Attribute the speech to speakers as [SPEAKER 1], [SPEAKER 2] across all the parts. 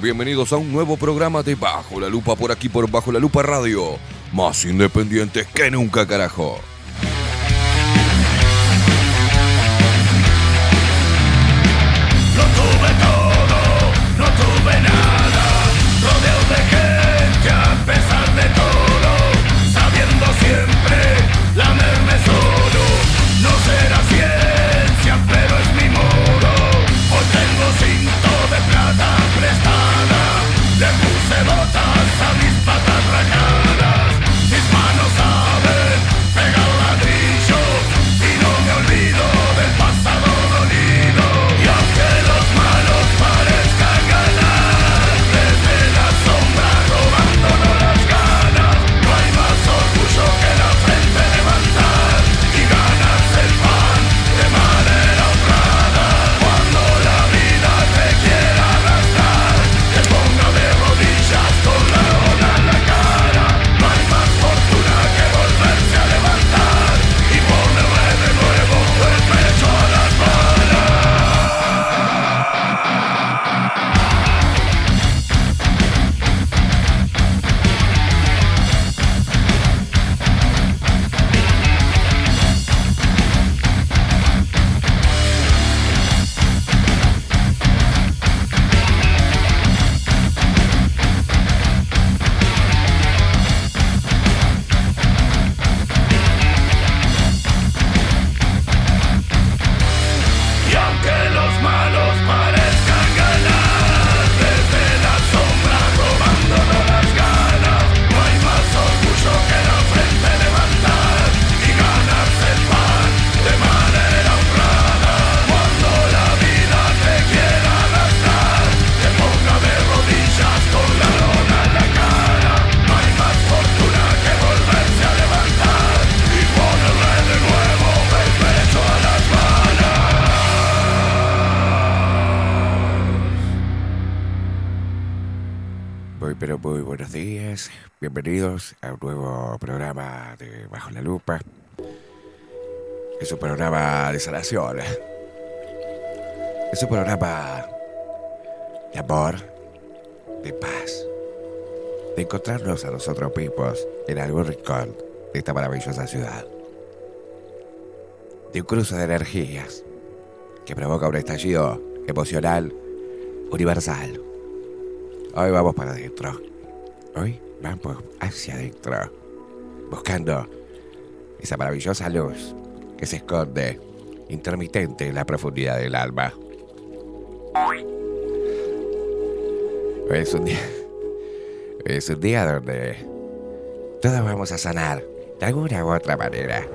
[SPEAKER 1] Bienvenidos a un nuevo programa de Bajo la Lupa por aquí por Bajo la Lupa Radio. Más independientes que nunca, carajo.
[SPEAKER 2] Es
[SPEAKER 3] un programa de sanación. Es un programa de amor, de paz, de encontrarnos a nosotros mismos en algún rincón de esta maravillosa ciudad. De un cruce de energías que provoca un estallido emocional universal. Hoy vamos para adentro. Hoy vamos hacia adentro. Buscando esa maravillosa luz que se esconde intermitente en la profundidad del alma. Hoy es un día. hoy es un día donde todos vamos a sanar de alguna u otra manera.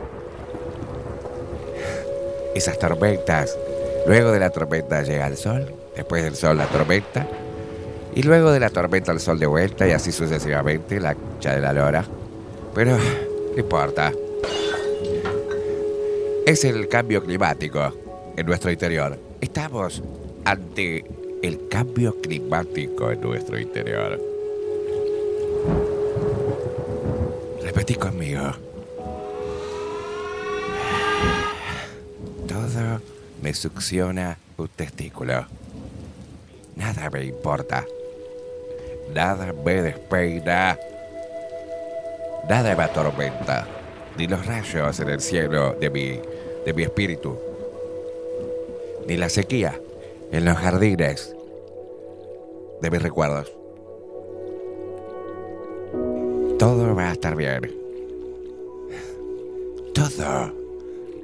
[SPEAKER 3] Esas tormentas. Luego de la tormenta llega el sol. Después del sol la tormenta. Y luego de la tormenta el sol de vuelta y así sucesivamente, la concha de la lora. Pero no importa. Es el cambio climático en nuestro interior. Estamos ante el cambio climático en nuestro interior. Repetí conmigo. Todo me succiona un testículo. Nada me importa. Nada me despeina. Nada me atormenta. Ni los rayos en el cielo de mi, de mi espíritu. Ni la sequía en los jardines de mis recuerdos. Todo va a estar bien.
[SPEAKER 4] todo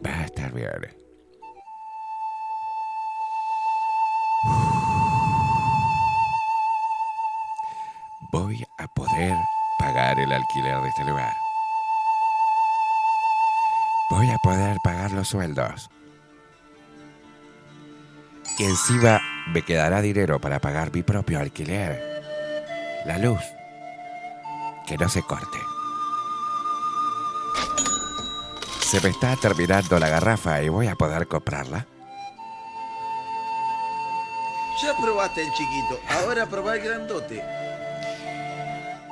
[SPEAKER 4] va a estar bien. Voy a poder pagar el alquiler de este lugar. Voy a poder pagar los sueldos. Y encima me quedará dinero para pagar mi propio alquiler. La luz. Que no se corte. Se me está terminando la garrafa y voy a poder comprarla.
[SPEAKER 5] Ya probaste el chiquito, ahora probá el grandote.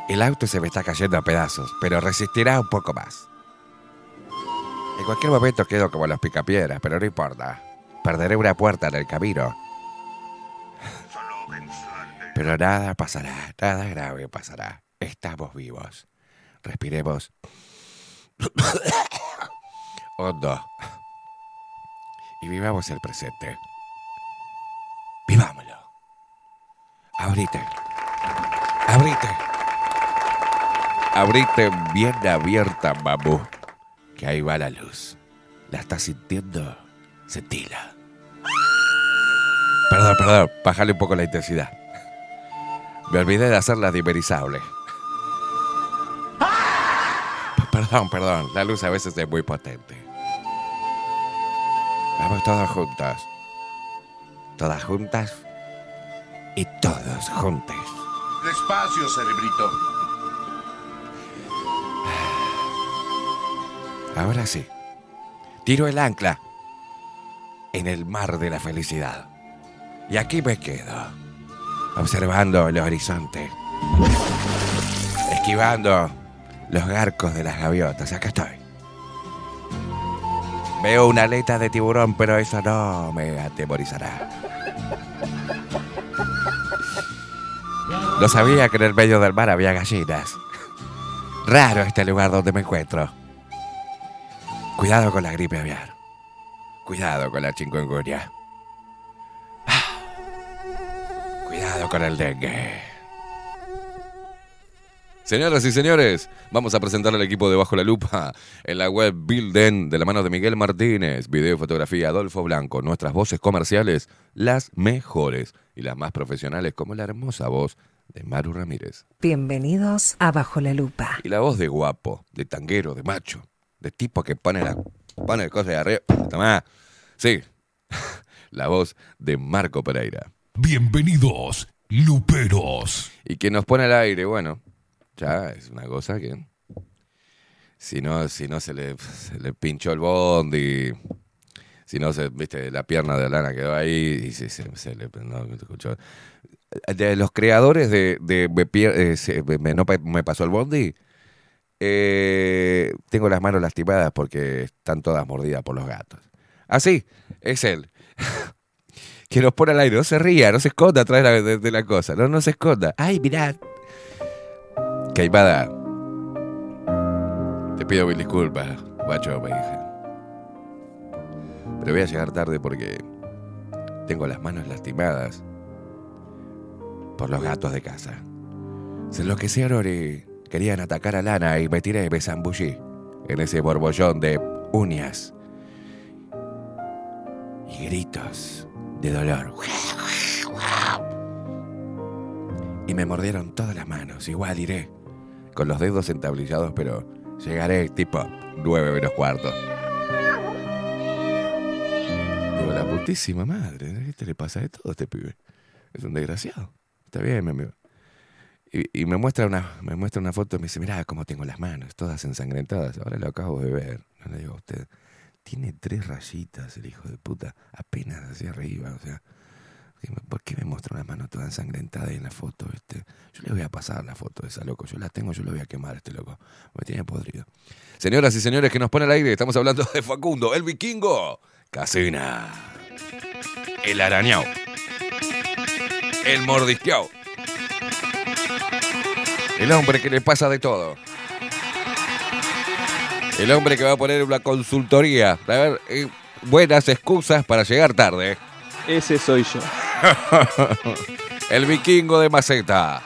[SPEAKER 4] El auto se me está cayendo a pedazos, pero resistirá un poco más. En cualquier momento quedo como los picapiedras, pero no importa. Perderé una puerta en el camino. Pero nada pasará, nada grave pasará. Estamos vivos. Respiremos. Hondo. Y vivamos el presente. Vivámoslo. Abrite. Abrite. Abrite bien abierta, mamú. Que ahí va la luz. ¿La estás sintiendo? Sentila. Perdón, perdón. Bájale un poco la intensidad. Me olvidé de hacerla dimerizable. Perdón, perdón. La luz a veces es muy potente. Vamos todos juntos. Todas juntas. Y todos juntos.
[SPEAKER 2] Despacio, cerebrito.
[SPEAKER 4] Ahora sí. Tiro el ancla en el mar de la felicidad. Y aquí me quedo, observando el horizonte, esquivando los garcos de las gaviotas. Acá estoy. Veo una aleta de tiburón, pero eso no me atemorizará. No sabía que en el medio del mar había gallinas. Raro este lugar donde me encuentro. Cuidado con la gripe aviar. Cuidado con la chikungunya. Ah. Cuidado con el dengue.
[SPEAKER 3] Señoras y señores, vamos a presentar al equipo de Bajo la Lupa en la web Builden de la mano de Miguel Martínez, video y fotografía Adolfo Blanco, nuestras voces comerciales, las mejores y las más profesionales, como la hermosa voz de Maru Ramírez.
[SPEAKER 6] Bienvenidos a Bajo la Lupa.
[SPEAKER 3] Y la voz de guapo, de tanguero, de macho, de tipo que pone la pone el cosa de arriba. Tomá. Sí, la voz de Marco Pereira.
[SPEAKER 7] Bienvenidos, luperos.
[SPEAKER 3] Y que nos pone al aire, bueno, ya es una cosa que. Si no, si no se le, se le pinchó el bondi, si no se, viste, la pierna de Alana quedó ahí y se, se- se le no, escuchó. De los creadores de, eh, me- no me pasó el bondi, eh, tengo las manos lastimadas porque están todas mordidas por los gatos. Así, es él. que nos pone al aire, no se ría, no se esconda atrás de la, de- de la cosa, no, no se esconda. Ay, mirad. Caimada, te pido mil disculpas, guacho, me dije. Pero voy a llegar tarde porque tengo las manos lastimadas por los gatos de casa. Se enloquecieron y querían atacar a Lana y me tiré me zambullí en ese borbollón de uñas y gritos de dolor. Y me mordieron todas las manos, igual iré, con los dedos entablillados, pero llegaré tipo nueve menos cuarto. Digo, la putísima madre, ¿qué te le pasa de todo a este pibe? Es un desgraciado. Está bien, mi amigo. Y, me muestra una me muestra una foto y me dice, mirá cómo tengo las manos, todas ensangrentadas. Ahora lo acabo de ver. No le digo a usted. Tiene tres rayitas el hijo de puta, apenas hacia arriba, o sea. ¿Por qué me muestra una mano toda ensangrentada en la foto? Este? Yo le voy a pasar la foto de esa loco. Yo la tengo, yo lo voy a quemar a este loco. Me tiene podrido. Señoras y señores que nos pone al aire, estamos hablando de Facundo, el vikingo. Casina. El arañao. El mordisqueao. El hombre que le pasa de todo. El hombre que va a poner una consultoría. A ver, eh, buenas excusas para llegar tarde.
[SPEAKER 8] Ese soy yo.
[SPEAKER 3] El vikingo de Maceta.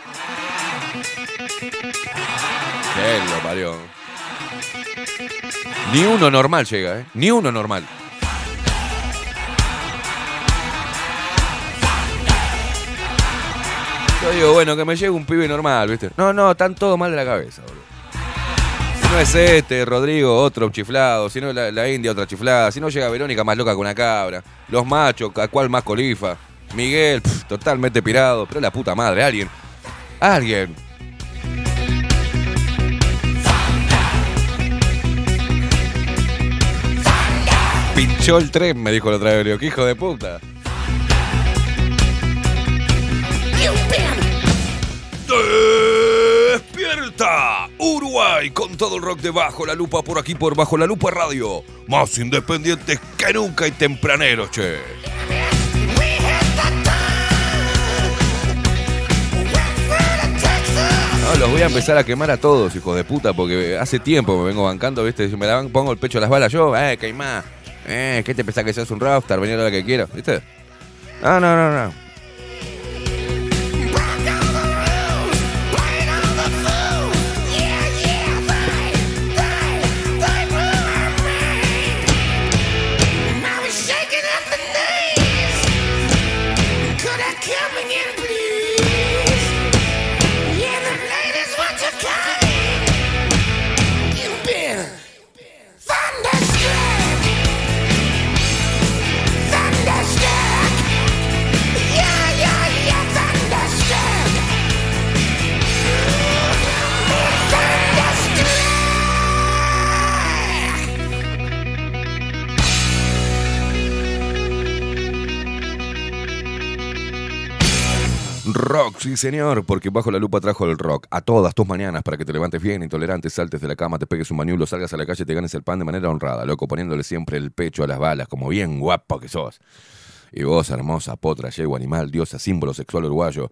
[SPEAKER 3] ¿Quién lo parió? Ni uno normal llega, ¿eh? Ni uno normal. Yo digo, bueno, que me llegue un pibe normal, ¿viste? No, no, están todos mal de la cabeza, boludo. Si no es este, Rodrigo, otro chiflado. Si no la, la India, otra chiflada. Si no llega Verónica, más loca que una cabra. Los machos, ¿a cuál más colifa? Miguel, totalmente pirado. Pero la puta madre, alguien. Alguien. Pinchó el tren, me dijo la otra vez, "Qué hijo de puta.
[SPEAKER 2] ¡Despierta! Uruguay con todo el rock de Bajo la Lupa por aquí por Bajo la Lupa Radio. Más independientes que nunca y tempraneros, che.
[SPEAKER 3] No, los voy a empezar a quemar a todos, hijos de puta, porque hace tiempo me vengo bancando, ¿viste? Me la pongo el pecho a las balas yo, eh, Caimá. Eh, ¿qué te pensás que seas un rockstar? Venir a la que quiero, ¿viste? No, no, no, no. Rock, sí señor, porque bajo la lupa trajo el rock a todas tus mañanas para que te levantes bien, intolerante, saltes de la cama, te pegues un maniulo, salgas a la calle te ganes el pan de manera honrada, loco, poniéndole siempre el pecho a las balas, como bien guapo que sos. Y vos, hermosa, potra, yegua, animal, diosa, símbolo sexual uruguayo,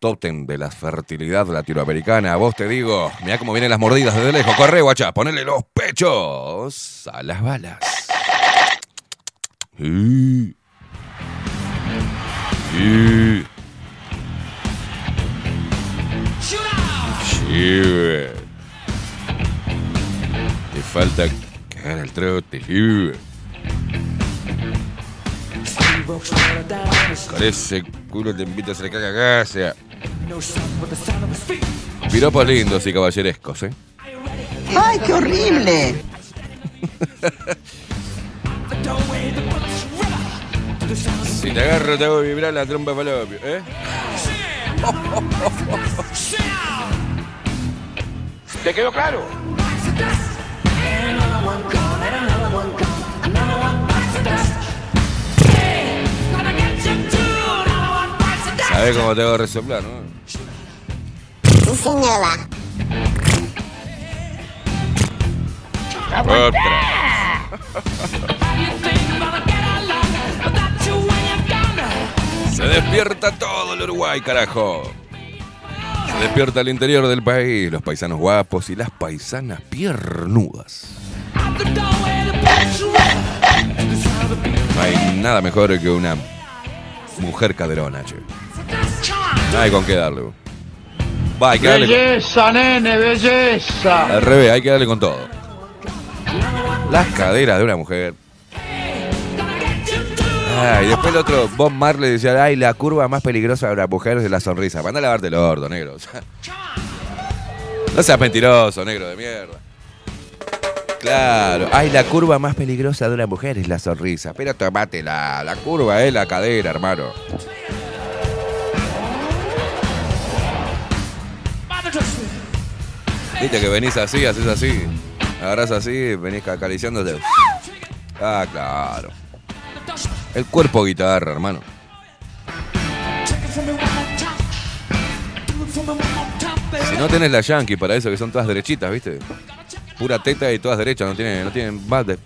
[SPEAKER 3] top ten de la fertilidad latinoamericana, vos te digo, mirá cómo vienen las mordidas desde lejos, corre, guacha, ponele los pechos a las balas. Te falta cagar al trote, güey. Con ese culo te invito a hacer caca casa. Piropos lindos y caballerescos, ¿eh?
[SPEAKER 8] ¡Ay, qué horrible!
[SPEAKER 3] Si te agarro te hago vibrar la trompa falopio, ¿eh?
[SPEAKER 2] ¿Te quedó claro?
[SPEAKER 3] ¿Sabés cómo te hago resoplar, no?
[SPEAKER 8] Sí, señora.
[SPEAKER 3] Otra. Se despierta todo el Uruguay, carajo. Despierta el interior del país, los paisanos guapos y las paisanas piernudas. No hay nada mejor que una mujer caderona, che. No hay con qué darle. Va, hay que darle
[SPEAKER 9] Belleza, nene, belleza.
[SPEAKER 3] al revés, hay que darle con todo. Las caderas de una mujer. Ay, después el otro, Bob Marley decía, ay, la curva más peligrosa de la mujer es la sonrisa. Manda a lavarte el orto, negro. No seas mentiroso, negro de mierda. Claro, ay, la curva más peligrosa de una mujer es la sonrisa. Pero tomate la, la curva es la cadera, hermano. Viste que venís así, haces así. Agarrás así, venís acariciándote. Ah, claro. El cuerpo guitarra, hermano. Si no tenés la yankee para eso, que son todas derechitas, ¿viste? Pura teta y todas derechas, no tienen, no tienen más de.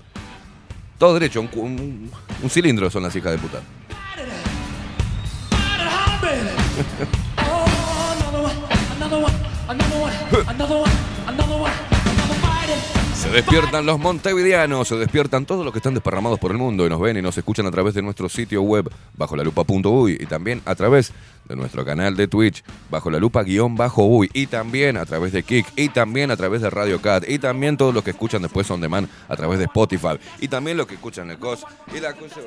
[SPEAKER 3] Todo derecho, un, un cilindro son las hijas de puta. Despiertan los montevideanos, se despiertan todos los que están desparramados por el mundo y nos ven y nos escuchan a través de nuestro sitio web bajo la lupa.uy y también a través de nuestro canal de Twitch bajo la lupa guion bajo uy y también a través de Kik y también a través de Radio Cat y también todos los que escuchan después on demand a través de Spotify y también los que escuchan el COS y la cosa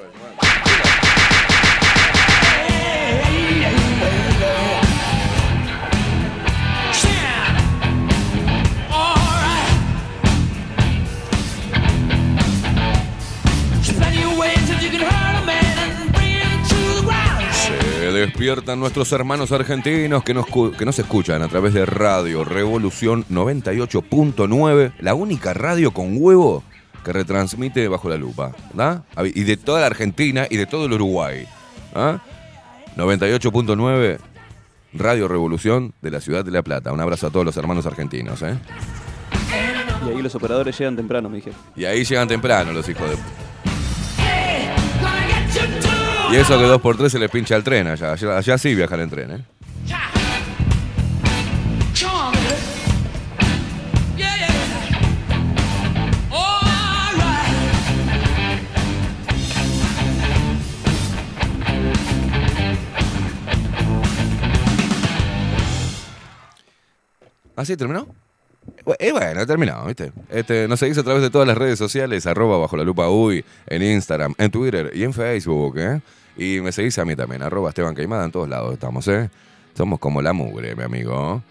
[SPEAKER 3] Se despiertan nuestros hermanos argentinos que nos, que nos escuchan a través de Radio Revolución 98.9, la única radio con huevo que retransmite bajo la lupa. ¿da? Y de toda la Argentina y de todo el Uruguay. ¿ah? 98.9 Radio Revolución de la ciudad de La Plata. Un abrazo a todos los hermanos argentinos. ¿eh?
[SPEAKER 10] Y ahí los operadores llegan temprano, me dijeron.
[SPEAKER 3] Y ahí llegan temprano los hijos de... Y eso que dos por tres se les pincha el tren allá. Allá, sí viajan en tren, ¿eh? ¿Así terminó? Bu- Eh, bueno, terminado, ¿viste? Este, nos seguís a través de todas las redes sociales, arroba bajo la lupa uy, en Instagram, en Twitter y en Facebook, ¿eh? Y me seguís a mí también, arroba Esteban Caimada, en todos lados estamos, ¿eh? Somos como la mugre, mi amigo.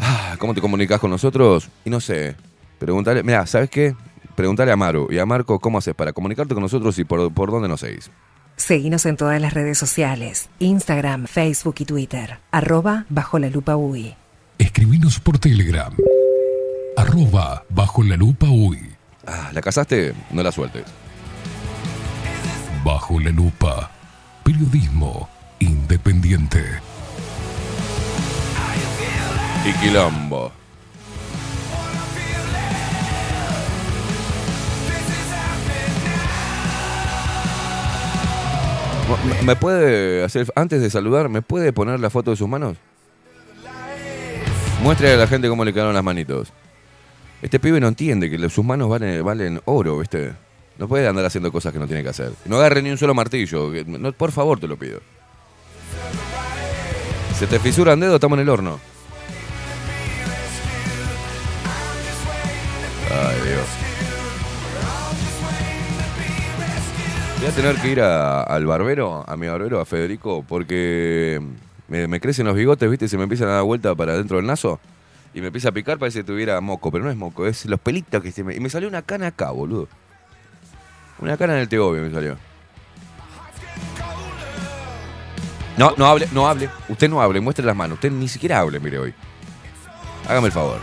[SPEAKER 3] Ah, ¿Cómo te comunicas con nosotros? Y no sé, preguntale, mira, ¿sabes qué? Preguntale a Maru y a Marco cómo haces para comunicarte con nosotros y por, por dónde nos seguís.
[SPEAKER 6] Seguinos en todas las redes sociales, Instagram, Facebook y Twitter, arroba bajo la lupa UI.
[SPEAKER 7] Escribinos por Telegram. Arroba bajo la lupa uy.
[SPEAKER 3] Ah, ¿la casaste? No la sueltes.
[SPEAKER 7] Bajo la lupa. Periodismo independiente.
[SPEAKER 3] Y quilombo. ¿Me- ¿Me puede hacer, antes de saludar, ¿me puede poner la foto de sus manos? Muestre a la gente cómo le quedaron las manitos. Este pibe no entiende que sus manos valen, valen oro, ¿viste? No puede andar haciendo cosas que no tiene que hacer. No agarre ni un solo martillo. no, por favor, te lo pido. Se te fisura un dedo, estamos en el horno. Ay, Dios. Voy a tener que ir al barbero, a mi barbero, a Federico, porque me, me crecen los bigotes, ¿viste? Y se me empiezan a dar vuelta para dentro del naso. Y me empieza a picar, parece que tuviera moco, pero no es moco, es los pelitos que se me... Y me salió una cana acá, boludo. Una cana en el teobio me salió. No, no hable, no hable. Usted no hable, muestre las manos. Usted ni siquiera hable, mire hoy. Hágame el favor.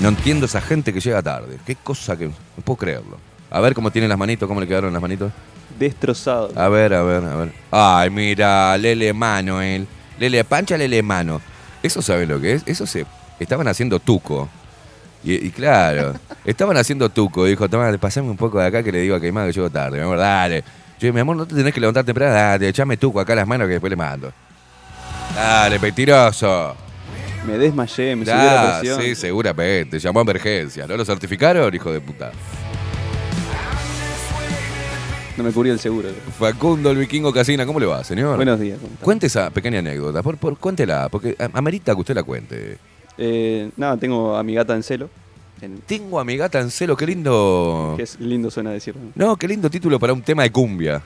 [SPEAKER 3] No entiendo esa gente que llega tarde. Qué cosa que... No puedo creerlo. A ver cómo tiene las manitos, cómo le quedaron las manitos.
[SPEAKER 10] Destrozado.
[SPEAKER 3] A ver, a ver, a ver. Ay, mira, Lele Mano, él. Lele Pancha, Lele Mano. ¿Eso sabe lo que es? Eso se. Estaban haciendo tuco. Y, y claro, estaban haciendo tuco. Dijo, toma, pasame un poco de acá que le digo a Caimán que llego tarde. Mi amor, dale. Yo dije, mi amor, no te tenés que levantar temprano. Dale, echame tuco acá las manos que después le mando. Dale, mentiroso.
[SPEAKER 10] Me desmayé, me subió la
[SPEAKER 3] Ah,
[SPEAKER 10] presión.
[SPEAKER 3] sí, seguramente. Llamó a emergencia. ¿No lo certificaron, hijo de puta?
[SPEAKER 10] No me cubría el seguro.
[SPEAKER 3] Facundo, el vikingo Casina, ¿cómo le va, señor?
[SPEAKER 10] Buenos días. ¿cómo estás?
[SPEAKER 3] Cuente esa pequeña anécdota, por, por, cuéntela, porque a- amerita que usted la cuente.
[SPEAKER 10] Eh, nada, tengo a mi gata en celo. en-
[SPEAKER 3] Tengo a mi gata en celo, qué lindo.
[SPEAKER 10] que es lindo suena decirlo.
[SPEAKER 3] No, qué lindo título para un tema de cumbia.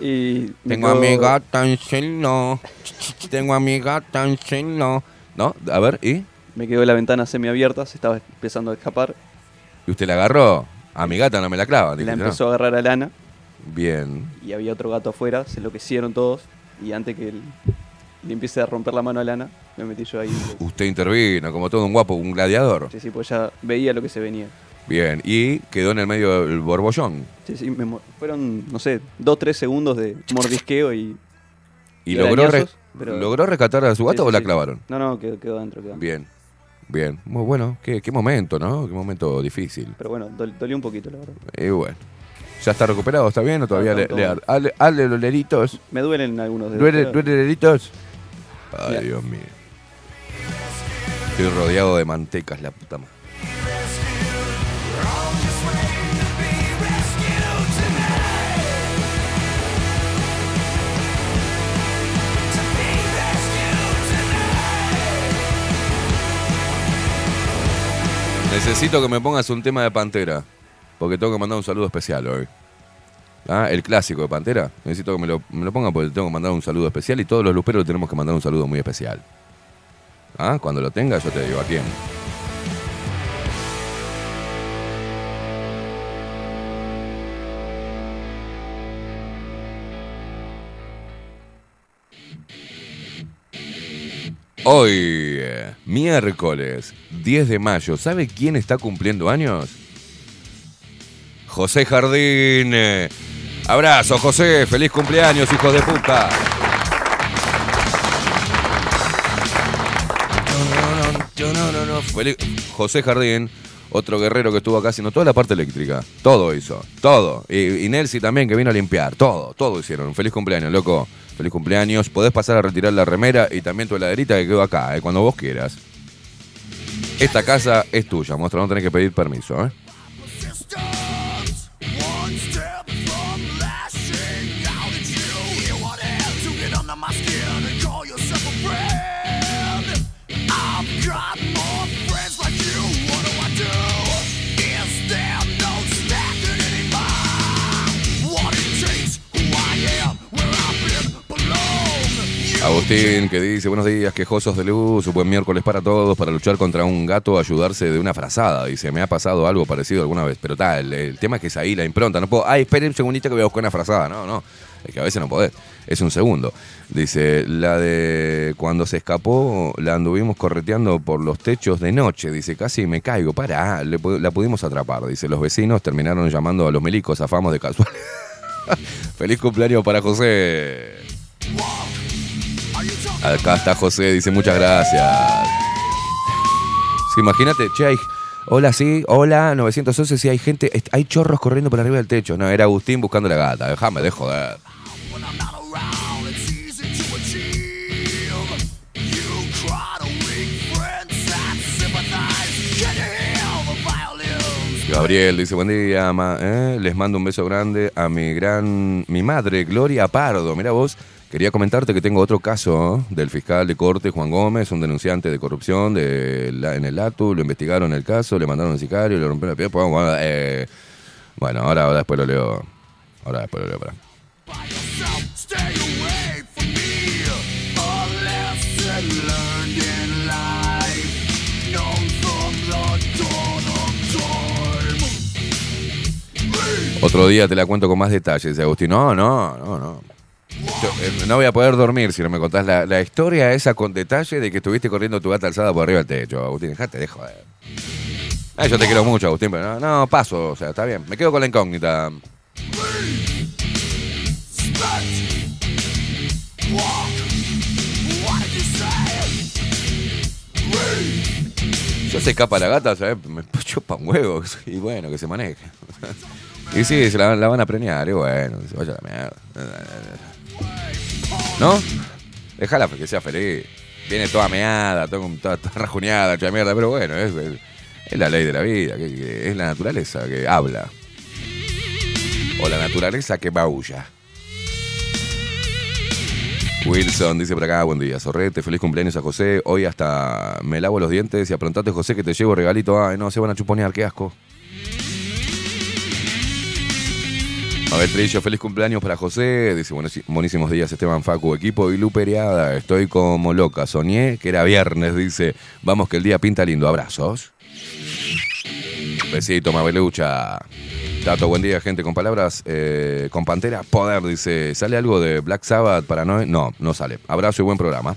[SPEAKER 10] Y
[SPEAKER 3] Tengo a mi gata en celo. Tengo a mi gata en celo. ¿No? A ver, ¿y?
[SPEAKER 10] Me quedó la ventana semiabierta, se estaba empezando a escapar.
[SPEAKER 3] ¿Y usted la agarró? A mi gata no me la clava.
[SPEAKER 10] La empezó a agarrar a Lana
[SPEAKER 3] Bien.
[SPEAKER 10] y había otro gato afuera, se enloquecieron todos. Y antes que él le empiece a romper la mano a Lana, me metí yo ahí.
[SPEAKER 3] Usted intervino como todo un guapo, un gladiador.
[SPEAKER 10] Sí, sí, pues ya veía lo que se venía.
[SPEAKER 3] Bien. Y quedó en el medio del borbollón.
[SPEAKER 10] Sí, sí, me fueron, no sé, dos, tres segundos de mordisqueo y...
[SPEAKER 3] ¿Y logró, re-
[SPEAKER 10] arañazos, pero-
[SPEAKER 3] logró rescatar a su
[SPEAKER 10] Sí, sí,
[SPEAKER 3] o la clavaron?
[SPEAKER 10] No, no, quedó, quedó adentro, quedó.
[SPEAKER 3] Bien. Bien. Muy bueno. Qué, qué momento, ¿no? Qué momento difícil.
[SPEAKER 10] Pero bueno, dol- dolió un poquito, la verdad.
[SPEAKER 3] Y bueno. ¿Ya está recuperado? ¿Está bien o todavía le,
[SPEAKER 10] todo
[SPEAKER 3] le hazle- hazle los deditos?
[SPEAKER 10] Me duelen algunos dedos.
[SPEAKER 3] ¿Duele,
[SPEAKER 10] pero-
[SPEAKER 3] duele deditos? Ay. Dios mío. Estoy rodeado de mantecas, la puta madre. Necesito que me pongas un tema de Pantera, porque tengo que mandar un saludo especial hoy. Ah, El clásico de Pantera. Necesito que me lo, me pongan porque tengo que mandar un saludo especial y todos los luperos tenemos que mandar un saludo muy especial. Ah, Cuando lo tenga yo te digo a quién. Hoy, eh, miércoles 10 de mayo, ¿sabe quién está cumpliendo años? José Jardín. Abrazo, José. Feliz cumpleaños, hijos de puta. Feliz- José Jardín, otro guerrero que estuvo acá haciendo toda la parte eléctrica. Todo hizo, todo. Y, y también que vino a limpiar. Todo, todo hicieron. Feliz cumpleaños, loco. Feliz cumpleaños. Podés pasar a retirar la remera y también tu heladerita que quedó acá, eh, cuando vos quieras. Esta casa es tuya, monstruo. No tenés que pedir permiso, ¿eh? Agustín que dice, buenos días, quejosos de luz, buen miércoles para todos, para luchar contra un gato, ayudarse de una frazada. Dice, me ha pasado algo parecido alguna vez, pero tal, el, tema es que es ahí la impronta, no puedo, ay, esperen un segundito que voy a buscar una frazada, no, no, es que a veces no podés, es un segundo. Dice, la de cuando se escapó, la anduvimos correteando por los techos de noche, dice, casi me caigo, para, la pudimos atrapar, dice, los vecinos terminaron llamando a los milicos, afamos de casual. Feliz cumpleaños para José. Acá está José, dice muchas gracias. Sí, imagínate, che, hola, sí, hola, 911, sí, hay gente, hay chorros corriendo por arriba del techo. No, era Agustín buscando la gata, déjame de joder. Gabriel dice, buen día, eh, les mando un beso grande a mi gran, mi madre, Gloria Pardo. Mira vos, quería comentarte que tengo otro caso ¿eh? del fiscal de corte, Juan Gómez, un denunciante de corrupción de en el ATU, lo investigaron el caso, le mandaron un sicario, le rompieron la pierna. pues, Bueno, eh, bueno, ahora, ahora después lo leo. Ahora después lo leo, para. Otro día te la cuento con más detalles, Agustín. No, no, no, no. Eh, no voy a poder dormir si no me contás la, historia esa con detalle de que estuviste corriendo tu gata alzada por arriba del techo, Agustín. Dejate de joder. Ah, yo te quiero mucho, Agustín, pero no, no, paso, o sea, está bien. Me quedo con la incógnita. Yo se escapa la gata, ¿sabes? Me chupa un huevo. Y bueno, que se maneje. Y sí, se la, van a preñar, y bueno, vaya la mierda. ¿No? Déjala que sea feliz. Viene toda meada, toda, toda, toda rajuneada, mierda, pero bueno, es, la ley de la vida, que es la naturaleza que habla. O la naturaleza que maulla. Wilson dice por acá, buen día, Sorrete, feliz cumpleaños a José. Hoy hasta me lavo los dientes y aprontate, José, que te llevo regalito. Ay, no, se van a chuponear, qué asco. A ver, Trillo, feliz cumpleaños para José. Dice, buenísimos días, Esteban Facu, equipo y Lupereada. Estoy como loca, soñé que era viernes, dice. Vamos que el día pinta lindo. Abrazos. Besito, Mabelucha. Tato, buen día, gente. Con palabras, eh, con Pantera, poder, dice. ¿Sale algo de Black Sabbath para no? No, no sale. Abrazo y buen programa.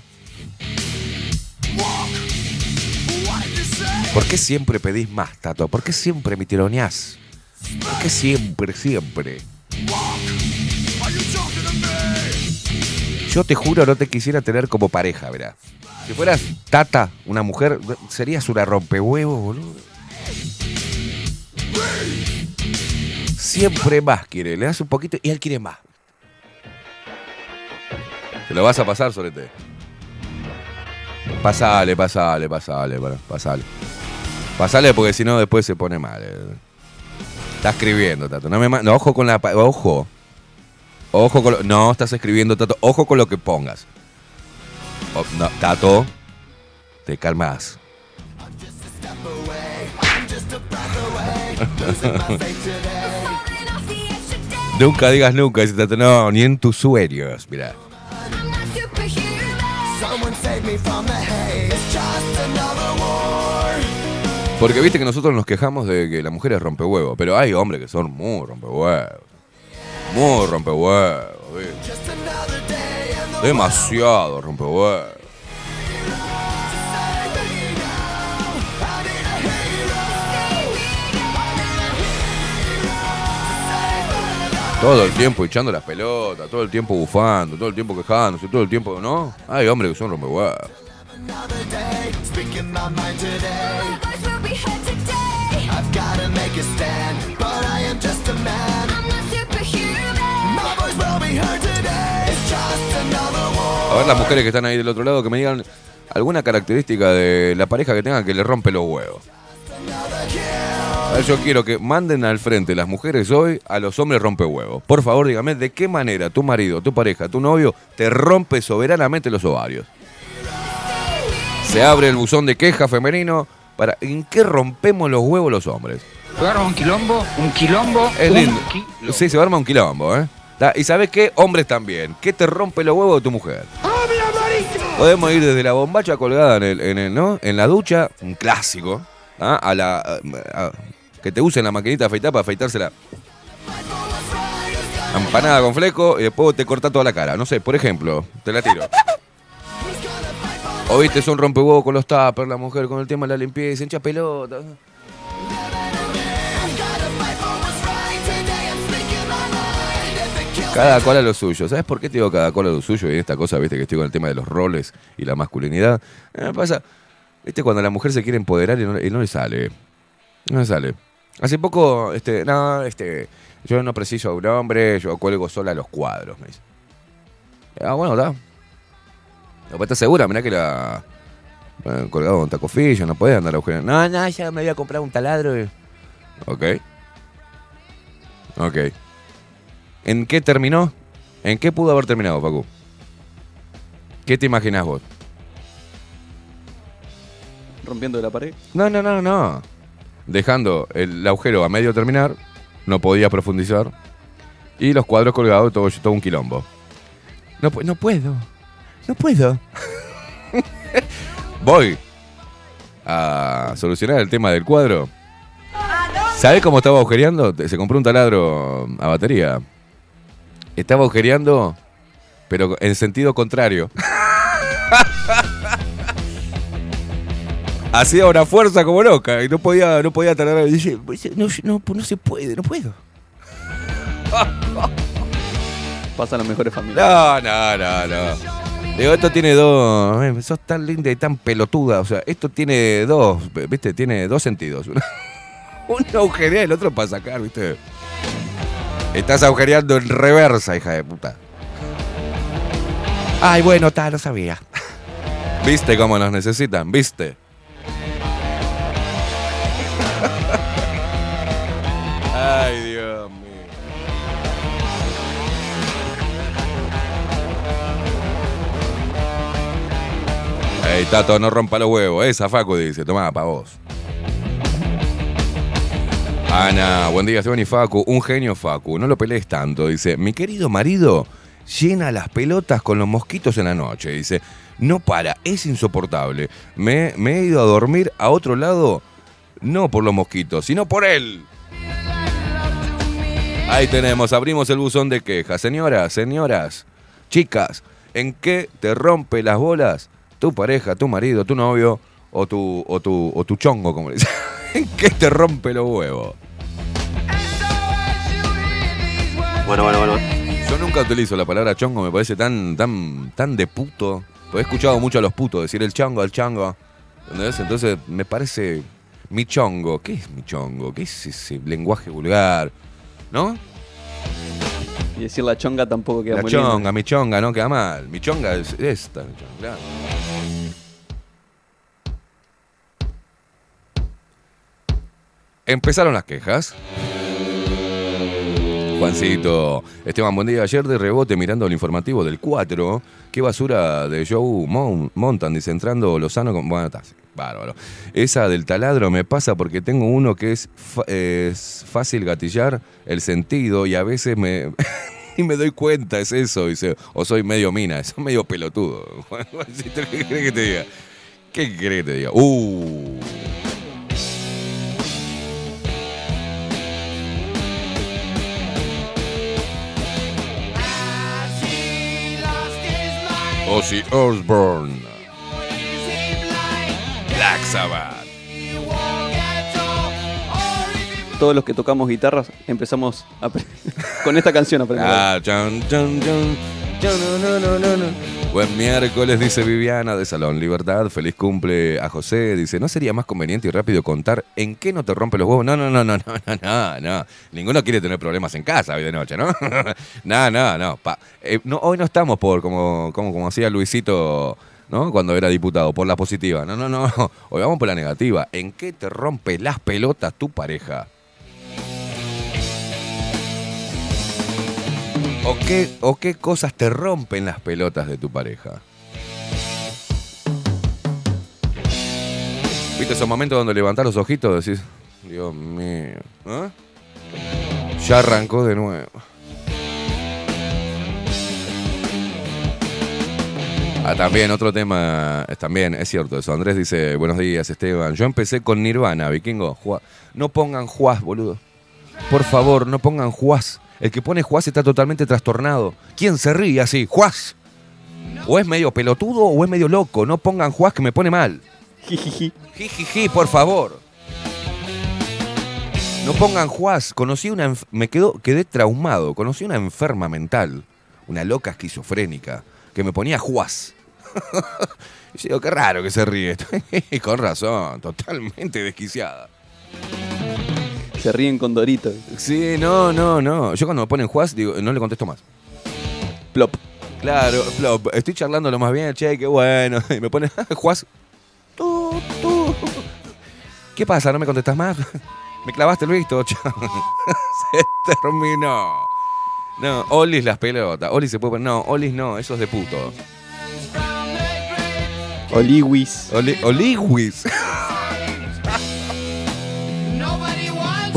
[SPEAKER 3] ¿Por qué siempre pedís más, Tato? ¿Por qué siempre me tironeás? ¿Por qué siempre, siempre? Yo te juro no te quisiera tener como pareja, verás. Si fueras Tata, una mujer, serías una rompehuevos, boludo. Siempre más quiere. Le das un poquito y él quiere más. Te lo vas a pasar, Solete. Pasale, pasale, pasale, pasale. Pasale porque si no después se pone mal. Eh. Está escribiendo, Tato. No me no, ojo con la... Ojo. Ojo con lo- No, estás escribiendo, Tato. Ojo con lo que pongas. Oh, no, Tato. Te calmas. nunca digas nunca, dice Tato. No, ni en tus sueños, mira. Porque viste que nosotros nos quejamos de que la mujer es rompehuevo, pero hay hombres que son muy rompehuevos. Muy rompehuevos, ¿viste? Demasiado rompehuevos. Todo el tiempo echando las pelotas, todo el tiempo bufando, todo el tiempo quejándose, todo el tiempo, ¿no? Hay hombres que son rompehuevos. A ver las mujeres que están ahí del otro lado que me digan alguna característica de la pareja que tengan que le rompe los huevos. A ver, yo quiero que manden al frente las mujeres hoy a los hombres rompe huevos. Por favor, dígame de qué manera tu marido, tu pareja, tu novio te rompe soberanamente los ovarios. Se abre el buzón de queja femenino para ¿en qué rompemos los huevos los hombres?
[SPEAKER 9] ¿Se arma un quilombo? ¿Un quilombo?
[SPEAKER 3] Es
[SPEAKER 9] un
[SPEAKER 3] lindo.
[SPEAKER 9] quilombo.
[SPEAKER 3] Sí, se arma un quilombo, ¿eh? Y sabes qué? Hombres también. ¿Qué te rompe los huevos de tu mujer? Podemos ir desde la bombacha colgada en el, en el- ¿no? En la ducha, un clásico, ¿ah? a la a- a- que te usen la maquinita de afeitar para afeitársela. Empanada con fleco y después te corta toda la cara. No sé, por ejemplo, te la tiro. O viste, son rompehuevos con los tuppers, la mujer con el tema de la limpieza, hincha pelota. Cada cual a lo suyo. ¿Sabes por qué te digo cada cual a lo suyo? Y esta cosa, viste, que estoy con el tema de los roles y la masculinidad. Eh, Me pasa, viste, cuando la mujer se quiere empoderar y no, le sale. No le sale. Hace poco, este, no, este, yo no preciso a un hombre, yo cuelgo sola los cuadros, me dice. Ah, bueno, está. Después estás segura, mirá que la. colgado un tacofillo, no puede andar agujereando. No, no, ya me voy a comprar un taladro. y- Ok. Ok. ¿En qué terminó? ¿En qué pudo haber terminado, Facu? ¿Qué te imaginas vos?
[SPEAKER 10] Rompiendo la pared.
[SPEAKER 3] No, no, no, no. Dejando el agujero a medio terminar, no podía profundizar. Y los cuadros colgados, todo, todo un quilombo. No, no puedo. No puedo. Voy a solucionar el tema del cuadro. ¿Sabés cómo estaba agujereando? Se compró un taladro a batería. Estaba agujereando, pero en sentido contrario. Hacía una fuerza como loca y no podía, no podía taladrar. Y dice, no, no, no se puede, no puedo.
[SPEAKER 10] Pasan las mejores familias.
[SPEAKER 3] No, no, no, no. Digo, esto tiene dos. Sos tan linda y tan pelotuda. O sea, esto tiene dos, ¿viste? Tiene dos sentidos. Uno, agujerea y el otro para sacar, ¿viste? Estás agujereando en reversa, hija de puta. Ay, bueno, tal, no sabía. ¿Viste cómo nos necesitan? ¿Viste? Ey, Tato, no rompa los huevos. Esa Facu dice, tomá, pa' vos. Ana, buen día, Esteban y Facu. Un genio, Facu. No lo pelees tanto. Dice, mi querido marido llena las pelotas con los mosquitos en la noche. Dice, no para, es insoportable. Me, me he ido a dormir a otro lado, no por los mosquitos, sino por él. Ahí tenemos, abrimos el buzón de quejas. Señoras, señoras, chicas, ¿en qué te rompe las bolas tu pareja, tu marido, tu novio o tu, o tu, o tu chongo, como le dicen? ¿En qué te rompe los huevos?
[SPEAKER 11] Bueno, bueno, bueno.
[SPEAKER 3] Yo nunca utilizo la palabra chongo, me parece tan, tan, tan de puto. Porque he escuchado mucho a los putos decir el chongo, el chango. ¿Entendés? Entonces me parece mi chongo. ¿Qué es mi chongo? ¿Qué es ese lenguaje vulgar? ¿No?
[SPEAKER 10] Y decir la chonga tampoco queda
[SPEAKER 3] La
[SPEAKER 10] muy lindo.
[SPEAKER 3] chonga, mi chonga, no queda mal. Mi chonga es esta. mi chonga, claro. Empezaron las quejas. Juancito. Esteban, buen día. Ayer de rebote mirando el informativo del 4. Qué basura de Joe Mon- Montan, dice, entrando Lozano con... Bueno, está, bárbaro. Esa del taladro me pasa porque tengo uno que es, fácil gatillar el sentido y a veces me... Y me doy cuenta, es eso, dice, o soy medio mina, soy medio pelotudo. ¿Qué crees que te diga? ¿Qué crees que te diga? Uh. Ozzy Osbourne. Black Sabbath.
[SPEAKER 10] Todos los que tocamos guitarras empezamos con esta canción aprender.
[SPEAKER 3] Ah, chan, chan, chan. No, no, no. Buen miércoles, dice Viviana de Salón Libertad. Feliz cumple a José. Dice, ¿no sería más conveniente y rápido contar en qué no te rompe los huevos? No, no, no, no, no, no, no, no. Ninguno quiere tener problemas en casa hoy de noche, ¿no? no, no, eh, no, Hoy no estamos por, como, como, como hacía Luisito, ¿no? Cuando era diputado, por la positiva. No, no, no. Hoy vamos por la negativa. ¿En qué te rompe las pelotas tu pareja? ¿O qué, ¿O qué cosas te rompen las pelotas de tu pareja? ¿Viste esos momentos donde levantás los ojitos y decís, Dios mío, ¿ah? Ya arrancó de nuevo. Ah, también otro tema, es también es cierto eso. Andrés dice, buenos días Esteban. Yo empecé con Nirvana, vikingo. No pongan Juaz, boludo. Por favor, no pongan Juaz. El que pone Juaz está totalmente trastornado. ¿Quién se ríe así? Juaz. O es medio pelotudo o es medio loco. No pongan Juaz que me pone mal.
[SPEAKER 10] Jijiji.
[SPEAKER 3] Jijiji, por favor. No pongan Juaz. Conocí una. Me quedó, quedé traumado. Conocí una enferma mental. Una loca esquizofrénica. Que me ponía Juaz. y yo digo, qué raro que se ríe. Y con razón. Totalmente desquiciada.
[SPEAKER 10] Se ríen con Dorito.
[SPEAKER 3] Sí, no, no, no. Yo cuando me ponen Juaz, digo, no le contesto más.
[SPEAKER 10] Plop.
[SPEAKER 3] Claro, flop. Estoy charlando lo más bien, che, qué bueno. Y me pone, Juaz. tú, tú. ¿Qué pasa? ¿No me contestas más? Me clavaste el visto, chao. Se terminó. No, Olis las pelotas. Olis se puede poner. No, Olis no, eso es de puto.
[SPEAKER 10] Oliwis.
[SPEAKER 3] Oli- Oliwis.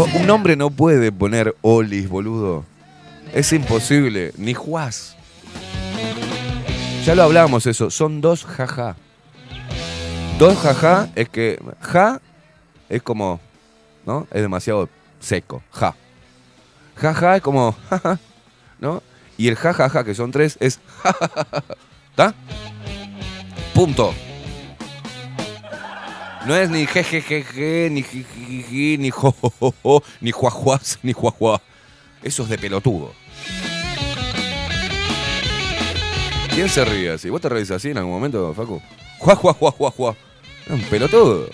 [SPEAKER 3] Un hombre no puede poner Olis, boludo. Es imposible. Ni Juaz. Ya lo hablamos eso. Son dos jaja. Dos jaja es que ja es como, ¿no? Es demasiado seco. Ja. Jaja es como, jaja, ¿no? Y el jajaja, que son tres, es jajajaja. ¿Está? Punto. No es ni jejejeje, ni jijiji, ni jojojo, ni juajuas, ni juajua. Eso es de pelotudo. ¿Quién se ríe así? ¿Vos te reís así en algún momento, Facu? Juá, juá, juá, juá, juá. Es un pelotudo.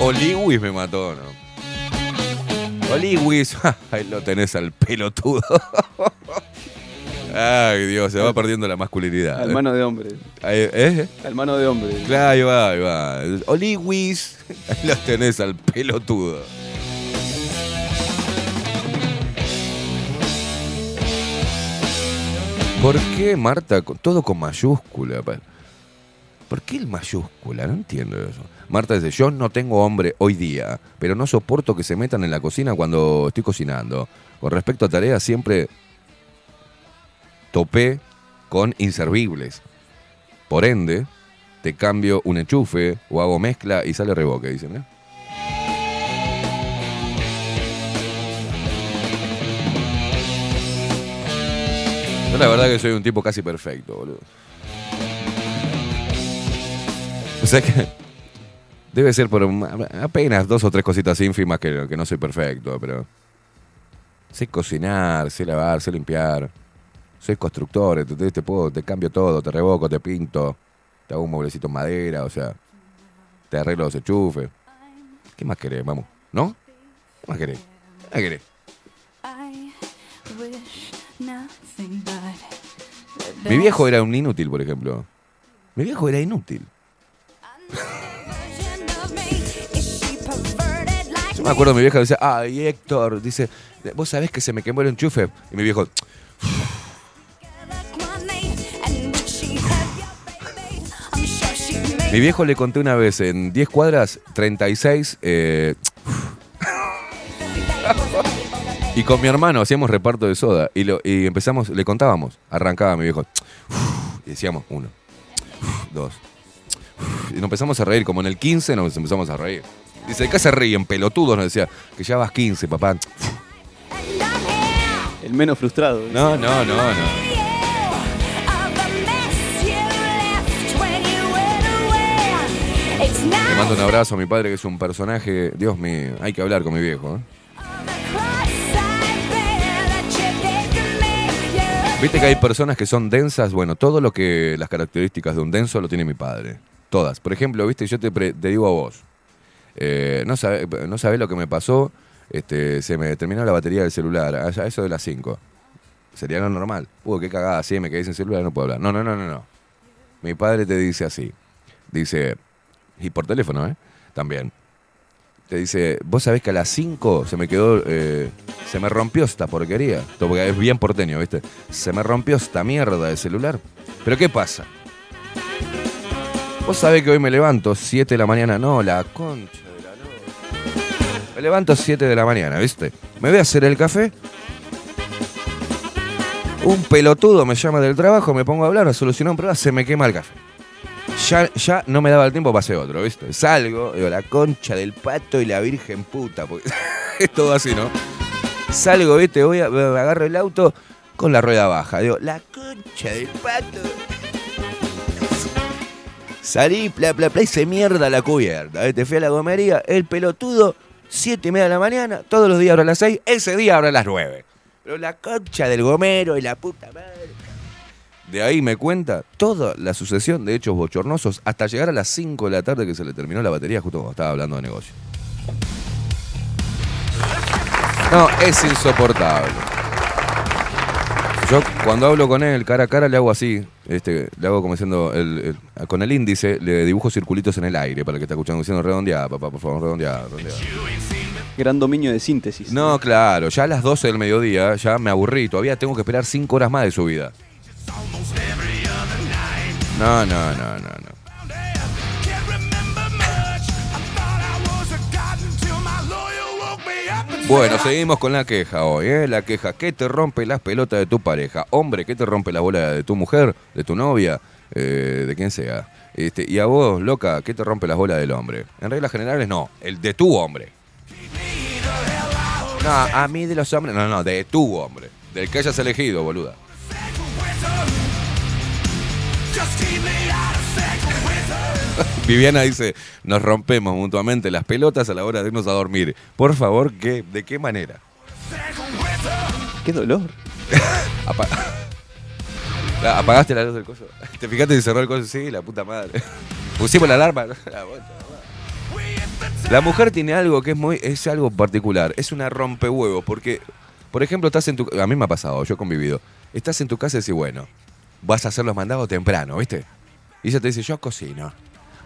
[SPEAKER 3] Oliwis me mató, ¿no? Oliwis. Ahí lo tenés al pelotudo. Ay, Dios, se va perdiendo la masculinidad.
[SPEAKER 10] Al mano de hombre.
[SPEAKER 3] ¿Eh?
[SPEAKER 10] Al mano de hombre.
[SPEAKER 3] Claro, ahí va, ahí va. Oliwis. Ahí lo tenés al pelotudo. ¿Por qué, Marta, todo con mayúscula? ¿Por qué el mayúscula? No entiendo eso. Marta dice, yo no tengo hombre hoy día, pero no soporto que se metan en la cocina cuando estoy cocinando. Con respecto a tareas, siempre topé con inservibles. Por ende, te cambio un enchufe o hago mezcla y sale reboque, dicen. ¿eh? Yo la verdad que soy un tipo casi perfecto, boludo. O sea que debe ser por apenas dos o tres cositas ínfimas que, que no soy perfecto, pero sé cocinar, sé lavar, sé limpiar. Soy constructor, entonces te puedo, te cambio todo, te revoco, te pinto, te hago un mueblecito en madera, o sea, te arreglo los enchufes. ¿Qué más querés, vamos? ¿No? ¿Qué más querés? ¿Qué más querés? Mi viejo era un inútil, por ejemplo. Mi viejo era inútil. Yo me acuerdo mi vieja decía, ay Héctor, dice, vos sabés que se me quemó el enchufe. Y mi viejo, mi viejo le conté una vez en 10 cuadras, 36, eh, y con mi hermano hacíamos reparto de soda y, lo, y empezamos, le contábamos, arrancaba mi viejo, y decíamos uno, dos, y nos empezamos a reír, como en el 15 nos empezamos a reír. Dice, ¿de qué se ríen, pelotudos? Nos decía, que ya vas 15, papá.
[SPEAKER 10] El menos frustrado.
[SPEAKER 3] No, no, no, no. Mando un abrazo a mi padre, que es un personaje. Dios mío, hay que hablar con mi viejo. ¿eh? Viste que hay personas que son densas. Bueno, todo lo que las características de un denso lo tiene mi padre. Todas. Por ejemplo, viste, yo te, digo a vos. eh, no sabés no sabés lo que me pasó. Este, se me terminó la batería del celular. Eso de las 5. Sería lo normal. Uy, qué cagada, sí, me quedé sin celular, no puedo hablar. No, no, no, no, no. Mi padre te dice así. Dice, y por teléfono, ¿eh? También. Te dice, vos sabés que a las 5 se me quedó, eh, se me rompió esta porquería. Porque es bien porteño, ¿viste? Se me rompió esta mierda de celular. Pero ¿qué pasa? Vos sabés que hoy me levanto 7 de la mañana. No, la concha de la lora. Me levanto 7 de la mañana, ¿viste? Me voy a hacer el café. Un pelotudo me llama del trabajo, me pongo a hablar, a solucionar un problema, se me quema el café. Ya, ya no me daba el tiempo para hacer otro, ¿viste? Salgo, digo, la concha del pato y la virgen puta, porque es todo así, ¿no? Salgo, ¿viste? Voy a, agarro el auto con la rueda baja. Digo, la concha del pato. Salí, bla, bla, bla, hice mierda la cubierta. ¿viste? Fui a la gomería, el pelotudo, siete y media de la mañana, todos los días abre a las 6, ese día abre a las 9. Pero la concha del gomero y la puta madre. De ahí me cuenta toda la sucesión de hechos bochornosos hasta llegar a las 5 de la tarde que se le terminó la batería justo cuando estaba hablando de negocio. No, es insoportable. Yo cuando hablo con él cara a cara le hago así, este, le hago como diciendo, el- el- con el índice le dibujo circulitos en el aire para el que está escuchando diciendo redondeada, papá, por favor, redondeada, redondeada.
[SPEAKER 10] Gran dominio de síntesis.
[SPEAKER 3] No, claro, ya a las 12 del mediodía ya me aburrí, todavía tengo que esperar 5 horas más de su vida. No, no, no, no, no. Bueno, seguimos con la queja hoy, ¿eh? La queja, ¿qué te rompe las pelotas de tu pareja? Hombre, ¿qué te rompe la bola de tu mujer, de tu novia, eh, de quien sea? Este, y a vos, loca, ¿qué te rompe las bolas del hombre? En reglas generales, no, el de tu hombre. No, a mí de los hombres, no, no, de tu hombre. Del que hayas elegido, boluda. Viviana dice, nos rompemos mutuamente las pelotas a la hora de irnos a dormir. Por favor, ¿qué, ¿de qué manera?
[SPEAKER 10] Qué dolor.
[SPEAKER 3] Apa- ¿Apagaste la luz del coso? ¿Te fijaste si cerró el coso? Sí, la puta madre. Pusimos la alarma. La mujer tiene algo que es muy, es algo particular. Es una rompehuevos. Porque, por ejemplo, estás en tu. A mí me ha pasado, yo he convivido. Estás en tu casa y decís, bueno, vas a hacer los mandados temprano, ¿viste? Y ella te dice, yo cocino.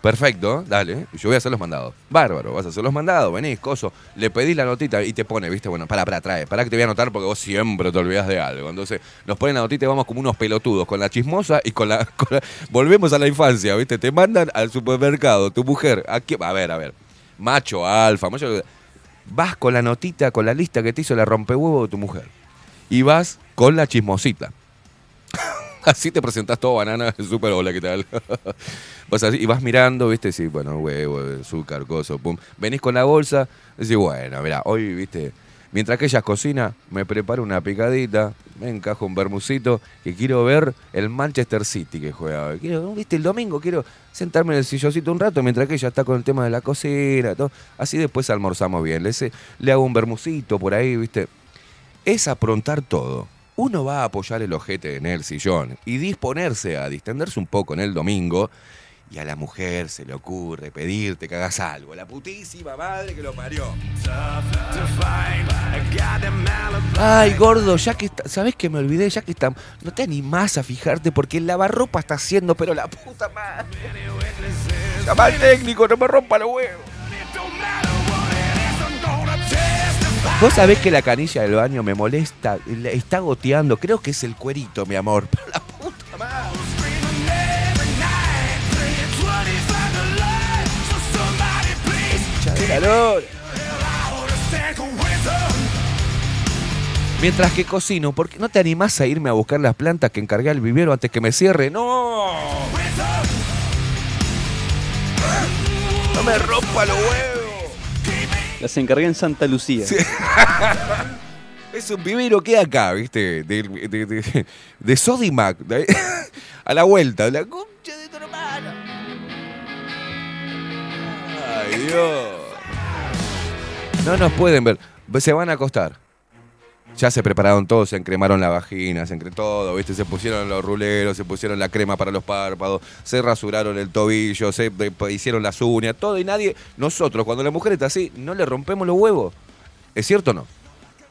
[SPEAKER 3] Perfecto, dale, yo voy a hacer los mandados. Bárbaro, vas a hacer los mandados, venís, coso, le pedís la notita y te pone, viste, bueno, para, para, trae, para que te voy a anotar porque vos siempre te olvidás de algo. Entonces, nos ponen la notita y vamos como unos pelotudos, con la chismosa y con la. Volvemos a la infancia, viste, te mandan al supermercado, tu mujer, aquí, a ver, a ver, macho, alfa, macho. Vas con la notita, con la lista que te hizo la rompehuevo de tu mujer. Y vas con la chismosita. Así te presentás todo banana, súper hola, ¿qué tal? vas así, y vas mirando, viste, sí, bueno, huevo, azúcar, coso, pum. Venís con la bolsa, decís, bueno, mira, hoy, viste, mientras que ella cocina, me preparo una picadita, me encajo un bermucito, que quiero ver el Manchester City que juega. Quiero, viste, el domingo quiero sentarme en el silloncito un rato mientras que ella está con el tema de la cocina, todo. Así después almorzamos bien. Le, le hago un bermucito por ahí, viste. Es aprontar todo. Uno va a apoyar el ojete en el sillón y disponerse a distenderse un poco en el domingo. Y a la mujer se le ocurre pedirte que hagas algo. La putísima madre que lo parió. Ay, gordo, ya que está, ¿sabés que me olvidé? Ya que está, no te animás a fijarte porque el lavarropa está haciendo, pero la puta madre. Llama al técnico, no me rompa los huevos. Vos sabés que la canilla del baño me molesta, le- está goteando, creo que es el cuerito, mi amor. Pero la puta madre. Lora. Mientras que cocino, ¿por qué no te animás a irme a buscar las plantas que encargué al vivero antes que me cierre? ¡No! ¡No me rompa los huevos!
[SPEAKER 10] Las encargué en Santa Lucía.
[SPEAKER 3] Es un vivero que acá, ¿viste? De, de, de, Sodimac. a la vuelta. La concha de tu hermana. Ay, Dios. No nos pueden ver. Se van a acostar. Ya se prepararon todos, se encremaron la vagina, se encre todo, ¿viste? Se pusieron los ruleros, se pusieron la crema para los párpados, se rasuraron el tobillo, se hicieron las uñas, todo y nadie. Nosotros, cuando la mujer está así, no le rompemos los huevos. ¿Es cierto o no?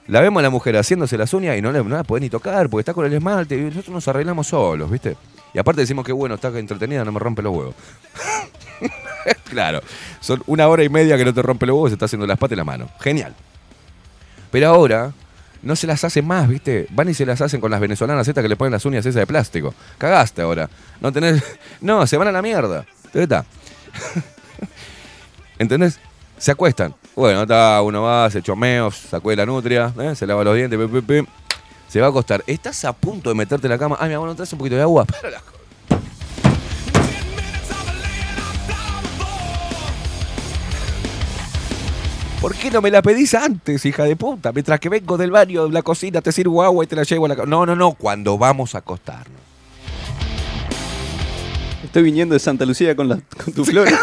[SPEAKER 3] La vemos a la mujer haciéndose las uñas y no, le, no la puede ni tocar porque está con el esmalte y nosotros nos arreglamos solos, ¿viste? Y aparte decimos que bueno, está entretenida, no me rompe los huevos. claro, son una hora y media que no te rompe los huevos, se está haciendo las patas y la mano. Genial. Pero ahora no se las hacen más, ¿viste? Van y se las hacen con las venezolanas estas que le ponen las uñas esas de plástico. Cagaste ahora. No tenés. No, se van a la mierda. ¿Entendés? Se acuestan. Bueno, está, uno va, se chomeo, sacó de la nutria, ¿eh? se lava los dientes, pim, pim, pim. se va a acostar. Estás a punto de meterte en la cama. Ay, mi amor, ¿no traes un poquito de agua? Pero la ¿Por qué no me la pedís antes, hija de puta? Mientras que vengo del baño, de la cocina, te sirvo agua y te la llevo a la. No, no, no, cuando vamos a acostarnos.
[SPEAKER 10] Estoy viniendo de Santa Lucía con, la, con tus flores.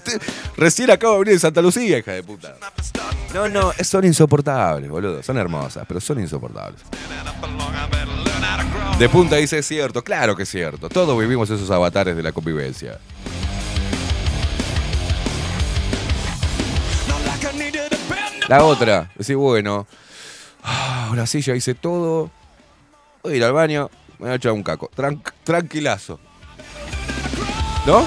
[SPEAKER 3] Recién acabo de venir de Santa Lucía, hija de puta. No, no, son insoportables, boludo. Son hermosas, pero son insoportables. De punta dice, es cierto. Claro que es cierto. Todos vivimos esos avatares de la convivencia. La otra, decir, bueno, ah, ahora sí ya hice todo. Voy a ir al baño, me voy a echar un caco. Tran- tranquilazo. ¿No?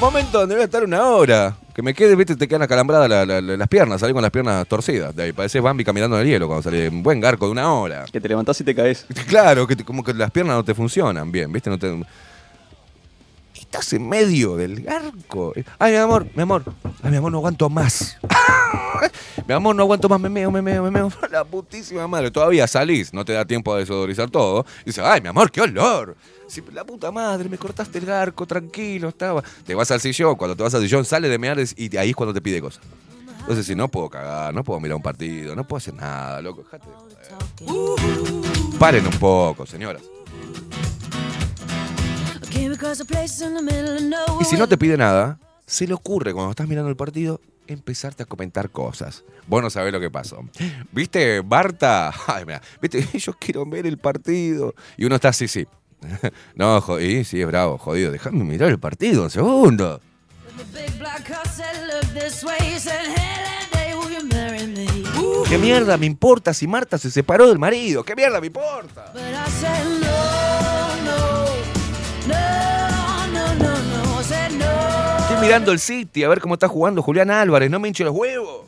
[SPEAKER 3] Momento donde voy a estar una hora. Que me quede, viste, te quedan acalambradas la- la- la- las piernas, salí con las piernas torcidas. De ahí pareces Bambi caminando en el hielo cuando salí. Un buen garco de una hora.
[SPEAKER 10] que te levantás y te caes.
[SPEAKER 3] Claro, que te- como que las piernas no te funcionan bien, ¿viste? No te... Estás en medio del garco. Ay, mi amor, mi amor. Ay, mi amor, no aguanto más. mi amor, no aguanto más, me meo, me meo, me meo. La putísima madre. Todavía salís, no te da tiempo a desodorizar todo. Y dices, ay, mi amor, qué olor. La puta madre, me cortaste el garco, tranquilo, estaba. Te vas al sillón, cuando te vas al sillón, sale de mear y ahí es cuando te pide cosas. Entonces, si no puedo cagar, no puedo mirar un partido, no puedo hacer nada, loco. Dejate de joder. Paren un poco, señoras. Y si no te pide nada, se le ocurre cuando estás mirando el partido empezarte a comentar cosas. Vos no sabés lo que pasó. ¿Viste, Barta? Ay, mira, ¿viste? Yo quiero ver el partido. Y uno está así, sí. No, jodí, sí, es bravo, jodido. Déjame mirar el partido un segundo. ¿Qué mierda me importa si Marta se separó del marido? ¿Qué mierda me importa? Estoy mirando el City a ver cómo está jugando Julián Álvarez. No me hinche los huevos.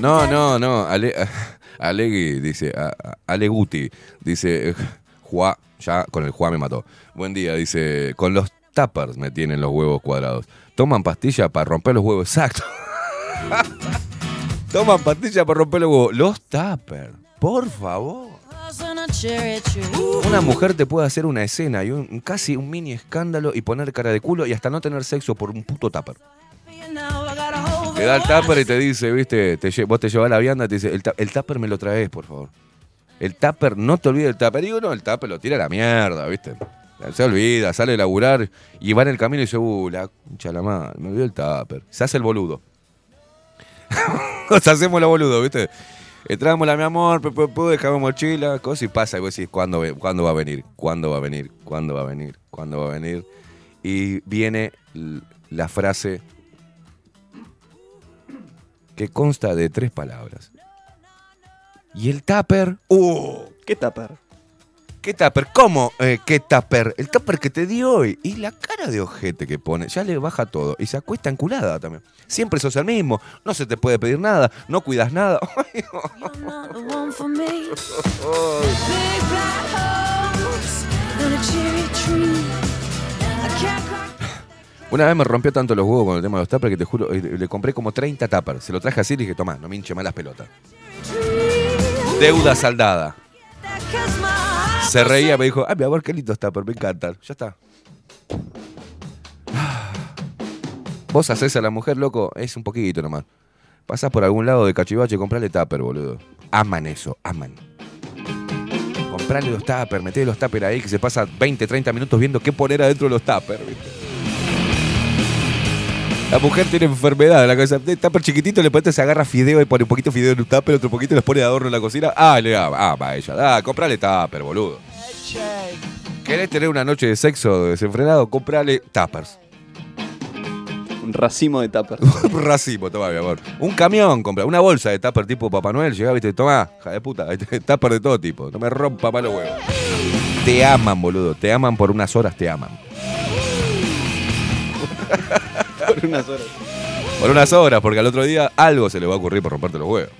[SPEAKER 3] No, no, no. Ale, Alegui dice, a- a- Aleguti dice, eh, Juá, ya con el Juá me mató. Buen día, dice, con los tappers me tienen los huevos cuadrados. Toman pastilla para romper los huevos, exacto. Toman pastilla para romper los huevos. Los tappers, por favor. Una mujer te puede hacer una escena y un, casi un mini escándalo y poner cara de culo y hasta no tener sexo por un puto tupper. Te da el tupper y te dice, viste, vos te llevas la vianda y te dice, el, el tupper me lo traes, por favor. El tupper, no te olvides del tupper. Y uno, el tupper lo tira a la mierda, viste. Se olvida, sale a laburar y va en el camino y dice, uh, la concha la madre, me olvidé el tupper. Se hace el boludo. Nos hacemos la boludo, viste. Entramos la mi amor, dejamos mochila, cosa y pasa. Y vos decís, ¿cuándo, ¿cuándo va a venir? ¿Cuándo va a venir? ¿Cuándo va a venir? ¿Cuándo va a venir? Y viene la frase que consta de tres palabras. Y el tupper. ¡Uh!
[SPEAKER 10] ¿Qué tupper?
[SPEAKER 3] ¿Qué tupper? ¿Cómo? eh, ¿Qué tupper? El tupper que te dio hoy. Y la cara de ojete que pone. Ya le baja todo. Y se acuesta enculada también. Siempre sos el mismo. No se te puede pedir nada. No cuidas nada. Una vez me rompió tanto los huevos con el tema de los tuppers que te juro, eh, le compré como 30 tuppers. Se lo traje así y dije, tomá, no me hinche más las pelotas. Deuda saldada. Se reía, me dijo, ay, mi amor, qué lindos tuppers, me encantan. Ya está. Vos haces a la mujer, loco, es un poquito nomás. Pasás por algún lado de cachivache y comprale tupper, boludo. Aman eso, aman. Comprale los tuppers, metele los tuppers ahí que se pasa 20, 30 minutos viendo qué poner adentro de los tuppers, ¿viste? La mujer tiene enfermedad en la cabeza. De tupper chiquitito le pones, se agarra fideo y pone un poquito fideo en un tupper, otro poquito y les pone de adorno en la cocina. Ah, le da, ah, va ella. Ah, comprale tupper, boludo. ¿Querés tener una noche de sexo desenfrenado? Comprale tuppers.
[SPEAKER 10] Un racimo de tupper.
[SPEAKER 3] un racimo, toma, mi amor. Un camión, compra. Una bolsa de tupper tipo Papá Noel. Llega, viste, toma, hija de puta. Tupper de todo tipo. No me rompa malo huevo. Te aman, boludo. Te aman por unas horas, te aman.
[SPEAKER 10] Por unas horas.
[SPEAKER 3] Por unas horas, porque al otro día algo se le va a ocurrir por romperte los huevos.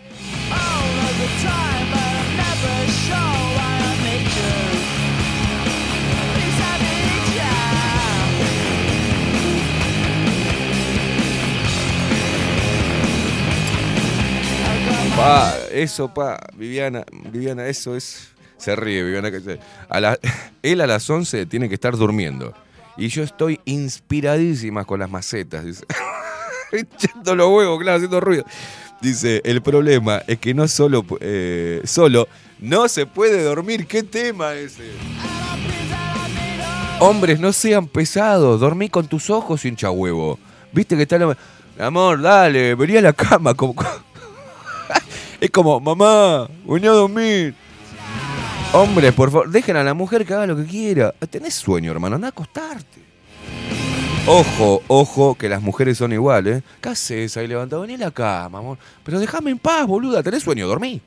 [SPEAKER 3] Pa, eso, pa, Viviana, Viviana, eso es. Se ríe, Viviana. Que se- él a las 11 tiene que estar durmiendo. Y yo estoy inspiradísima con las macetas, dice. Echando los huevos, claro, haciendo ruido. Dice, el problema es que no solo, eh, solo no se puede dormir. ¿Qué tema ese? Hombres, no sean pesados. Dormí con tus ojos, hincha huevo. Viste que está la... Amor, dale, vení a la cama. Es como, mamá, vení a dormir. Hombres, por favor, dejen a la mujer que haga lo que quiera. Tenés sueño, hermano, anda a acostarte. Ojo, ojo, que las mujeres son iguales. ¿Qué haces ahí levantado? Vení a la cama, amor. Pero déjame en paz, boluda. ¿Tenés sueño? Dormí.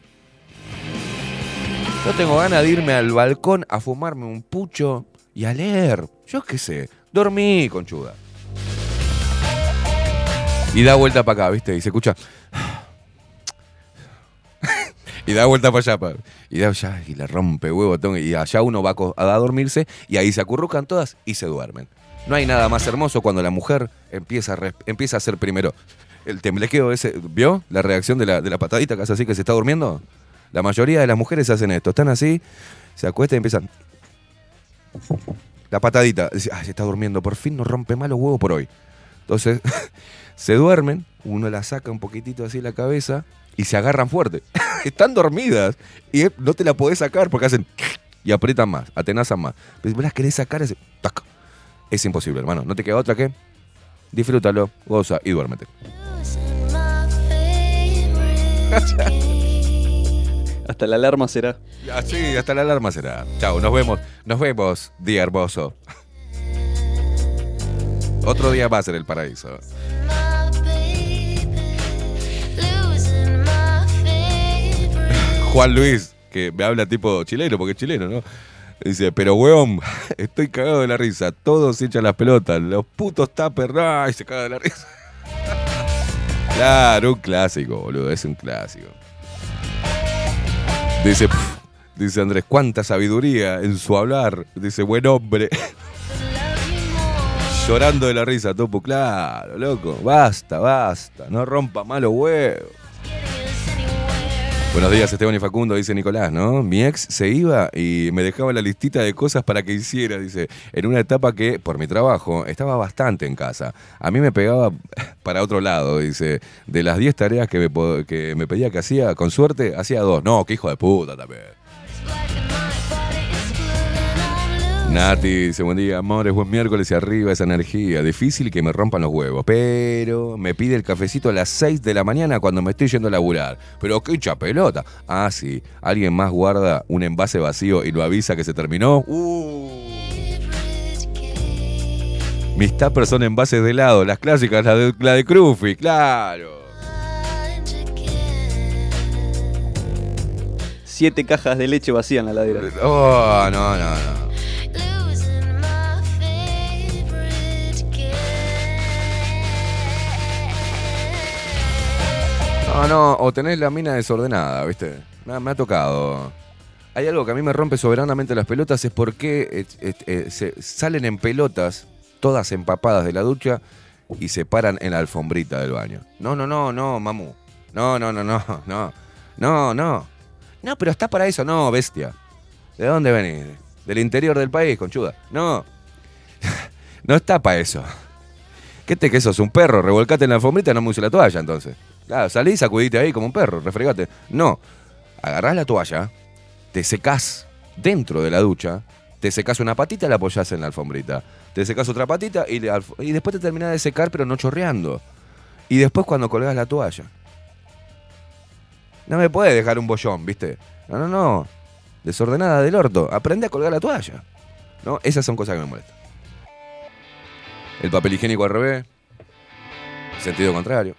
[SPEAKER 3] Yo tengo ganas de irme al balcón a fumarme un pucho y a leer. Yo qué sé. Dormí, conchuda. Y da vuelta para acá, ¿viste? Y se escucha. Y da vuelta para allá. Y da allá y le rompe huevo. Y allá uno va a dormirse y ahí se acurrucan todas y se duermen. No hay nada más hermoso cuando la mujer empieza a, empieza a hacer primero el temblequeo ese. ¿Vio la reacción de la, de la patadita que hace así que se está durmiendo? La mayoría de las mujeres hacen esto. Están así, se acuestan y empiezan. La patadita. Dice, "Ay, se está durmiendo. Por fin no rompe más los huevos por hoy. Entonces, se duermen. Uno la saca un poquitito así la cabeza y se agarran fuerte. Están dormidas y eh, no te la podés sacar porque hacen y aprietan más, atenazan más. Pero si las querés sacar, es, tac. es imposible, hermano. No te queda otra que disfrútalo, goza y duérmete.
[SPEAKER 10] Hasta la alarma será.
[SPEAKER 3] Así, hasta la alarma será. Chao, nos vemos. Nos vemos, día hermoso. Otro día más en el paraíso. Juan Luis, que me habla tipo chileno, porque es chileno, ¿no? Dice, pero weón, estoy cagado de la risa. Todos echan las pelotas. Los putos tuppers, ay, se caga de la risa. claro, un clásico, boludo, es un clásico. Dice, dice Andrés, cuánta sabiduría en su hablar. Dice, buen hombre. Llorando de la risa, Topo, claro, loco. Basta, basta. No rompa malos huevos. Buenos días, Esteban y Facundo, dice Nicolás, ¿no? Mi ex se iba y me dejaba la listita de cosas para que hiciera, dice, en una etapa que, por mi trabajo, estaba bastante en casa. A mí me pegaba para otro lado, dice, de las 10 tareas que me, que me pedía que hacía, con suerte, hacía dos. No, qué hijo de puta también. Nati dice, buen día, amores, buen miércoles y arriba esa energía. Difícil que me rompan los huevos, pero me pide el cafecito a las 6 de la mañana cuando me estoy yendo a laburar. Pero qué hincha pelota. Ah, sí, alguien más guarda un envase vacío y lo avisa que se terminó. Uh. Mis tuppers son envases de helado, las clásicas, la de, la de Cruffy, claro.
[SPEAKER 10] siete cajas de leche vacía en la ladera.
[SPEAKER 3] Oh, no, no, no. No, no, o tenés la mina desordenada, ¿viste? Me, me ha tocado. Hay algo que a mí me rompe soberanamente las pelotas, es por qué eh, eh, eh, se salen en pelotas, todas empapadas de la ducha, y se paran en la alfombrita del baño. No, no, no, no, mamu. No, no, no, no, no. No, no. No, pero está para eso, no, bestia. ¿De dónde venís? Del interior del país, conchuda. No. no está para eso. ¿Qué te que sos? ¿Un perro? Revolcate en la alfombrita y no me use la toalla entonces. Claro, salí, sacudite ahí como un perro, refregate. No. Agarrás la toalla, te secás dentro de la ducha, te secás una patita y la apoyás en la alfombrita. Te secás otra patita y después te terminás de secar, pero no chorreando. Y después cuando colgás la toalla. No me puedes dejar un bollón, ¿viste? No, no, no. Desordenada del orto. Aprende a colgar la toalla. ¿No? Esas son cosas que me molestan. El papel higiénico al revés. Sentido contrario.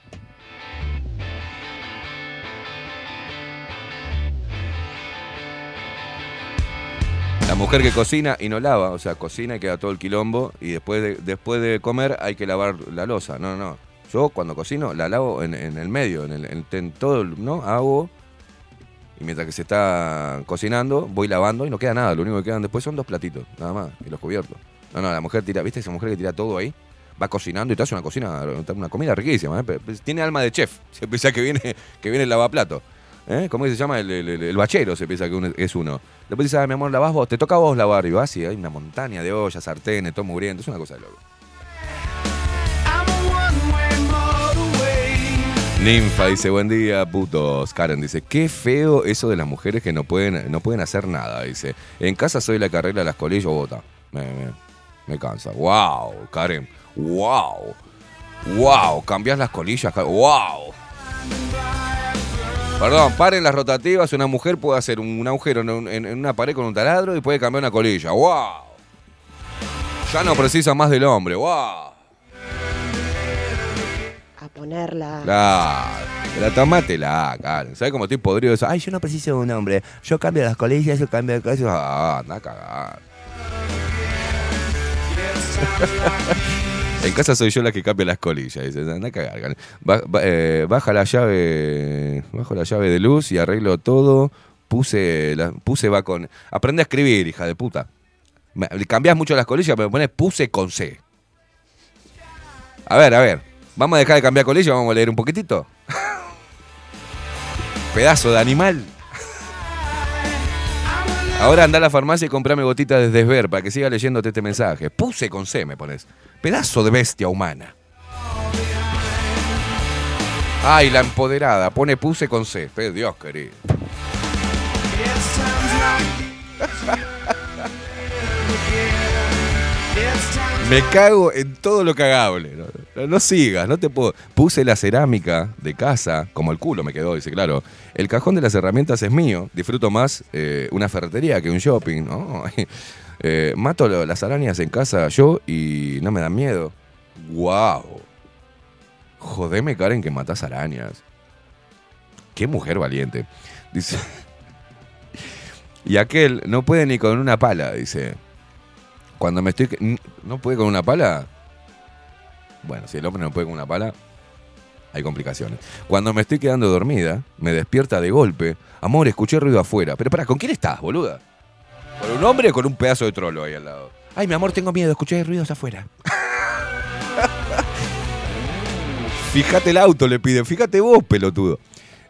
[SPEAKER 3] La mujer que cocina y no lava, o sea, cocina y queda todo el quilombo y después de, después de comer hay que lavar la losa. No, no, no. Yo cuando cocino la lavo en, el medio, en, el, en, todo, el- ¿no? Hago y mientras que se está cocinando voy lavando y no queda nada. Lo único que quedan después son dos platitos, nada más, y los cubiertos. No, no, la mujer tira, ¿viste esa mujer que tira todo ahí? Va cocinando y te hace una cocina, una comida riquísima. ¿eh? Pues, Tiene alma de chef. Se piensa que viene, que viene el lavaplato. ¿Eh? ¿Cómo se llama? El, el- bachero se piensa que es uno. Después dice, ah, mi amor, lavas vos, te toca a vos lavar. Y vas y hay una montaña de ollas, sartenes, todo mugriento. Es una cosa de loco. Ninfa dice, buen día, putos. Karen dice, qué feo eso de las mujeres que no pueden, no pueden hacer nada. Dice, en casa soy la que arregla las colillas, bota. Me, me, cansa. Wow, Karen. Wow. Wow, cambias las colillas. Wow. Perdón, paren las rotativas. Una mujer puede hacer un agujero en, un- en- en una pared con un taladro y puede cambiar una colilla. ¡Wow! Ya no precisa más del hombre. ¡Wow!
[SPEAKER 12] A ponerla.
[SPEAKER 3] Claro. La tomátela, Karen. ¿Sabes cómo estoy podrido de eso? Ay, yo no preciso de un hombre. Yo cambio las colillas, yo cambio de cosas. Ah, anda a cagar. En casa soy yo la que cambia las colillas. Dice, anda a cagar. Eh, baja la llave. Bajo la llave de luz y arreglo todo. Puse, puse va con. Aprende a escribir, hija de puta. Me- Cambiás mucho las colillas, pero me pones puse con C. A ver, a ver. Vamos a dejar de cambiar colillas, vamos a leer un poquitito. Pedazo de animal. Ahora anda a la farmacia y comprame gotitas de desver para que siga leyéndote este mensaje. Puse con C, me pones. Pedazo de bestia humana. Ay, la empoderada. Pone puse con C. Dios querido. Me cago en todo lo cagable. No, no- sigas, no te puedo. Puse la cerámica de casa, como el culo me quedó, dice, claro. El cajón de las herramientas es mío. Disfruto más eh, una ferretería que un shopping, ¿no? Eh, mato las arañas en casa yo y no me dan miedo. ¡Wow! Jodeme, Karen, que matas arañas. Qué mujer valiente. Dice. Y aquel no puede ni con una pala, dice. Cuando me estoy. ¿No puede con una pala? Bueno, si el hombre no puede con una pala, hay complicaciones. Cuando me estoy quedando dormida, me despierta de golpe. Amor, escuché ruido afuera. Pero para, ¿con quién estás, boluda? ¿Con un hombre o con un pedazo de trolo ahí al lado? Ay, mi amor, tengo miedo, escuché ruidos afuera. Fíjate el auto, le pide. Fíjate vos, pelotudo.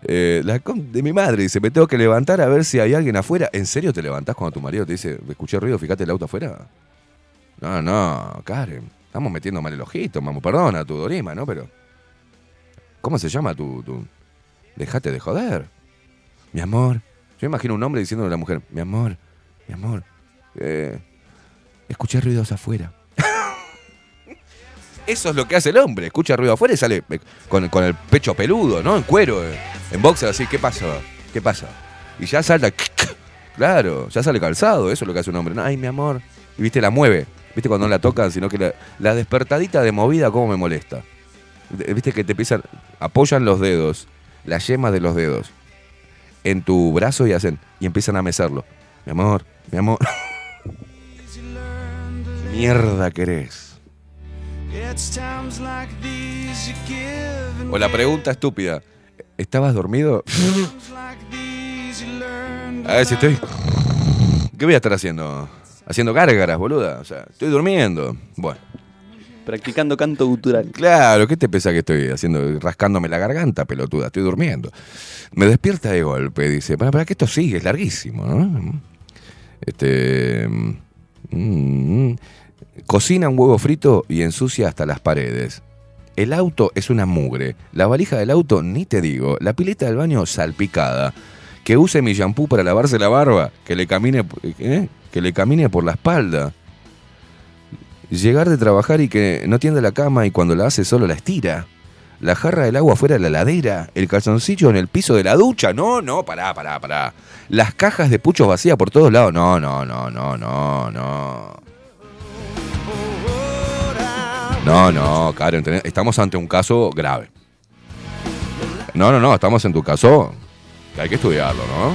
[SPEAKER 3] Eh, la de mi madre dice, me tengo que levantar a ver si hay alguien afuera. ¿En serio te levantás cuando tu marido te dice, escuché ruido, fíjate el auto afuera? No, no, Karen. Estamos metiendo mal el ojito, mamo. Perdona tu Dorima, ¿no? Pero. ¿Cómo se llama tu. tu... Dejate de joder. Mi amor. Yo imagino un hombre diciéndole a la mujer, mi amor, mi amor. eh, escuché ruidos afuera. Eso es lo que hace el hombre. Escucha ruido afuera y sale eh, con, el pecho peludo, ¿no? En cuero, eh, en boxer, así. ¿Qué pasa? ¿Qué pasa? Y ya salta. Claro, ya sale calzado. Eso es lo que hace un hombre. Ay, mi amor. Y viste, la mueve. Viste cuando no la tocan, sino que la, despertadita de movida, cómo me molesta. Viste que te empiezan. Apoyan los dedos, las yemas de los dedos. en tu brazo y hacen y empiezan a mecerlo. Mi amor, mi amor. Mierda querés. O la pregunta estúpida. ¿Estabas dormido? A ver si estoy. ¿Qué voy a estar haciendo? Haciendo gárgaras, boluda. O sea, estoy durmiendo. Bueno.
[SPEAKER 10] Practicando canto gutural.
[SPEAKER 3] Claro, ¿qué te pesa que estoy haciendo? Rascándome la garganta, pelotuda, estoy durmiendo. Me despierta de golpe, dice, para, para que esto sigue, es larguísimo, ¿no? Este. mm, cocina un huevo frito y ensucia hasta las paredes. El auto es una mugre. La valija del auto, ni te digo. La pileta del baño salpicada. Que use mi shampoo para lavarse la barba. Que le camine, ¿eh? que le camine por la espalda. Llegar de trabajar y que no tienda la cama y cuando la hace solo la estira. La jarra del agua fuera de la ladera. El calzoncillo en el piso de la ducha. No, no, pará, pará, pará. Las cajas de puchos vacías por todos lados. No, no, no, no, no, no. No, no, Karen, estamos ante un caso grave. No, no, no, estamos en tu caso hay que estudiarlo, ¿no?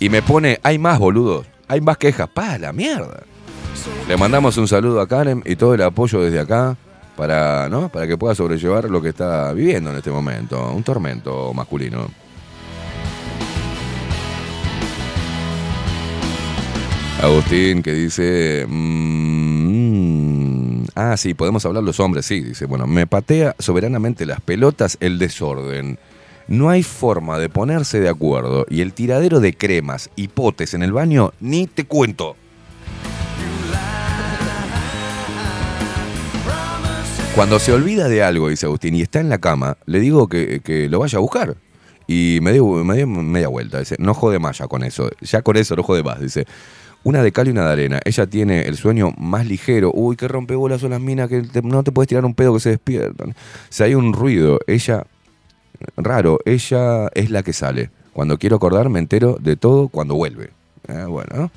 [SPEAKER 3] Y me pone, hay más boludos, hay más quejas, pa, la mierda. Le mandamos un saludo a Karen y todo el apoyo desde acá para, ¿no? para que pueda sobrellevar lo que está viviendo en este momento, un tormento masculino. Agustín que dice... mm, ah, sí, podemos hablar los hombres, sí. Dice, bueno, me patea soberanamente las pelotas el desorden. No hay forma de ponerse de acuerdo y el tiradero de cremas y potes en el baño ni te cuento. Cuando se olvida de algo, dice Agustín, y está en la cama, le digo que, que lo vaya a buscar. Y me dio, me dio media vuelta. Dice, no jode más ya con eso. Ya con eso no jode más. Dice, una de cal y una de arena. Ella tiene el sueño más ligero. Uy, qué rompebolas son las minas que no te puedes tirar un pedo que se despiertan. Si hay un ruido, ella, raro, ella es la que sale. Cuando quiero acordar, me entero de todo cuando vuelve. Ah, bueno,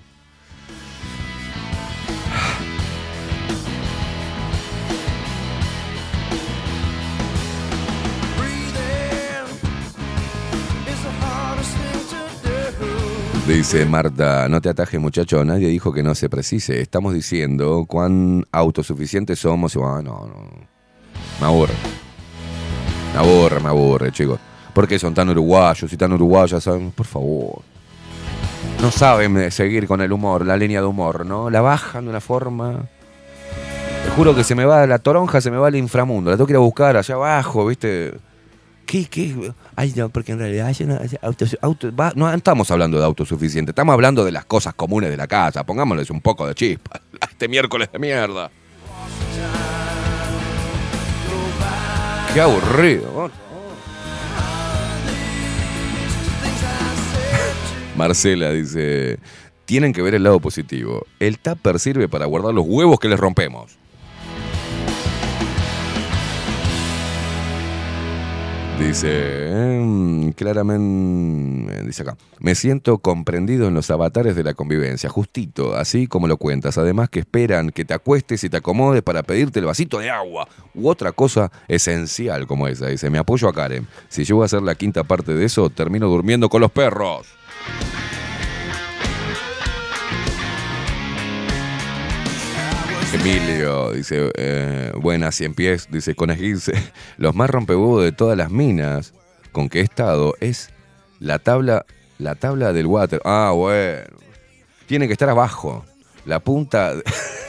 [SPEAKER 3] Dice Marta, no te atajes muchacho, nadie dijo que no se precise. Estamos diciendo cuán autosuficientes somos. y bueno, no, no. Me aburre. Me aburre, me aburre, chicos. ¿Por qué son tan uruguayos y tan uruguayas? ¿saben? Por favor. No saben seguir con el humor, la línea de humor, ¿no? La bajan de una forma... Te juro que se me va la toronja, se me va al inframundo. La tengo que ir a buscar allá abajo, ¿viste? ¿Qué? ¿Qué? Ay, no, porque en realidad auto, no estamos hablando de autosuficiente, estamos hablando de las cosas comunes de la casa. Pongámosles un poco de chispa este miércoles de mierda. Qué aburrido. Marcela dice, tienen que ver el lado positivo. El tupper sirve para guardar los huevos que les rompemos. Dice, em, claramente, dice acá, me siento comprendido en los avatares de la convivencia, justito, así como lo cuentas. Además que esperan que te acuestes y te acomodes para pedirte el vasito de agua u otra cosa esencial como esa. Dice, me apoyo a Karen. Si yo voy a hacer la quinta parte de eso, termino durmiendo con los perros. Emilio dice, eh, cien pies, dice con. Los más rompehuevos de todas las minas con que he estado es la tabla, la tabla del water. Ah, bueno. Tiene que estar abajo. La punta,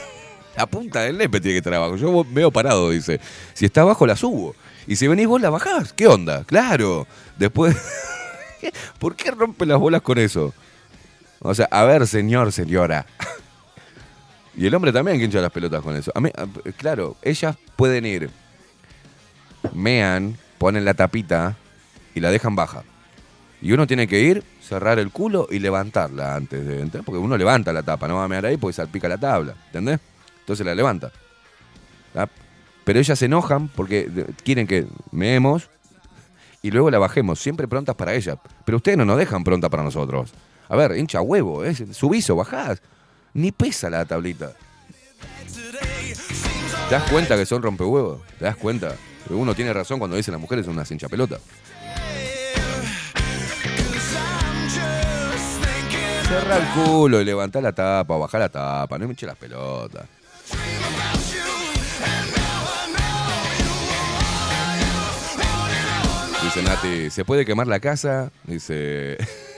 [SPEAKER 3] la punta del nepe tiene que estar abajo. Yo veo parado, dice. Si está abajo la subo. Y si venís vos la bajás. ¿Qué onda? Claro. Después, ¿por qué rompe las bolas con eso? O sea, a ver, señor, señora. Y el hombre también que hincha las pelotas con eso. Claro, ellas pueden ir, mean, ponen la tapita y la dejan baja. Y uno tiene que ir, cerrar el culo y levantarla antes de entrar. Porque uno levanta la tapa, no va a mear ahí porque salpica la tabla. ¿Entendés? Entonces la levanta. ¿tá? Pero ellas se enojan porque quieren que meemos y luego la bajemos, siempre prontas para ellas. Pero ustedes no nos dejan pronta para nosotros. A ver, hincha huevo, ¿eh? subís o bajás. Ni pesa la tablita. ¿Te das cuenta que son rompehuevos? ¿Te das cuenta? Uno tiene razón cuando dice las mujeres son unas hincha pelota. Cerra el culo y levanta la tapa o baja la tapa, no me eche las pelotas. Dice Nati, ¿se puede quemar la casa? Dice,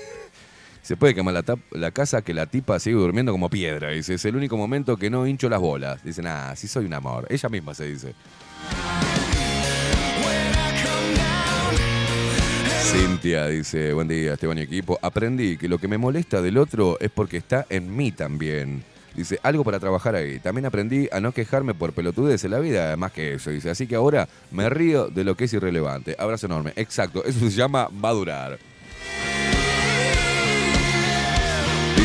[SPEAKER 3] se puede quemar la, casa que la tipa sigue durmiendo como piedra. Dice, es el único momento que no hincho las bolas. Dice, nada, sí soy un amor. Ella misma se dice. Cintia dice, buen día Esteban y equipo. Aprendí que lo que me molesta del otro es porque está en mí también. Dice, algo para trabajar ahí. También aprendí a no quejarme por pelotudes en la vida, más que eso. Dice, así que ahora me río de lo que es irrelevante. Abrazo enorme. Exacto, eso se llama madurar.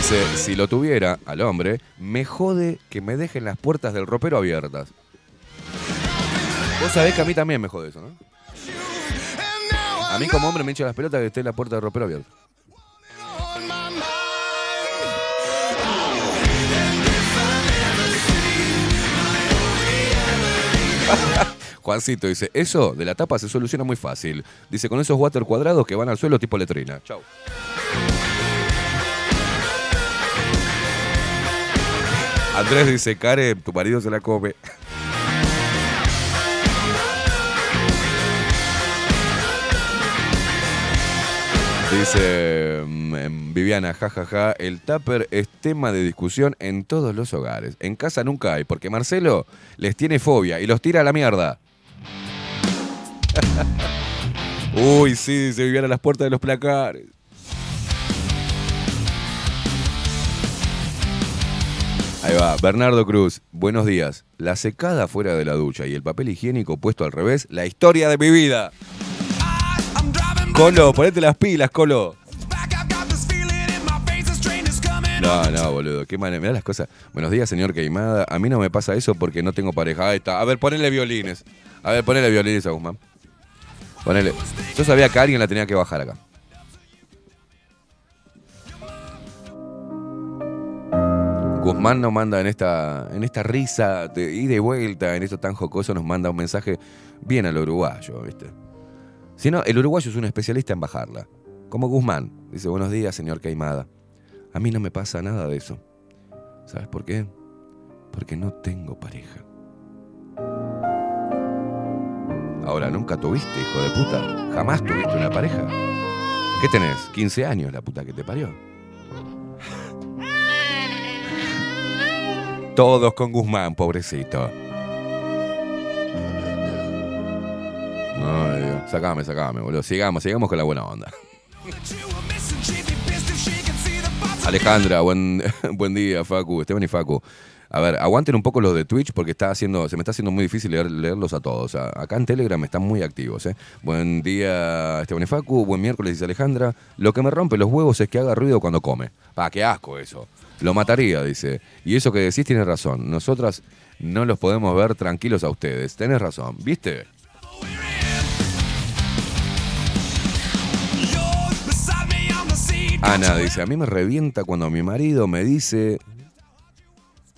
[SPEAKER 3] Dice, si lo tuviera al hombre, me jode que me dejen las puertas del ropero abiertas. Vos sabés que a mí también me jode eso, ¿no? A mí como hombre me hincha las pelotas que esté la puerta del ropero abierta. Juancito dice, eso de la tapa se soluciona muy fácil. Dice, con esos water cuadrados que van al suelo tipo letrina. Chau. Andrés dice, Care, tu marido se la come. Dice mm, em, Viviana, jajaja, el tupper es tema de discusión en todos los hogares. En casa nunca hay, porque Marcelo les tiene fobia y los tira a la mierda. Uy, sí, dice Viviana, las puertas de los placares. Ahí va, Bernardo Cruz, buenos días. La secada fuera de la ducha y el papel higiénico puesto al revés, la historia de mi vida. Colo, ponete las pilas, Colo. No, no, boludo, qué manera. Mirá las cosas. Buenos días, señor Queimada. A mí no me pasa eso porque no tengo pareja. Ahí está. A ver, ponele violines. A ver, ponele violines a Guzmán. Ponele. Yo sabía que alguien la tenía que bajar acá. Guzmán nos manda en esta, en esta risa de vuelta, en esto tan jocoso, nos manda un mensaje bien al uruguayo, ¿viste? Si no, el uruguayo es un especialista en bajarla. Como Guzmán. Dice, buenos días, señor Caimada. A mí no me pasa nada de eso. ¿Sabes por qué? Porque no tengo pareja. Ahora, nunca tuviste, hijo de puta. Jamás tuviste una pareja. ¿Qué tenés? 15 años, la puta que te parió. Todos con Guzmán, pobrecito. Ay. Sacame, sacame, boludo. Sigamos, sigamos con la buena onda. Alejandra, buen, buen día, Facu, Esteban y Facu. A ver, aguanten un poco los de Twitch porque está haciendo, se me está haciendo muy difícil leer- leerlos a todos. Acá en Telegram están muy activos. ¿eh? Buen día, Esteban y Facu. Buen miércoles, dice Alejandra. Lo que me rompe los huevos es que haga ruido cuando come. Pa, qué asco eso. Lo mataría, dice. Y eso que decís tiene razón. Nosotras no los podemos ver tranquilos a ustedes. Tenés razón. ¿Viste? Ana dice, a mí me revienta cuando mi marido me dice,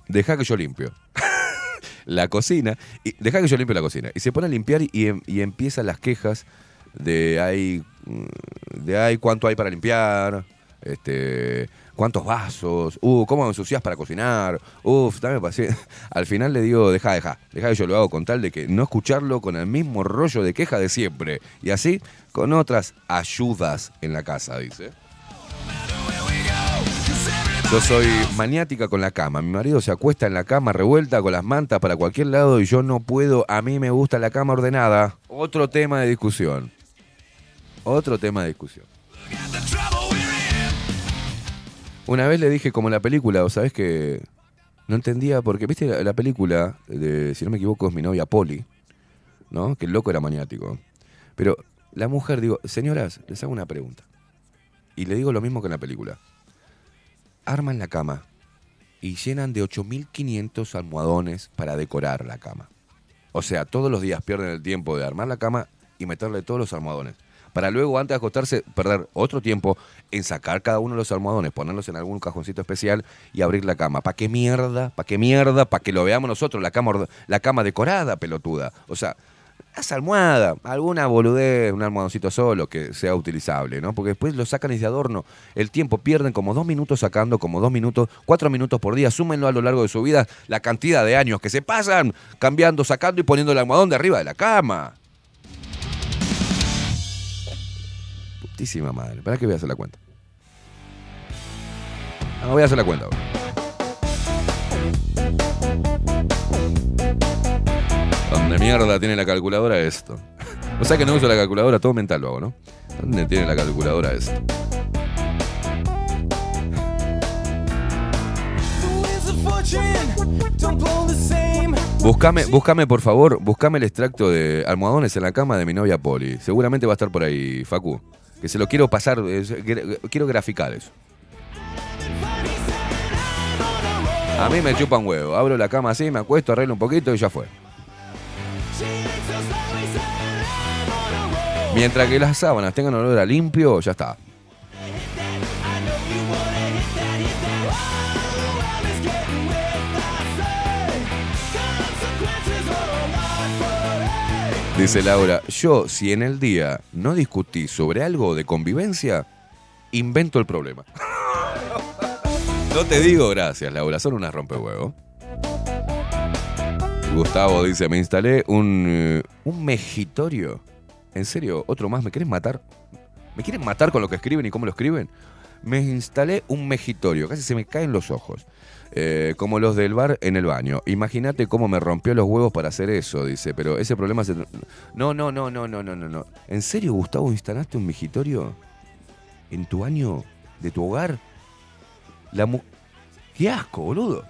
[SPEAKER 3] deja que yo limpio. la cocina, y deja que yo limpio la cocina. Y se pone a limpiar y, em- empiezan las quejas de hay, mm, de hay cuánto hay para limpiar, este, cuántos vasos, uh, cómo me ensucias para cocinar, uff, dame paciencia. Al final le digo, deja, deja, deja que yo lo hago con tal de que no escucharlo con el mismo rollo de queja de siempre. Y así con otras ayudas en la casa, dice. Yo soy maniática con la cama. Mi marido se acuesta en la cama revuelta con las mantas para cualquier lado y yo no puedo. A mí me gusta la cama ordenada. Otro tema de discusión. Otro tema de discusión. Una vez le dije como la película, o sabes que no entendía porque, viste, la, la película, de, si no me equivoco, es mi novia Polly, ¿no? Que el loco era maniático. Pero la mujer, digo, señoras, les hago una pregunta. Y le digo lo mismo que en la película arman la cama y llenan de 8.500 almohadones para decorar la cama. O sea, todos los días pierden el tiempo de armar la cama y meterle todos los almohadones. Para luego, antes de acostarse, perder otro tiempo en sacar cada uno de los almohadones, ponerlos en algún cajoncito especial y abrir la cama. ¿Para qué mierda? ¿Para qué mierda? Para que lo veamos nosotros, la cama, la cama decorada, pelotuda. O sea, Esa almohada, alguna boludez, un almohadoncito solo que sea utilizable, ¿no? Porque después lo sacan y de adorno. El tiempo pierden como dos minutos sacando, como dos minutos, cuatro minutos por día. Súmenlo a lo largo de su vida la cantidad de años que se pasan cambiando, sacando y poniendo el almohadón de arriba de la cama. Putísima madre. ¿Para qué voy a hacer la cuenta? No, voy a hacer la cuenta. ahora. ¿Dónde mierda tiene la calculadora esto? O sea que no uso la calculadora, todo mental lo hago, ¿no? ¿Dónde tiene la calculadora esto? Búscame, búscame, por favor, búscame el extracto de almohadones en la cama de mi novia Poli. Seguramente va a estar por ahí, Facu. Que se lo quiero pasar, quiero graficar eso. A mí me chupa un huevo. Abro la cama así, me acuesto, arreglo un poquito y ya fue. Mientras que las sábanas tengan olor a limpio, ya está. Dice Laura, yo si en el día no discutí sobre algo de convivencia, invento el problema. no te digo gracias, Laura, son unas rompehuevos. Gustavo dice, me instalé un, eh, un mejitorio. ¿En serio? ¿Otro más? ¿Me quieren matar? ¿Me quieren matar con lo que escriben y cómo lo escriben? Me instalé un mejitorio, casi se me caen los ojos. Eh, como los del bar en el baño. Imagínate cómo me rompió los huevos para hacer eso, dice, pero ese problema se... No, no, no, no, no, no, no, no. ¿En serio, Gustavo, instalaste un mejitorio en tu baño de tu hogar? La mu... ¡Qué asco, boludo!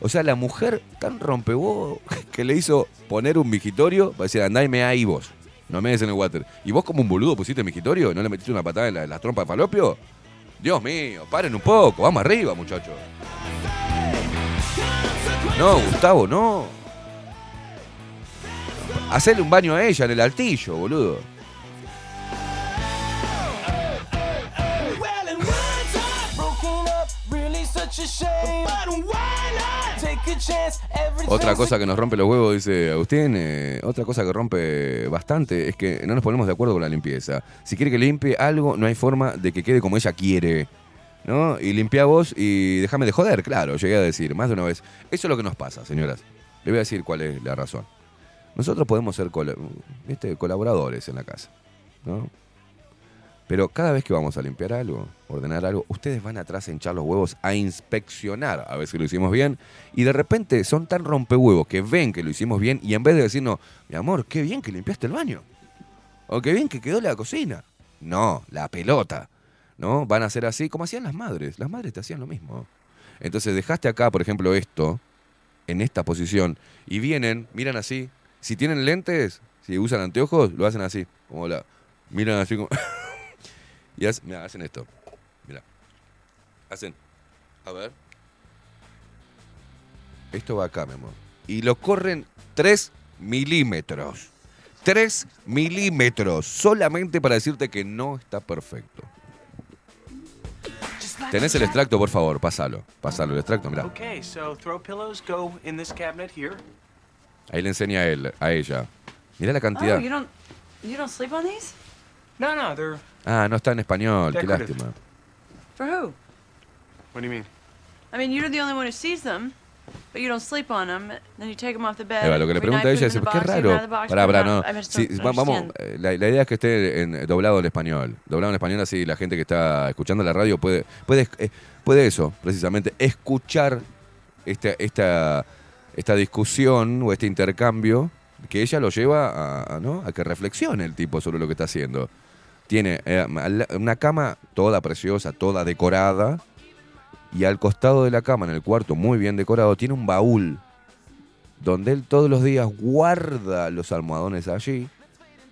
[SPEAKER 3] O sea, la mujer tan rompehuevo que le hizo poner un migitorio para decir, andá y me ahí vos. No me des en el water. ¿Y vos como un boludo pusiste migitorio? ¿No le metiste una patada en la, en la trompa de falopio? Dios mío, paren un poco, vamos arriba, muchachos. No, Gustavo, no. Hacerle un baño a ella en el altillo, boludo. Otra cosa que nos rompe los huevos, dice Agustín, eh, otra cosa que rompe bastante es que no nos ponemos de acuerdo con la limpieza. Si quiere que limpie algo, no hay forma de que quede como ella quiere. ¿No? Y limpia vos y déjame de joder, claro, llegué a decir más de una vez. Eso es lo que nos pasa, señoras. Le voy a decir cuál es la razón. Nosotros podemos ser col- colaboradores en la casa, ¿no? Pero cada vez que vamos a limpiar algo, ordenar algo, ustedes van atrás a hinchar los huevos a inspeccionar a ver si lo hicimos bien. Y de repente son tan rompehuevos que ven que lo hicimos bien y en vez de decirnos, mi amor, qué bien que limpiaste el baño. O qué bien que quedó la cocina. No, la pelota. ¿No? Van a ser así como hacían las madres. Las madres te hacían lo mismo. Entonces dejaste acá, por ejemplo, esto, en esta posición, y vienen, miran así. Si tienen lentes, si usan anteojos, lo hacen así. Como la. Miran así como. y hacen, esto. Mira. Hacen. A ver. Esto va acá, mi amor. Y lo corren 3 milímetros. 3 milímetros. Solamente para decirte que no está perfecto. ¿Tenés el extracto, por favor? Pásalo. Pásalo, el extracto, mira.
[SPEAKER 12] Okay, so throw pillows go in this cabinet here.
[SPEAKER 3] Ahí le enseña a él, a ella. Mirá la
[SPEAKER 13] Oh,
[SPEAKER 3] cantidad.
[SPEAKER 13] you don't you don't sleep on these?
[SPEAKER 12] No, no, they're.
[SPEAKER 3] Ah, no está en español, qué lástima.
[SPEAKER 13] For who?
[SPEAKER 12] What do you mean?
[SPEAKER 13] I mean, you're the only one who sees them,
[SPEAKER 3] Eva, lo que le pregunta ella es, qué raro. Pará, pará, no. Sí, va- vamos, eh, la, la idea es que esté en, doblado en español. Doblado en español, así la gente que está escuchando la radio puede, puede, eh, puede eso, precisamente, escuchar esta, esta, esta discusión o este intercambio que ella lo lleva a, a, ¿no? a que reflexione el tipo sobre lo que está haciendo. Tiene eh, al- una cama toda preciosa, toda decorada, y al costado de la cama, en el cuarto muy bien decorado, tiene un baúl donde él todos los días guarda los almohadones allí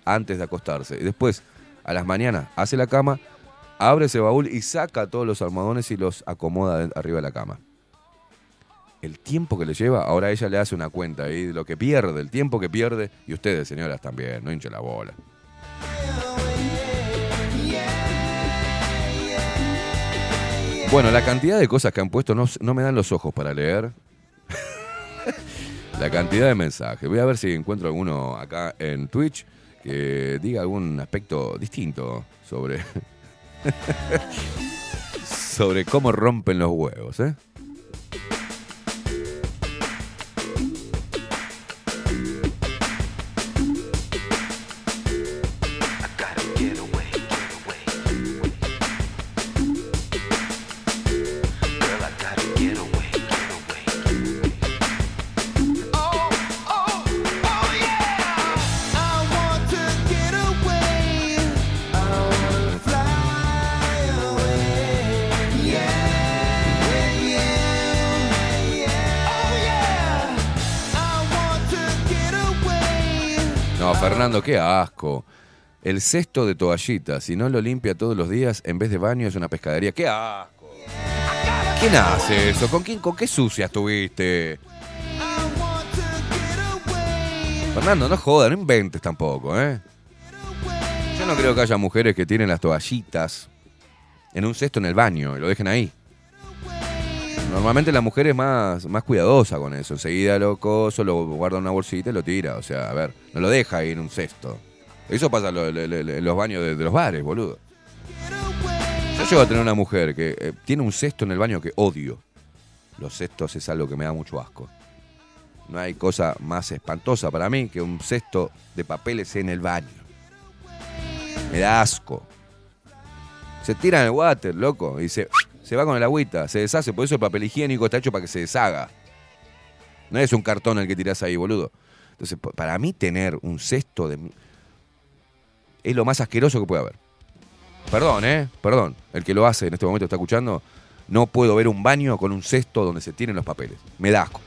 [SPEAKER 3] antes de acostarse. Y después, a las mañanas, hace la cama, abre ese baúl y saca todos los almohadones y los acomoda arriba de la cama. El tiempo que le lleva, ahora ella le hace una cuenta ahí de lo que pierde, el tiempo que pierde, y ustedes, señoras, también, no hinche la bola. Bueno, la cantidad de cosas que han puesto no, no me dan los ojos para leer. La cantidad de mensajes. Voy a ver si encuentro alguno acá en Twitch que diga algún aspecto distinto sobre. sobre cómo rompen los huevos, ¿eh? Qué asco. El cesto de toallitas, si no lo limpia todos los días, en vez de baño es una pescadería. ¡Qué asco! ¿Quién hace eso? ¿Con quién, con qué sucia estuviste? Fernando, no jodas, no inventes tampoco, ¿eh? Yo no creo que haya mujeres que tienen las toallitas en un cesto en el baño y lo dejen ahí. Normalmente la mujer es más, más cuidadosa con eso. Enseguida lo coso, lo guarda una bolsita y lo tira. O sea, a ver, no lo deja ahí en un cesto. Eso pasa en los baños de, de los bares, boludo. Yo llego a tener una mujer que eh, tiene un cesto en el baño que odio. Los cestos es algo que me da mucho asco. No hay cosa más espantosa para mí que un cesto de papeles en el baño. Me da asco. Se tira en el water, loco, y se, se va con el agüita, se deshace. Por eso el papel higiénico está hecho para que se deshaga. No es un cartón el que tirás ahí, boludo. Entonces, pa- para mí tener un cesto. Es lo más asqueroso que puede haber. Perdón, ¿eh? Perdón. El que lo hace en este momento está escuchando. No puedo ver un baño con un cesto donde se tienen los papeles. Me da asco.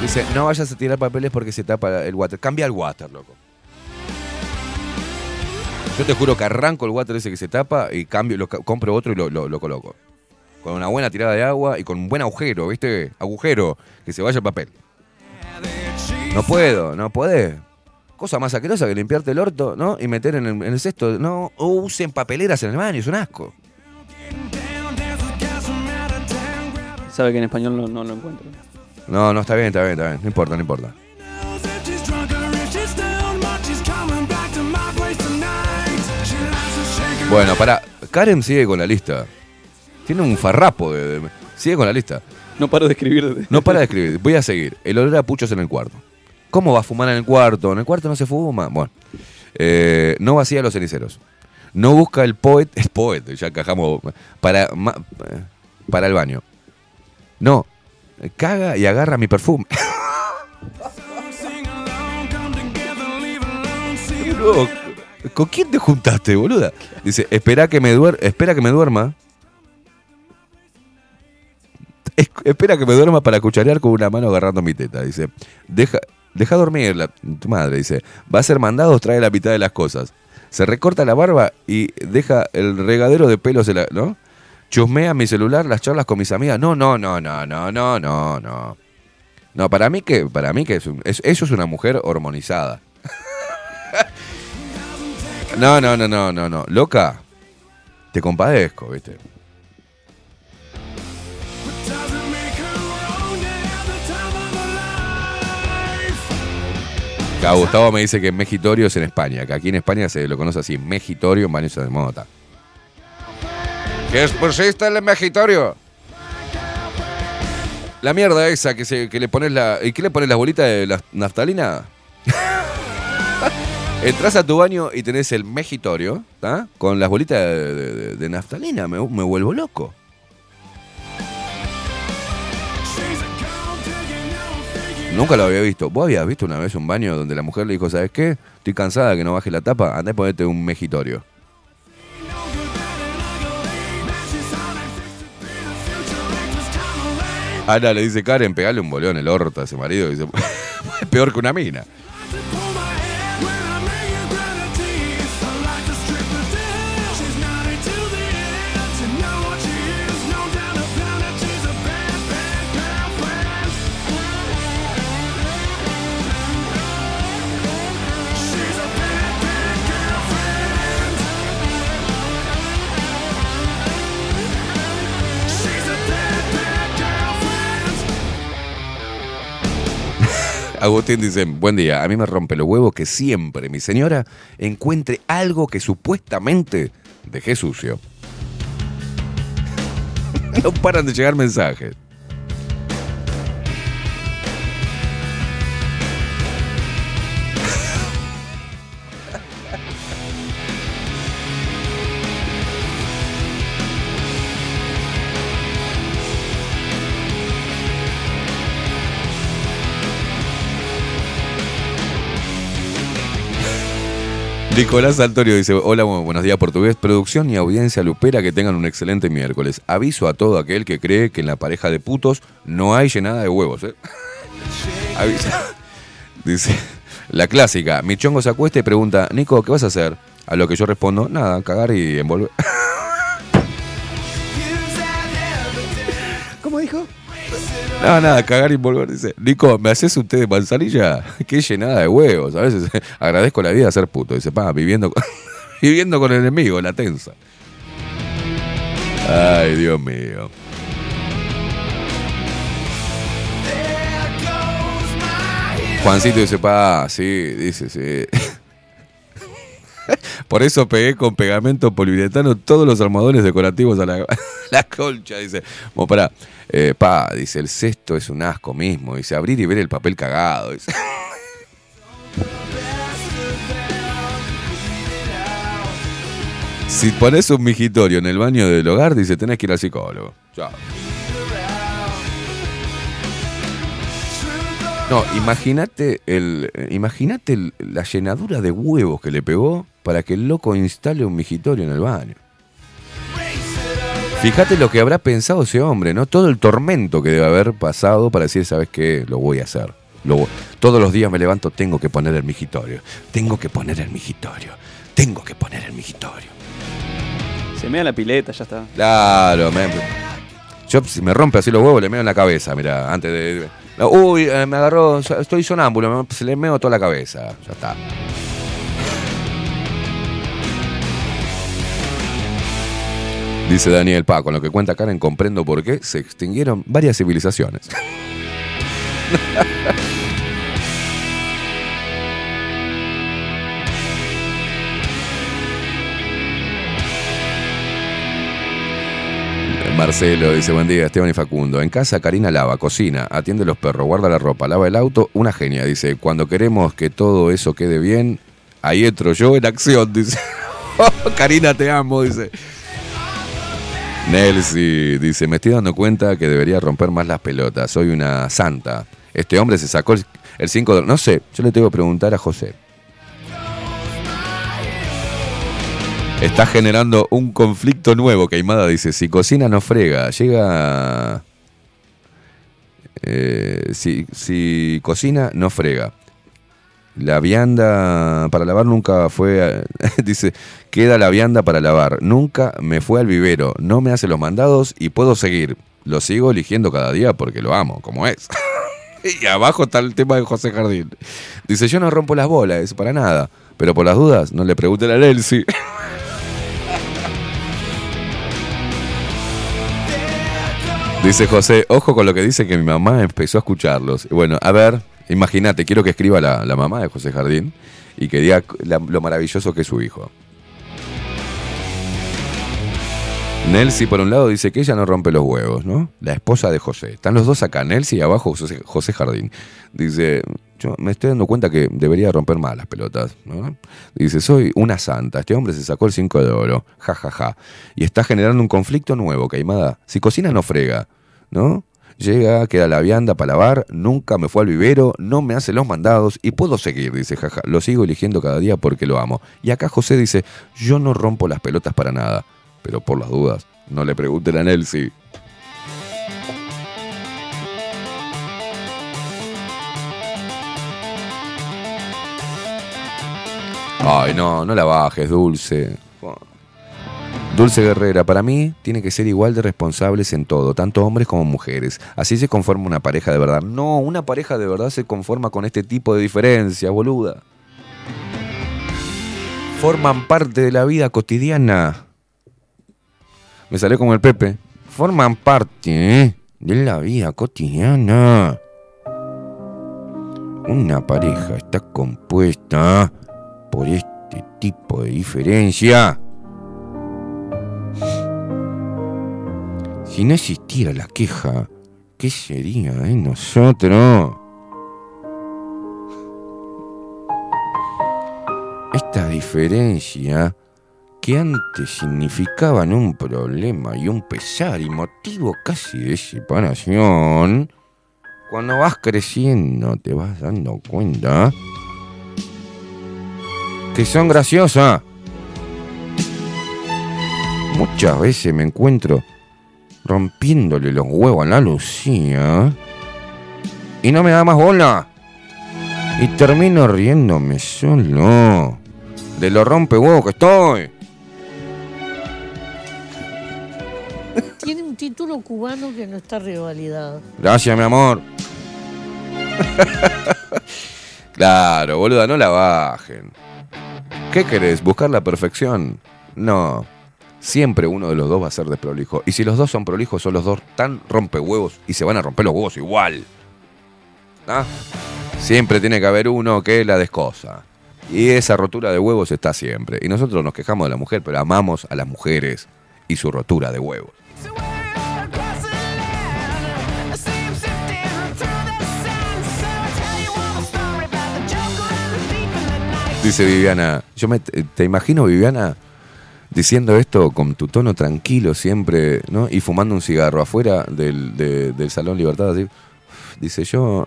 [SPEAKER 3] Dice, no vayas a tirar papeles porque se tapa el water. Cambia el water, loco. Yo te juro que arranco el water ese que se tapa y cambio, lo, compro otro y lo, lo- lo coloco. Con una buena tirada de agua y con un buen agujero, ¿viste? Agujero, que se vaya el papel. No puedo, no puede. Cosa más asquerosa que limpiarte el orto, ¿no? Y meter en el, en el cesto. No usen papeleras en el baño, es un asco.
[SPEAKER 10] Sabe que en español no, no lo encuentro.
[SPEAKER 3] No, no, está bien, está bien, está bien. No importa, no importa. Bueno, para. Karen sigue con la lista. Tiene un farrapo de. de- sigue con la lista.
[SPEAKER 10] No paro de escribir.
[SPEAKER 3] No para de escribir. Voy a seguir. El olor a puchos en el cuarto. ¿Cómo va a fumar en el cuarto? En el cuarto no se fuma. Bueno. Eh, no vacía los ceniceros. No busca el poet. Es poet, ya encajamos. Para, ma- para el baño. No. Caga y agarra mi perfume. Boludo, ¿Con quién te juntaste, boluda? Dice, espera que me duer espera que me duerma. Es- espera que me duerma para cucharear con una mano agarrando mi teta. Dice, deja, deja dormir tu madre. Dice, va a ser mandado, trae la mitad de las cosas. Se recorta la barba y deja el regadero de pelos, en la- ¿no? Chusmea mi celular, las charlas con mis amigas. No, no, no, no, no, no, no, no. No, para mí que, para mí que es- eso es una mujer hormonizada. No, no, no, no, no, no. Loca, te compadezco, ¿viste? Acá Gustavo me dice que Mejitorio es en España, que aquí en España se lo conoce así, Mejitorio en baños de mota. ¿Qué es pusiste el Mejitorio? La mierda esa que, se, que le pones la... ¿Y qué le pones las bolitas de la naftalina? Entras a tu baño y tenés el mejitorio, ¿tá? Con las bolitas de, naftalina, me, vuelvo loco. Nunca lo había visto. ¿Vos habías visto una vez un baño donde la mujer le dijo, ¿sabes qué? Estoy cansada de que no baje la tapa, andá y ponete un mejitorio. Ana le dice, Karen, pegale un bolón en el orto a ese marido. Es peor que una mina. Agustín dice, buen día, a mí me rompe los huevos que siempre mi señora encuentre algo que supuestamente dejé sucio. No paran de llegar mensajes. Nicolás Antonio dice, hola, bu- buenos días portugués, producción y audiencia lupera, que tengan un excelente miércoles. Aviso a todo aquel que cree que en la pareja de putos no hay llenada de huevos. ¿eh? Avisa. Dice, la clásica, mi chongo se acuesta y pregunta, Nico, ¿qué vas a hacer? A lo que yo respondo, nada, cagar y envolver. ¿Cómo dijo? No, nada, cagar y volver. Dice, Nico, ¿me haces un té de manzanilla? Qué llenada de huevos. A veces agradezco la vida de ser puto. Dice, pa, viviendo con, viviendo con el enemigo, la tensa. Ay, Dios mío. Juancito dice, pa, sí, dice, sí. Por eso pegué con pegamento poliuretano todos los armadones decorativos a la, colcha. Dice, bueno, pará. Eh, pa, dice, el cesto es un asco mismo. Dice, abrir y ver el papel cagado. Dice. Si pones un migitorio en el baño del hogar, dice, tenés que ir al psicólogo. Chao. No, imagínate el, eh, imagínate la llenadura de huevos que le pegó para que el loco instale un migitorio en el baño. Fíjate lo que habrá pensado ese hombre, ¿no? Todo el tormento que debe haber pasado para decir, ¿sabes qué? Lo voy a hacer. Lo voy- Todos los días me levanto, tengo que poner el migitorio. Tengo que poner el migitorio. Tengo que poner el migitorio.
[SPEAKER 10] Se mea la pileta, ya está.
[SPEAKER 3] Claro, me, yo si me rompe así los huevos, le meo en la cabeza, mira, antes de... uy, eh, me agarró, estoy sonámbulo, se le meo toda la cabeza, ya está. Dice Daniel Pa, con lo que cuenta Karen comprendo por qué se extinguieron varias civilizaciones. Marcelo dice, buen día, Esteban y Facundo. En casa Karina lava, cocina, atiende los perros, guarda la ropa, lava el auto. Una genia, dice, cuando queremos que todo eso quede bien, ahí entro yo en acción, dice. Karina, te amo, dice. Nelsi dice, me estoy dando cuenta que debería romper más las pelotas, soy una santa. Este hombre se sacó el 5 de... No sé, yo le tengo que preguntar a José. Está generando un conflicto nuevo, Queimada dice, si cocina no frega, llega... eh, si, si cocina no frega. La vianda para lavar nunca fue, dice, queda la vianda para lavar. Nunca me fue al vivero, no me hace los mandados y puedo seguir. Lo sigo eligiendo cada día porque lo amo, como es. y abajo está el tema de José Jardín. Dice, yo no rompo las bolas, es para nada. Pero por las dudas, no le pregunten a Nelsi. Dice José, ojo con lo que dice que mi mamá empezó a escucharlos. Bueno, a ver, imagínate, quiero que escriba la, la mamá de José Jardín y que diga lo maravilloso que es su hijo. Nelsi, por un lado, dice que ella no rompe los huevos, ¿no? La esposa de José. Están los dos acá, Nelsi y abajo José Jardín. Dice, yo me estoy dando cuenta que debería romper más las pelotas, ¿no? Dice, soy una santa. Este hombre se sacó el 5 de oro. Ja, ja, ja. Y está generando un conflicto nuevo, Caimada. Si cocina no frega, ¿no? Llega, queda la vianda para lavar, nunca me fue al vivero, no me hace los mandados y puedo seguir, dice jaja. Lo sigo eligiendo cada día porque lo amo. Y acá José dice, yo no rompo las pelotas para nada, pero por las dudas, no le pregunten a Nelsi. Ay, no, no la bajes, Dulce. Dulce Guerrera, para mí tiene que ser igual de responsables en todo, tanto hombres como mujeres. Así se conforma una pareja de verdad. No, una pareja de verdad se conforma con este tipo de diferencias, boluda. Forman parte de la vida cotidiana. Me salió como el Pepe. Forman parte ¿eh? de la vida cotidiana. una pareja está compuesta por este tipo de diferencia, si no existiera la queja, ¿qué sería de nosotros? Esta diferencia que antes significaban un problema y un pesar y motivo casi de separación, cuando vas creciendo te vas dando cuenta que son graciosas. Muchas veces me encuentro rompiéndole los huevos a la Lucía y no me da más bola. Y termino riéndome solo de lo rompe huevo que estoy.
[SPEAKER 14] Tiene un título cubano que no está revalidado.
[SPEAKER 3] Gracias, mi amor. claro, boluda, no la bajen. ¿Qué querés? ¿Buscar la perfección? No. Siempre uno de los dos va a ser desprolijo. Y si los dos son prolijos, son los dos tan rompehuevos y se van a romper los huevos igual. ¿Ah? Siempre tiene que haber uno que la descosa. Y esa rotura de huevos está siempre. Y nosotros nos quejamos de la mujer, pero amamos a las mujeres y su rotura de huevos. Dice Viviana, yo me, te imagino Viviana diciendo esto con tu tono tranquilo siempre, ¿no? Y fumando un cigarro afuera del, de- del Salón Libertad, así. Dice, yo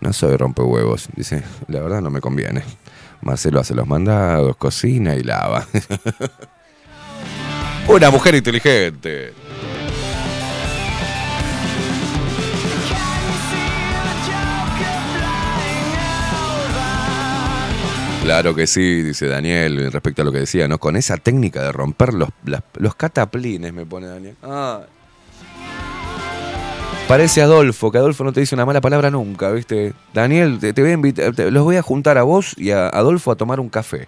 [SPEAKER 3] no soy rompehuevos. Dice, la verdad no me conviene. Marcelo hace los mandados, cocina y lava. Una mujer inteligente. Claro que sí, dice Daniel, respecto a lo que decía, ¿no? Con esa técnica de romper los, los cataplines, me pone Daniel. Ah. Parece Adolfo, que Adolfo no te dice una mala palabra nunca, ¿viste? Daniel, te, voy a invitar, los voy a juntar a vos y a Adolfo a tomar un café,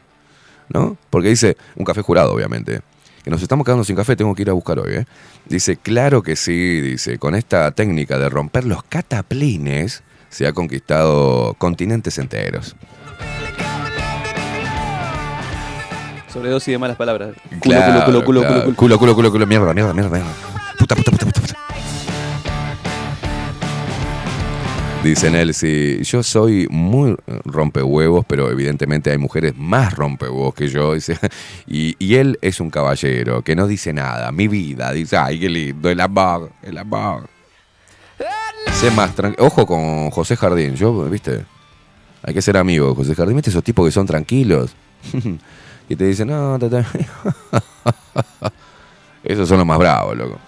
[SPEAKER 3] ¿no? Porque dice, un café jurado, obviamente. Que nos estamos quedando sin café, tengo que ir a buscar hoy, ¿eh? Dice, claro que sí, dice, con esta técnica de romper los cataplines se ha conquistado continentes enteros.
[SPEAKER 10] Sobredosis de malas palabras. Culo,
[SPEAKER 3] Claro,
[SPEAKER 10] culo, culo, culo,
[SPEAKER 3] claro.
[SPEAKER 10] culo, culo.
[SPEAKER 3] culo, culo, culo, culo, mierda, mierda, mierda, mierda. Puta, puta, puta, puta, puta. Dice Nelsi, yo soy muy rompehuevos, pero evidentemente hay mujeres más rompehuevos que yo. Dice, y, y él es un caballero que no dice nada. Mi vida, dice, ay, qué lindo, el amor, el amor. Sé más tranquilo. Ojo con José Jardín, yo, viste, hay que ser amigo de José Jardín. ¿Viste esos tipos que son tranquilos? y te dicen, no, ta, ta". Esos son los más bravos, loco.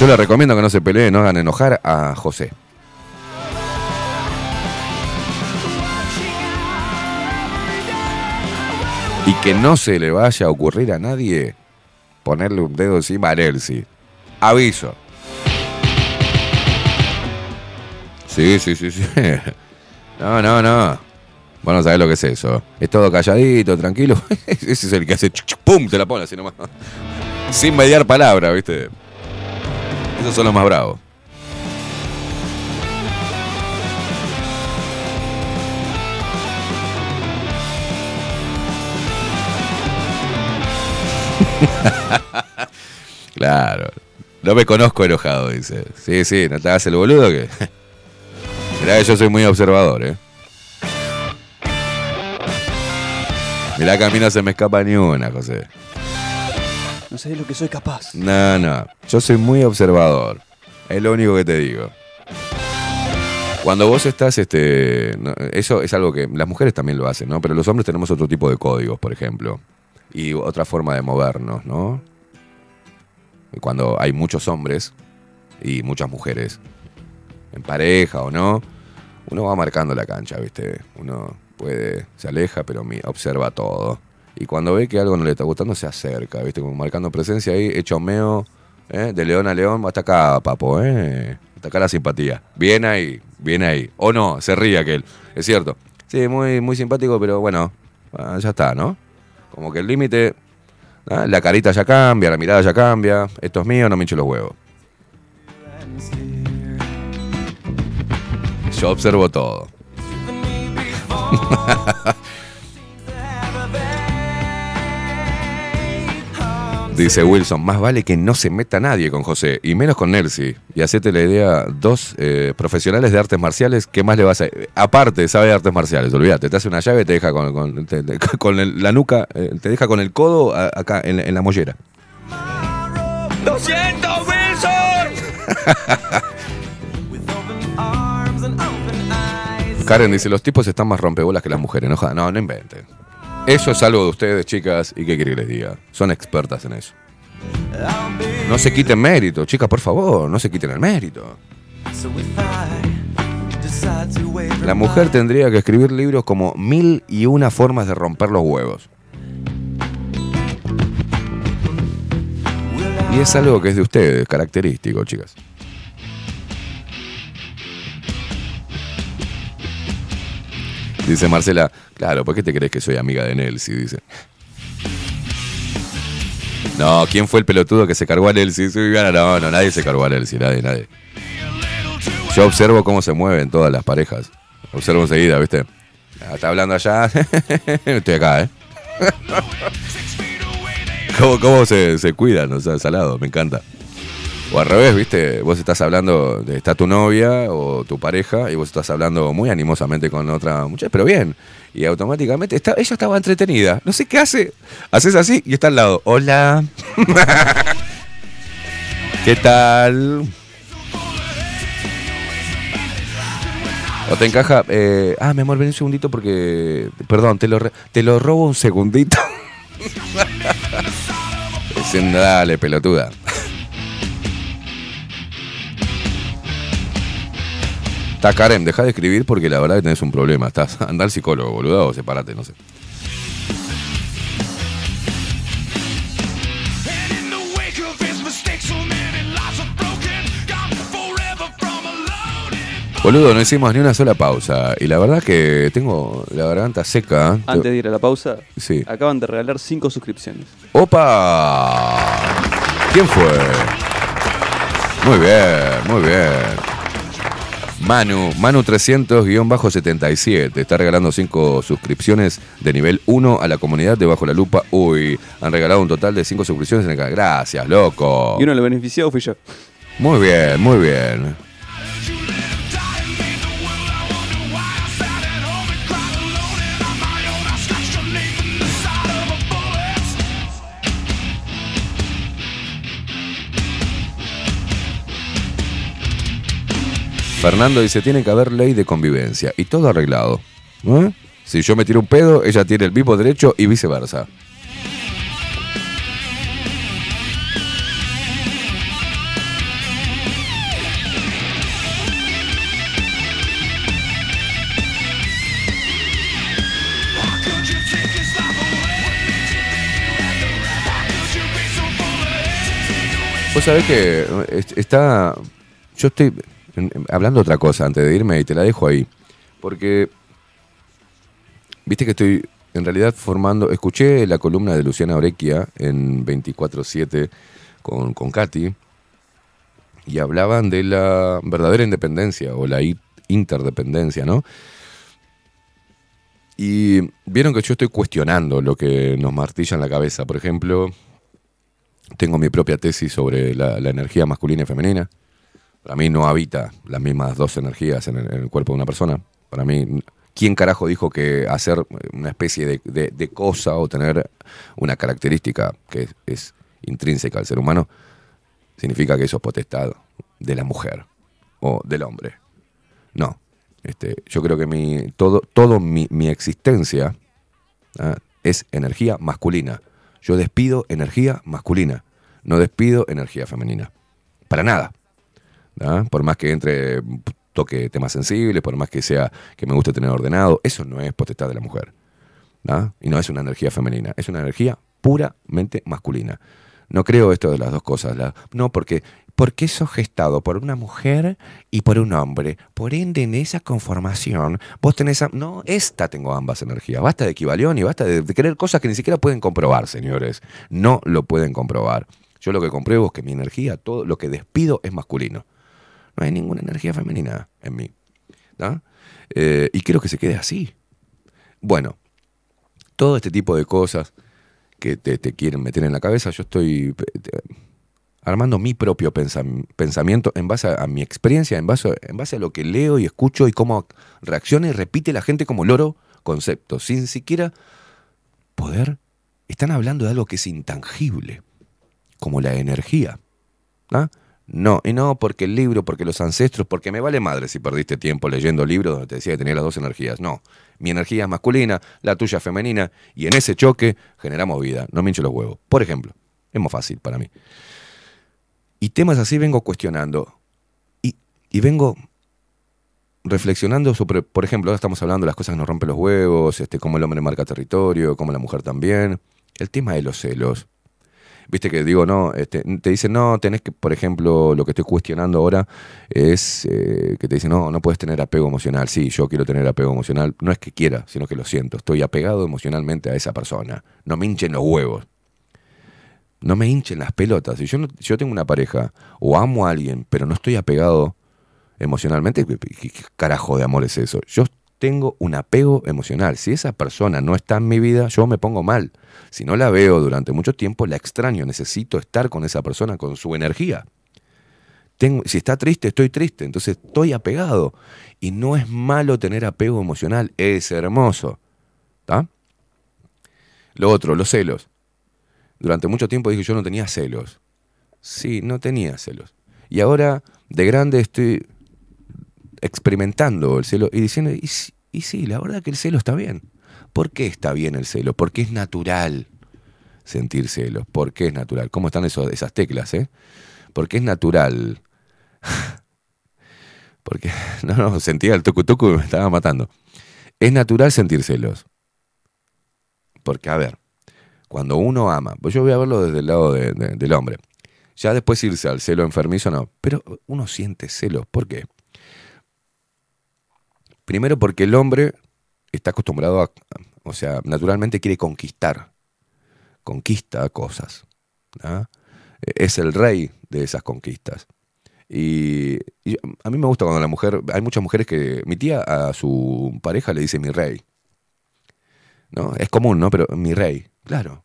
[SPEAKER 3] Yo le recomiendo que no se peleen, no hagan enojar a José. Y que no se le vaya a ocurrir a nadie ponerle un dedo encima a Nelsi. Aviso. Sí, sí, sí, sí. No, no, no. Bueno, sabés lo que es eso. Es todo calladito, tranquilo. Ese es el que hace pum, te la pone así nomás. Sin mediar palabra, ¿viste? Esos son los más bravos. claro. No me conozco enojado, dice. Sí, sí, no te hagas el boludo que. Mirá que yo soy muy observador, ¿eh? Mirá que a mí no se me escapa ni una, José.
[SPEAKER 10] No sé de lo que soy capaz.
[SPEAKER 3] No, no. Yo soy muy observador. Es lo único que te digo. Cuando vos estás, este. no, eso es algo que. Las mujeres también lo hacen, ¿no? Pero los hombres tenemos otro tipo de códigos, por ejemplo. Y otra forma de movernos, ¿no? Cuando hay muchos hombres y muchas mujeres, en pareja o no, uno va marcando la cancha, ¿viste? Uno puede, se aleja, pero observa todo. Y cuando ve que algo no le está gustando, se acerca, ¿viste? Como marcando presencia ahí, hecho meo, ¿eh? de león a león, hasta acá, papo, ¿eh? Hasta acá la simpatía. Bien ahí, bien ahí. O no, se ríe aquel, es cierto. Sí, muy, muy simpático, pero bueno, ah, ya está, ¿no? Como que el límite, ah, la carita ya cambia, la mirada ya cambia. Esto es mío, no me hinche los huevos. Yo observo todo. Dice Wilson, más vale que no se meta nadie con José, y menos con Nelsi. Y hacete la idea, dos eh, profesionales de artes marciales, ¿qué más le vas a...? Aparte, sabe de artes marciales, olvídate, te hace una llave, te deja con, con- te- te- con el- la nuca, eh, te deja con el codo a- acá, en, la- en la mollera.
[SPEAKER 2] ¡Lo siento, Wilson!
[SPEAKER 3] Karen dice, los tipos están más rompebolas que las mujeres, no. No, no inventen. Eso es algo de ustedes, chicas, y qué quiere que les diga. Son expertas en eso. No se quiten mérito, chicas, por favor, no se quiten el mérito. La mujer tendría que escribir libros como mil y una formas de romper los huevos. Y es algo que es de ustedes, característico, chicas. Dice Marcela, claro, ¿por qué te crees que soy amiga de Nelsi? Dice. No, ¿quién fue el pelotudo que se cargó a Nelsi? No, no, nadie se cargó a Nelsi, nadie, nadie. Yo observo cómo se mueven todas las parejas. Observo enseguida, ¿viste? Ah, está hablando allá. Estoy acá, ¿eh? ¿Cómo, cómo se, se cuidan? O sea, salado, me encanta. O al revés, ¿viste? Vos estás hablando, de, está tu novia o tu pareja y vos estás hablando muy animosamente con otra muchacha, pero bien. Y automáticamente ella estaba entretenida. No sé qué hace. Haces así y está al lado. Hola. ¿Qué tal? O te encaja. eh, ah, mi amor, ven un segundito porque. Perdón, te lo, te lo robo un segundito. Dale, pelotuda. Está Karen, deja de escribir porque la verdad que tenés un problema. Estás, anda al psicólogo, boludo, o sepárate, no sé. Boludo, no hicimos ni una sola pausa. Y la verdad que tengo la garganta seca.
[SPEAKER 10] Antes de ir a la pausa,
[SPEAKER 3] Sí.
[SPEAKER 10] acaban de regalar 5 suscripciones.
[SPEAKER 3] ¡Opa! ¿Quién fue? Muy bien, muy bien. Manu, Manu 300-77, está regalando 5 suscripciones de nivel 1 a la comunidad de Bajo la Lupa. Uy, han regalado un total de 5 suscripciones en el canal. Gracias, loco.
[SPEAKER 10] Y uno de los beneficiados fui yo.
[SPEAKER 3] Muy bien, muy bien. Fernando dice, tiene que haber ley de convivencia y todo arreglado. Si yo me tiro un pedo, ella tiene el mismo derecho y viceversa. Vos sabés que eh, est- está. Yo estoy hablando otra cosa antes de irme y te la dejo ahí. Porque. Viste que estoy en realidad formando. Escuché la columna de Luciana Orequia en 24-7 con, con Katy. Y hablaban de la verdadera independencia o la interdependencia, ¿no? Y vieron que yo estoy cuestionando lo que nos martilla en la cabeza. Por ejemplo, tengo mi propia tesis sobre la energía masculina y femenina. Para mí no habita las mismas dos energías en el, cuerpo de una persona. Para mí, ¿quién carajo dijo que hacer una especie de, cosa o tener una característica que es, intrínseca al ser humano significa que eso es potestad de la mujer o del hombre? No. Este, yo creo que mi, todo, todo mi, mi existencia ¿ah? es energía masculina. Yo despido energía masculina, no despido energía femenina. Para nada. Por más que entre, toque temas sensibles, por más que sea que me guste tener ordenado, eso no es potestad de la mujer. Y no es una energía femenina, es una energía puramente masculina. No creo esto de las dos cosas. no, porque, porque sos gestado por una mujer y por un hombre. Por ende, en esa conformación, vos tenés... a- no, esta tengo ambas energías. Basta de equivalión y basta de, de querer cosas que ni siquiera pueden comprobar, señores. No lo pueden comprobar. Yo lo que compruebo es que mi energía, todo lo que despido es masculino. No hay ninguna energía femenina en mí. ¿no? Eh, y quiero que se quede así. Bueno, todo este tipo de cosas que te, quieren meter en la cabeza, yo estoy eh, armando mi propio pensam- pensamiento en base a, a mi experiencia, en base, en base a lo que leo y escucho y cómo reacciona y repite la gente como loro conceptos, sin siquiera poder. Están hablando de algo que es intangible, como la energía. ¿ah? No, y no porque el libro, porque los ancestros, porque me vale madre si perdiste tiempo leyendo libros donde te decía que tenía las dos energías. No, mi energía es masculina, la tuya es femenina, y en ese choque generamos vida. No me hinche los huevos. Por ejemplo, es más fácil para mí. Y temas así vengo cuestionando. Y, y vengo reflexionando sobre, por ejemplo, ahora estamos hablando de las cosas que nos rompen los huevos, este, cómo el hombre marca territorio, cómo la mujer también. El tema de los celos. Viste que digo, no, este, te dicen, no, tenés que, por ejemplo, lo que estoy cuestionando ahora es eh, que te dicen, no, no puedes tener apego emocional. Sí, yo quiero tener apego emocional. No es que quiera, sino que lo siento. Estoy apegado emocionalmente a esa persona. No me hinchen los huevos. No me hinchen las pelotas. Si yo, no- yo tengo una pareja o amo a alguien, pero no estoy apegado emocionalmente, ¿qué, qué- qué carajo de amor es eso? Yo tengo un apego emocional. Si esa persona no está en mi vida, yo me pongo mal. Si no la veo durante mucho tiempo, la extraño. Necesito estar con esa persona, con su energía. Tengo, si está triste, estoy triste. Entonces estoy apegado. Y no es malo tener apego emocional. Es hermoso. ¿Está? Lo otro, los celos. Durante mucho tiempo dije yo no tenía celos. Sí, no tenía celos. Y ahora, de grande, estoy experimentando el celo y diciendo, y, y sí, la verdad que el celo está bien. ¿Por qué está bien el celo? Porque es natural sentir celos. ¿Por qué es natural? ¿Cómo están esas teclas, eh? Porque es natural. Porque, no, no, sentía el tucu tucu y me estaba matando. Es natural sentir celos. Porque, a ver, cuando uno ama, pues yo voy a verlo desde el lado de- de- del hombre. Ya después irse al celo enfermizo, no. Pero uno siente celos. ¿Por qué? Primero porque el hombre está acostumbrado a, o sea, naturalmente quiere conquistar, conquista cosas. ¿ah? Es el rey de esas conquistas. Y, a mí me gusta cuando la mujer, hay muchas mujeres que, mi tía a su pareja le dice mi rey. ¿No? Es común, ¿no? Pero mi rey, claro.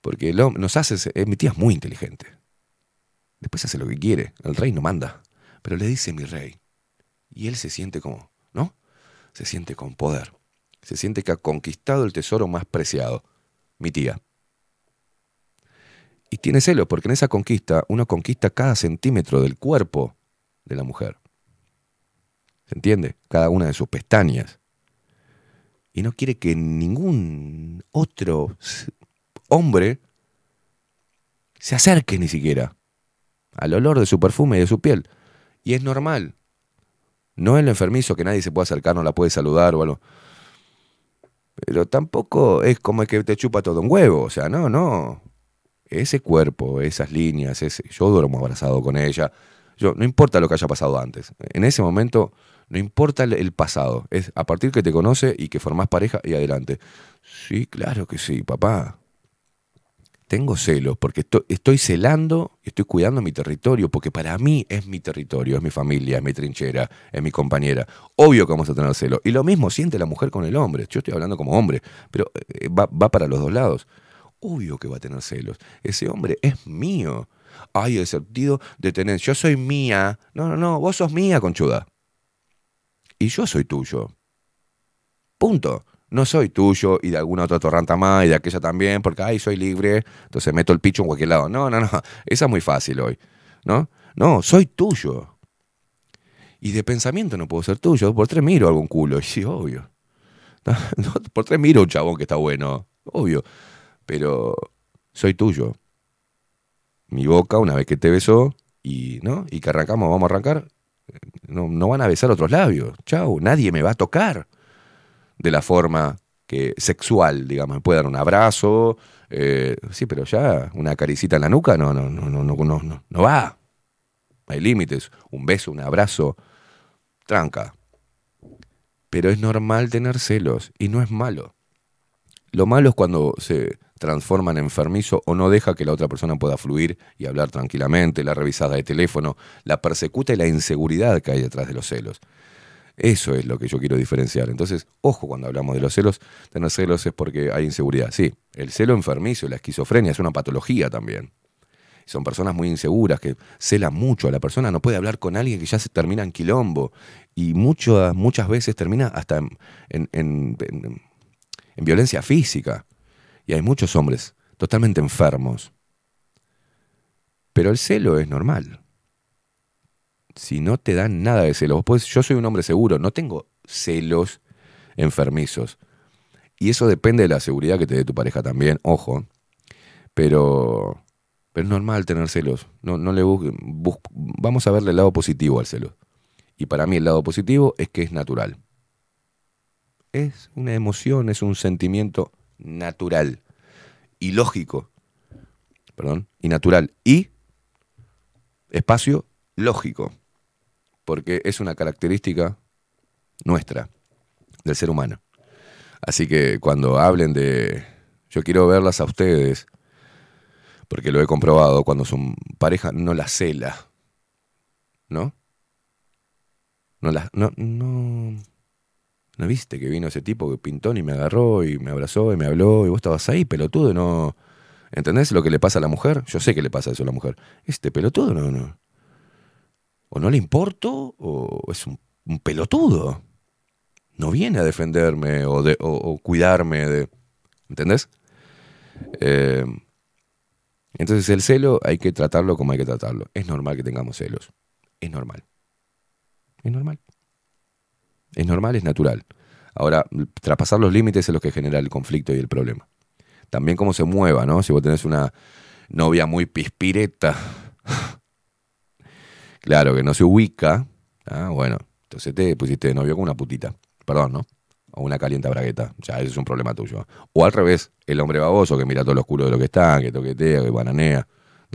[SPEAKER 3] Porque hom- nos hace, mi tía es muy inteligente. Después hace lo que quiere, el rey no manda, pero le dice mi rey. Y él se siente como. Se siente con poder. Se siente que ha conquistado el tesoro más preciado, mi tía. Y tiene celos, porque en esa conquista uno conquista cada centímetro del cuerpo de la mujer. ¿Se entiende? Cada una de sus pestañas. Y no quiere que ningún otro hombre se acerque ni siquiera al olor de su perfume y de su piel. Y es normal. No es lo enfermizo que nadie se puede acercar, no la puede saludar o algo. Pero tampoco es como que te chupa todo un huevo. O sea, no, no. Ese cuerpo, esas líneas, yo duermo abrazado con ella. Yo, no importa lo que haya pasado antes. En ese momento, no importa el, el pasado. Es a partir que te conoce y que formás pareja y adelante. Sí, claro que sí, papá. Tengo celos porque estoy, estoy celando estoy cuidando mi territorio, porque para mí es mi territorio, es mi familia, es mi trinchera, es mi compañera. Obvio que vamos a tener celos. Y lo mismo siente la mujer con el hombre. Yo estoy hablando como hombre, pero eh, va, va para los dos lados. Obvio que va a tener celos. Ese hombre es mío. Ay, el sentido de tener, yo soy mía. No, no, no, vos sos mía, conchuda. Y yo soy tuyo. Punto. No soy tuyo y de alguna otra torranta más y de aquella también, porque ay, soy libre, entonces meto el picho en cualquier lado. No, no, no. Esa es muy fácil hoy. ¿No? No, soy tuyo. Y de pensamiento no puedo ser tuyo. Por tres miro algún culo. Y sí, obvio. No, por tres miro un chabón que está bueno. Obvio. Pero soy tuyo. Mi boca, una vez que te besó, y, ¿no? y que arrancamos, vamos a arrancar, no, no van a besar otros labios. Chau, nadie me va a tocar de la forma que sexual, digamos, me puede dar un abrazo, eh, sí, pero ya una caricita en la nuca no, no, no, no, no, no, no, va. Hay límites, un beso, un abrazo, tranca. Pero es normal tener celos y no es malo. Lo malo es cuando se transforma en enfermizo o no deja que la otra persona pueda fluir y hablar tranquilamente, la revisada de teléfono, la persecuta y la inseguridad que hay detrás de los celos. Eso es lo que yo quiero diferenciar. Entonces, ojo cuando hablamos de los celos. Tener celos es porque hay inseguridad. Sí, el celo enfermizo, la esquizofrenia es una patología también. Son personas muy inseguras que celan mucho. La persona no puede hablar con alguien que ya se termina en quilombo. Y muchas, muchas veces termina hasta en violencia física. Y hay muchos hombres totalmente enfermos. Pero el celo es normal. Si no te dan nada de celos, podés- yo soy un hombre seguro, no tengo celos enfermizos. Y eso depende de la seguridad que te dé tu pareja también, ojo. Pero, pero es normal tener celos. No, no le bus- bus- vamos a verle el lado positivo al celo. Y para mí el lado positivo es que es natural. Es una emoción, es un sentimiento natural y lógico. Perdón, y natural. Y espacio lógico. Porque es una característica nuestra, del ser humano. Así que cuando hablen de. Yo quiero verlas a ustedes, porque lo he comprobado, cuando su pareja no la cela. ¿No? No la. No, no. ¿No viste que vino ese tipo que pintó y me agarró y me abrazó y me habló y vos estabas ahí, pelotudo, no. ¿Entendés lo que le pasa a la mujer? Yo sé que le pasa eso a la mujer. Este pelotudo no, no. O no le importo o es un, pelotudo. No viene a defenderme o, de, o cuidarme de. ¿Entendés? Eh, entonces el celo hay que tratarlo como hay que tratarlo. Es normal que tengamos celos. Es normal. Es normal. Es normal, es natural. Ahora, traspasar los límites es lo que genera el conflicto y el problema. También cómo se mueva, ¿no? Si vos tenés una novia muy pispireta, claro, que no se ubica, ah, bueno, entonces te pusiste de novio con una putita, perdón, ¿no? O una calienta bragueta, ya ese es un problema tuyo. O al revés, el hombre baboso que mira todo lo oscuro de lo que está, que toquetea, que bananea,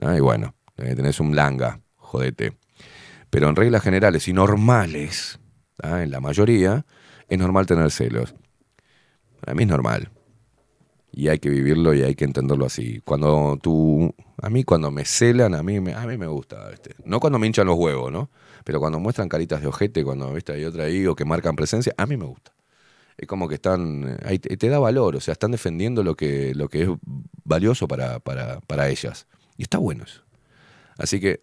[SPEAKER 3] ah, y bueno, eh, tenés un langa, jodete. Pero en reglas generales y normales, ¿ah? en la mayoría, es normal tener celos. Para mí es normal. Y hay que vivirlo y hay que entenderlo así. Cuando tú, a mí cuando me celan, a mí me, a mí me gusta. este, No cuando me hinchan los huevos, ¿no? Pero cuando muestran caritas de ojete, cuando ¿viste? hay otra ahí o que marcan presencia, a mí me gusta. Es como que están, te da valor, o sea, están defendiendo lo que, lo que es valioso para, para, para ellas. Y está bueno eso. Así que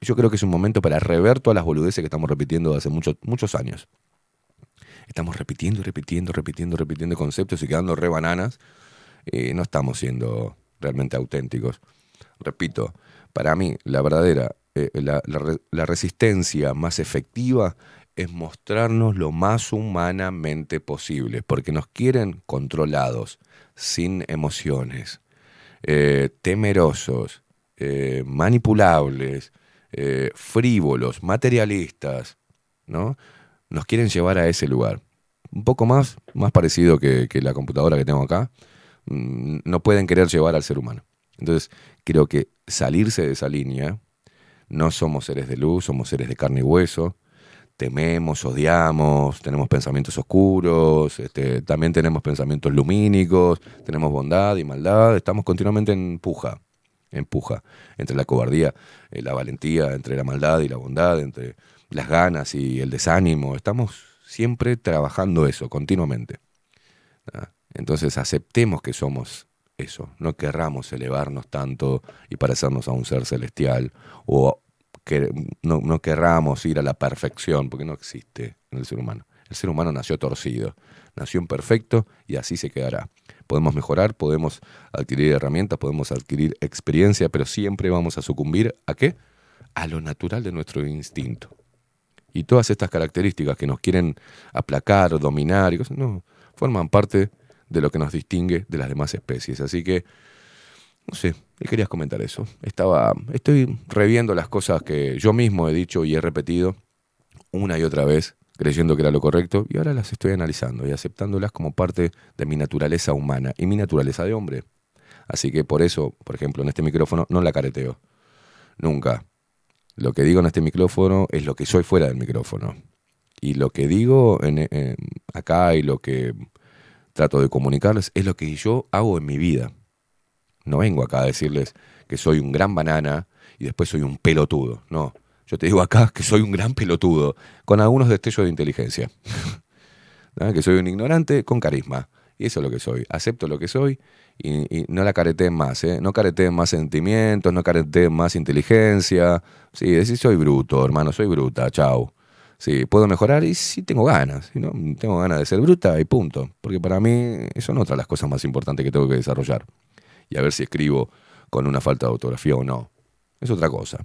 [SPEAKER 3] yo creo que es un momento para rever todas las boludeces que estamos repitiendo hace muchos muchos años. Estamos repitiendo, repitiendo, repitiendo, repitiendo conceptos y quedando re bananas. Eh, no estamos siendo realmente auténticos. Repito, para mí la verdadera, eh, la, la re- la resistencia más efectiva es mostrarnos lo más humanamente posible, porque nos quieren controlados, sin emociones, eh, temerosos, manipulables, frívolos, materialistas, ¿no? Nos quieren llevar a ese lugar. Un poco más, más parecido que, la computadora que tengo acá, mm, no pueden querer llevar al ser humano. Entonces, creo que salirse de esa línea, no somos seres de luz, somos seres de carne y hueso, tememos, odiamos, tenemos pensamientos oscuros, este, también tenemos pensamientos lumínicos, tenemos bondad y maldad, estamos continuamente en puja, en puja, entre la cobardía, eh, la valentía, entre la maldad y la bondad, entre las ganas y el desánimo, estamos siempre trabajando eso, continuamente. Entonces aceptemos que somos eso, no querramos elevarnos tanto y parecernos a un ser celestial o que no, no querramos ir a la perfección, porque no existe en el ser humano. El ser humano nació torcido, nació imperfecto y así se quedará. Podemos mejorar, podemos adquirir herramientas, podemos adquirir experiencia, pero siempre vamos a sucumbir a qué? A lo natural de nuestro instinto. Y todas estas características que nos quieren aplacar, dominar, y cosas, no, forman parte de lo que nos distingue de las demás especies. Así que, no sé, querías comentar eso. Estaba, estoy reviendo las cosas que yo mismo he dicho y he repetido una y otra vez, creyendo que era lo correcto, y ahora las estoy analizando y aceptándolas como parte de mi naturaleza humana y mi naturaleza de hombre. Así que por eso, por ejemplo, en este micrófono no la careteo. Nunca. Lo que digo en este micrófono es lo que soy fuera del micrófono. Y lo que digo en, acá y lo que trato de comunicarles es lo que yo hago en mi vida. No vengo acá a decirles que soy un gran banana y después soy un pelotudo. No, Yo te digo acá que soy un gran pelotudo, con algunos destellos de inteligencia. Que soy un ignorante con carisma. Y eso es lo que soy. Acepto lo que soy y, no la careteen más. ¿eh? No careteen más sentimientos, no careteen más inteligencia. Sí, decir soy bruto, hermano, soy bruta, chao. Sí, puedo mejorar y sí tengo ganas. ¿no? Tengo ganas de ser bruta y punto. Porque para mí son otras las cosas más importantes que tengo que desarrollar. Y a ver si escribo con una falta de autografía o no. Es otra cosa.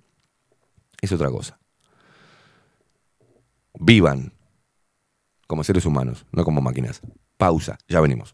[SPEAKER 3] Es otra cosa. Vivan como seres humanos, no como máquinas. Pausa, ya venimos.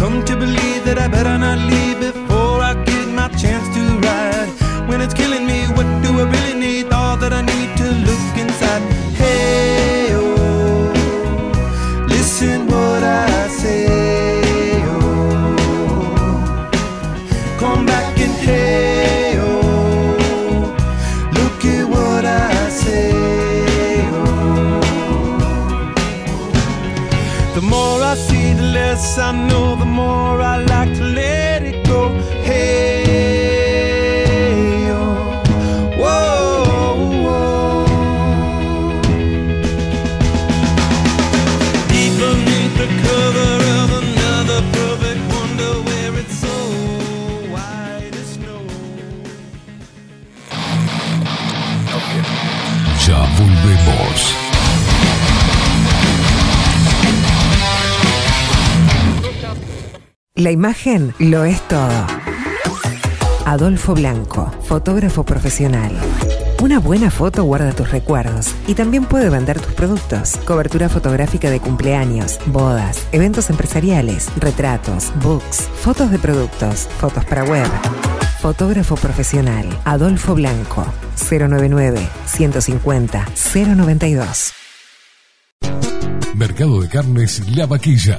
[SPEAKER 15] Come to believe
[SPEAKER 6] La imagen lo es todo. Adolfo Blanco, fotógrafo profesional. Una buena foto guarda tus recuerdos y también puede vender tus productos. Cobertura fotográfica de cumpleaños, bodas, eventos empresariales, retratos, books, fotos de productos, fotos para web. Fotógrafo profesional, Adolfo Blanco, 099 150 092.
[SPEAKER 7] Mercado de Carnes La Vaquilla.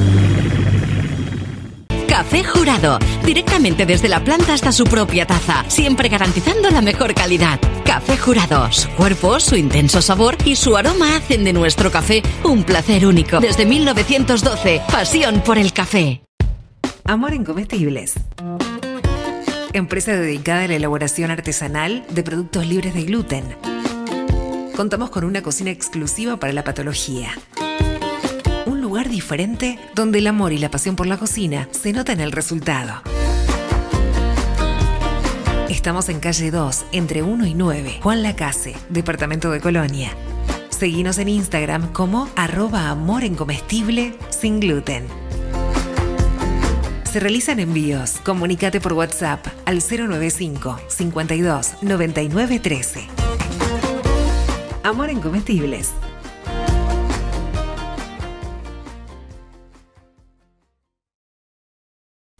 [SPEAKER 16] Café Jurado, directamente desde la planta hasta su propia taza, siempre garantizando la mejor calidad. Café Jurado, su cuerpo, su intenso sabor y su aroma hacen de nuestro café un placer único. Desde 1912, pasión por el café.
[SPEAKER 6] Amor en comestibles. Empresa dedicada a la elaboración artesanal de productos libres de gluten. Contamos con una cocina exclusiva para la patología. Diferente donde el amor y la pasión por la cocina se nota en el resultado. Estamos en calle 2, entre 1 y 9, Juan Lacase, departamento de Colonia. Seguinos en Instagram como arroba amor en comestible sin gluten. Se realizan envíos. Comunícate por WhatsApp al 095 52 99 13. Amor en comestibles.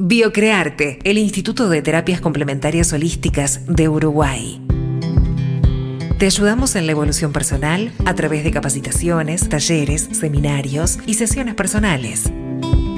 [SPEAKER 6] Biocrearte, el Instituto de Terapias Complementarias Holísticas de Uruguay. Te ayudamos en la evolución personal a través de capacitaciones, talleres, seminarios y sesiones personales.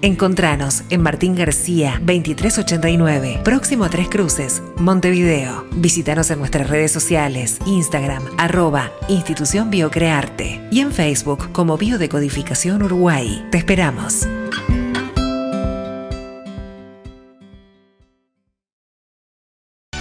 [SPEAKER 6] Encontranos en Martín García 2389, próximo a Tres Cruces, Montevideo. Visítanos en nuestras redes sociales, Instagram, arroba Institución Biocrearte y en Facebook como Biodecodificación Uruguay. Te esperamos.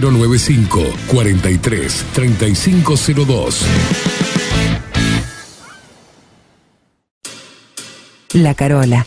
[SPEAKER 7] 095 43 3502.
[SPEAKER 6] La Carola.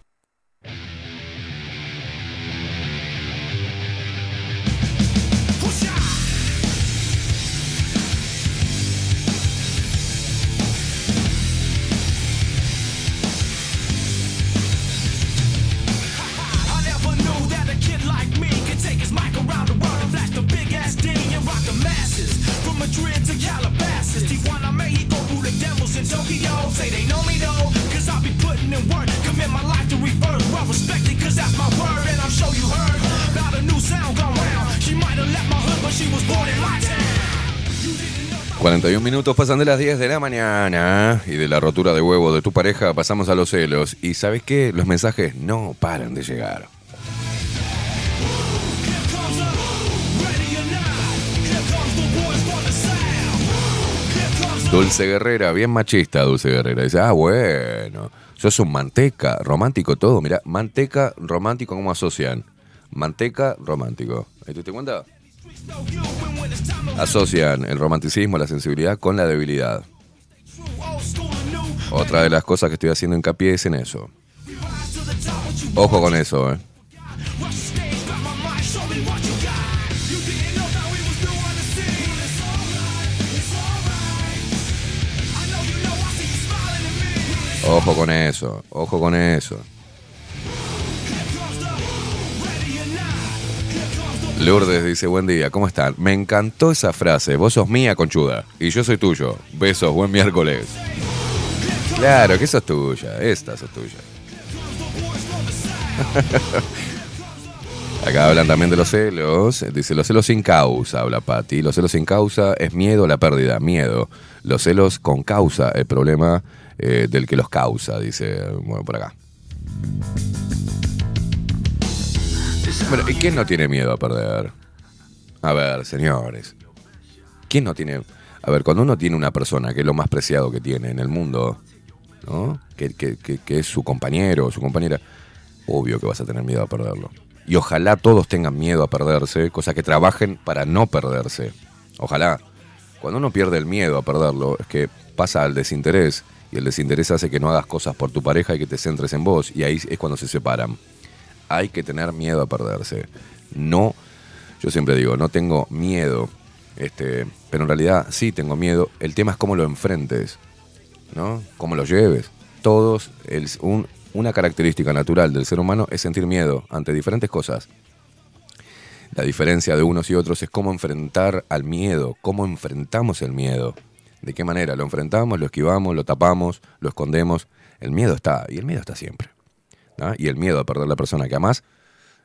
[SPEAKER 2] Tokyo. Say they know me though, cause I be putting in work. Commit my life to rebirth. Well respected, cause that's my word. And I'm sure you heard about a new sound gone round. She might have left my hood, but she was born in my town.
[SPEAKER 3] 41 minutos pasan de las 10 de la mañana y de la rotura de huevo de tu pareja pasamos a los celos. Y ¿sabes qué? Los mensajes no paran de llegar. Dulce Guerrera, bien machista Dulce Guerrera. Dice, ah, bueno, sos un manteca, romántico todo. Mira, manteca, romántico, ¿cómo asocian? Manteca, romántico. ¿Ahí te das cuenta? Asocian el romanticismo, la sensibilidad con la debilidad. Otra de las cosas que estoy haciendo hincapié es en eso. Ojo con eso, ¿eh? Ojo con eso, ojo con eso. Lourdes dice, buen día, ¿cómo están? Me encantó esa frase, vos sos mía, conchuda, y yo soy tuyo. Besos, buen miércoles. Claro, que sos tuya, esta sos tuya. Acá hablan también de los celos. Dice, los celos sin causa, habla Patti. Los celos sin causa es miedo a la pérdida, miedo. Los celos con causa, el problema eh, del que los causa, dice, bueno, por acá. Bueno, ¿y quién no tiene miedo a perder? A ver, señores. ¿Quién no tiene... A ver, cuando uno tiene una persona que es lo más preciado que tiene en el mundo, ¿no? Que, que- que- que es su compañero o su compañera, obvio que vas a tener miedo a perderlo. Y ojalá todos tengan miedo a perderse, cosa que trabajen para no perderse. Ojalá. Cuando uno pierde el miedo a perderlo, es que pasa al desinterés. Y el desinterés hace que no hagas cosas por tu pareja y que te centres en vos. Y ahí es cuando se separan. Hay que tener miedo a perderse. No, yo siempre digo, no tengo miedo. Este, pero en realidad sí tengo miedo. El tema es cómo lo enfrentes. ¿no? Cómo lo lleves. Todos, el- un- una característica natural del ser humano es sentir miedo ante diferentes cosas. La diferencia de unos y otros es cómo enfrentar al miedo, cómo enfrentamos el miedo. ¿De qué manera? Lo enfrentamos, lo esquivamos, lo tapamos, lo escondemos. El miedo está, y el miedo está siempre. Y el miedo a perder la persona que amás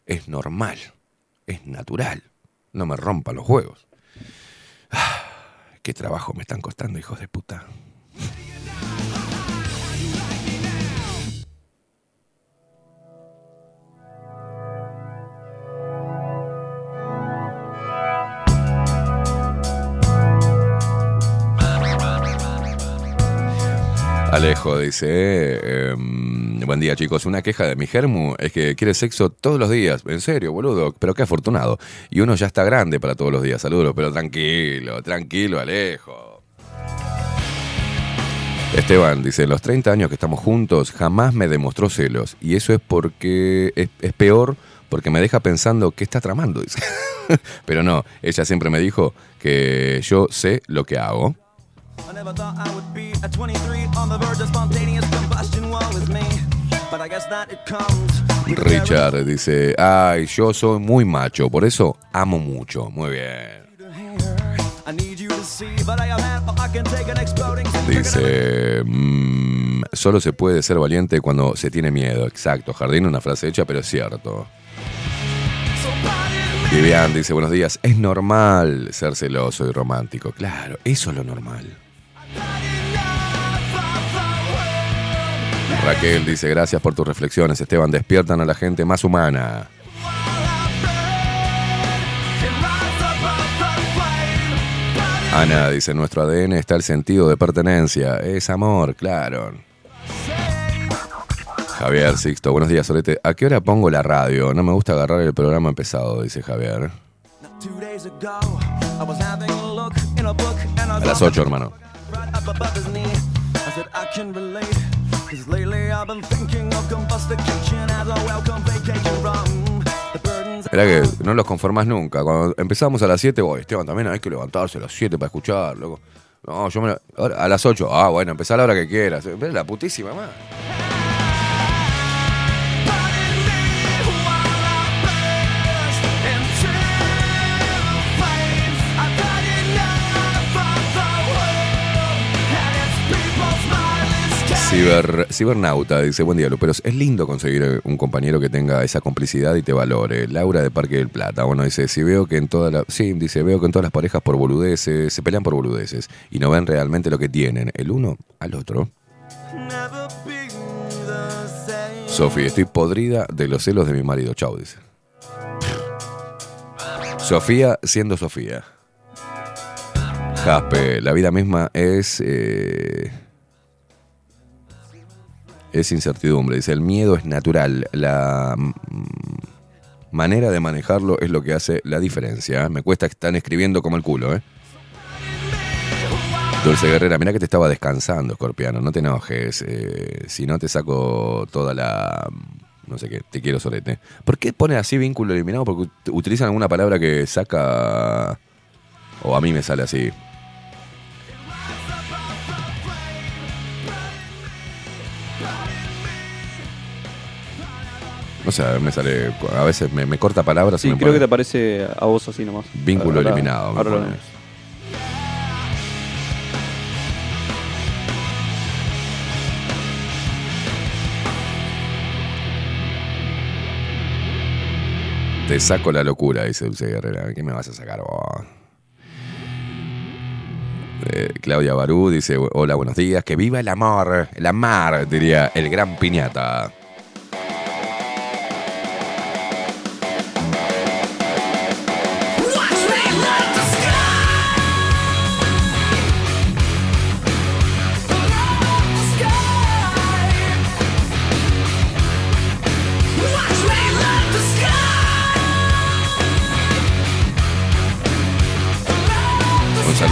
[SPEAKER 3] es normal, es natural. No me rompan los juegos. Ah, qué trabajo me están costando, hijos de puta. Alejo dice, em, buen día chicos, una queja de mi germu es que quiere sexo todos los días, en serio, boludo, pero qué afortunado. Y uno ya está grande para todos los días, saludos, pero tranquilo, tranquilo Alejo. Esteban dice, en los 30 años que estamos juntos jamás me demostró celos y eso es porque es, peor porque me deja pensando qué está tramando, pero no, ella siempre me dijo que yo sé lo que hago.
[SPEAKER 5] I never thought I would be at 23 on the verge of spontaneous combustion. Woe is me. But I guess that it comes.
[SPEAKER 3] Richard dice, ay, yo soy muy macho, por eso amo mucho. Muy bien. Dice, mm, solo se puede ser valiente cuando se tiene miedo. Exacto, Jardín, una frase hecha, pero es cierto. Vivian dice, buenos días, es normal ser celoso y romántico. Claro, eso es lo normal. Raquel dice, gracias por tus reflexiones, Esteban, despiertan a la gente más humana. Ana dice, nuestro ADN está el sentido de pertenencia. Es amor, claro. Javier Sixto, buenos días, Solete. ¿A qué hora pongo la radio? No me gusta agarrar el programa empezado, dice Javier.
[SPEAKER 5] A
[SPEAKER 3] las 8, hermano.
[SPEAKER 5] Right up above his knee. I said, I can relate. Cause lately I've been thinking of combustication as a welcome vacation from.
[SPEAKER 3] Era que no los conformás nunca. Cuando empezamos a las 7, voy, Esteban, también hay que levantarse a las 7 para escuchar, loco. No, yo me la- A las 8, ah, bueno, empezá a la hora que quieras. La putísima más. Ciber, cibernauta dice, buen día, Luperos. Es lindo conseguir un compañero que tenga esa complicidad y te valore. Laura de Parque del Plata. Bueno, dice, si veo que en todas las... Sí, dice, veo que en todas las parejas por boludeces, se pelean por boludeces y no ven realmente lo que tienen, el uno al otro. Sofi, estoy podrida de los celos de mi marido. Chau, dice. Sofía siendo Sofía. Jaspe, la vida misma es... eh, es incertidumbre. Dice, el miedo es natural. La mm, manera de manejarlo es lo que hace la diferencia. Me cuesta que están escribiendo como el culo, ¿eh? Dulce Guerrera, mirá que te estaba descansando, Escorpiano. No te enojes. eh, si no te saco toda la... No sé qué, te quiero solete. ¿Por qué pone así vínculo eliminado? Porque ut- utilizan alguna palabra que saca... O a mí me sale así. No sé, me sale. A veces me, me corta palabras y
[SPEAKER 10] Sí,
[SPEAKER 3] me
[SPEAKER 10] creo
[SPEAKER 3] pone
[SPEAKER 10] que te aparece a vos así nomás.
[SPEAKER 3] Vínculo
[SPEAKER 10] Ahora-
[SPEAKER 3] eliminado. me
[SPEAKER 10] Ahora
[SPEAKER 3] pone. Te saco la locura, dice Dulce Guerrera. ¿Qué me vas a sacar vos? Eh, Claudia Barú dice, hola, buenos días, que viva el amor, el amar, diría el gran piñata.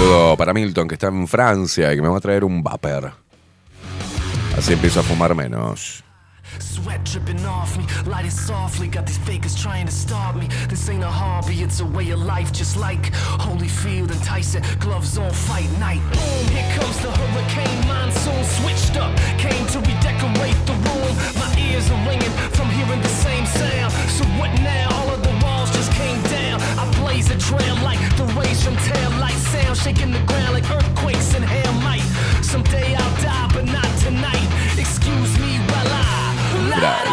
[SPEAKER 3] Saludo para Milton, que está en Francia y que me va a traer un vapor. Así empiezo a fumar menos.
[SPEAKER 17] Sweat dripping off me, lighting softly. Got these fakers trying to stop me. This ain't a hobby, it's a way of life, just like Holyfield and Tyson. Gloves on, fight night. Boom, here comes the hurricane monsoon. Switched up, came to redecorate the room. My ears are ringing from hearing the same sound. So what now?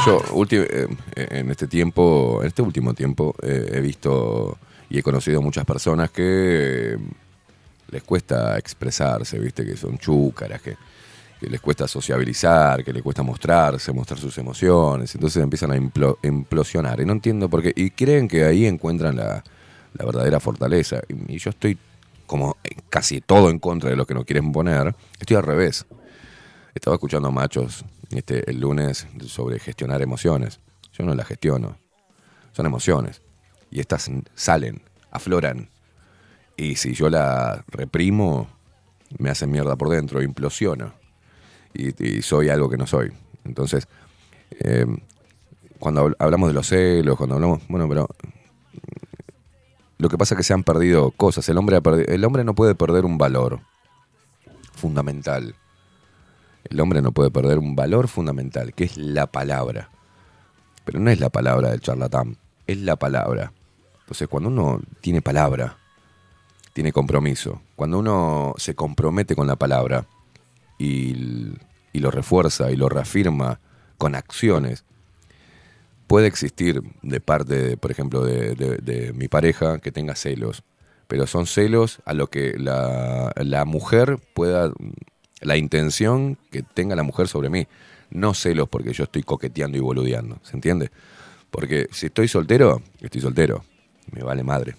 [SPEAKER 3] yo eh, eh, en este tiempo, en este último tiempo, eh, he visto y he conocido muchas personas que eh, les cuesta expresarse, viste, que son chúcaras, que, les cuesta sociabilizar, que les cuesta mostrarse, mostrar sus emociones, entonces empiezan a implosionar. Y no entiendo por qué. Y creen que ahí encuentran la, la verdadera fortaleza. Y, yo estoy como casi todo en contra de lo que nos quieren poner, estoy al revés. Estaba escuchando a machos este, el lunes sobre gestionar emociones. Yo no las gestiono. Son emociones. Y estas salen, afloran. Y si yo la reprimo, me hacen mierda por dentro, implosiono. Y, y soy algo que no soy. Entonces, eh, cuando habl- hablamos de los celos, cuando hablamos. Bueno, pero. Lo que pasa es que se han perdido cosas. El hombre, ha el hombre no puede perder un valor fundamental. El hombre no puede perder un valor fundamental, que es la palabra. Pero no es la palabra del charlatán, es la palabra. Entonces, cuando uno tiene palabra, tiene compromiso, cuando uno se compromete con la palabra y, y lo refuerza y lo reafirma con acciones, puede existir de parte, por ejemplo, de mi pareja que tenga celos, pero son celos a lo que la, la mujer pueda, la intención que tenga la mujer sobre mí, no celos porque yo estoy coqueteando y boludeando, ¿se entiende? Porque si estoy soltero, estoy soltero, me vale madre.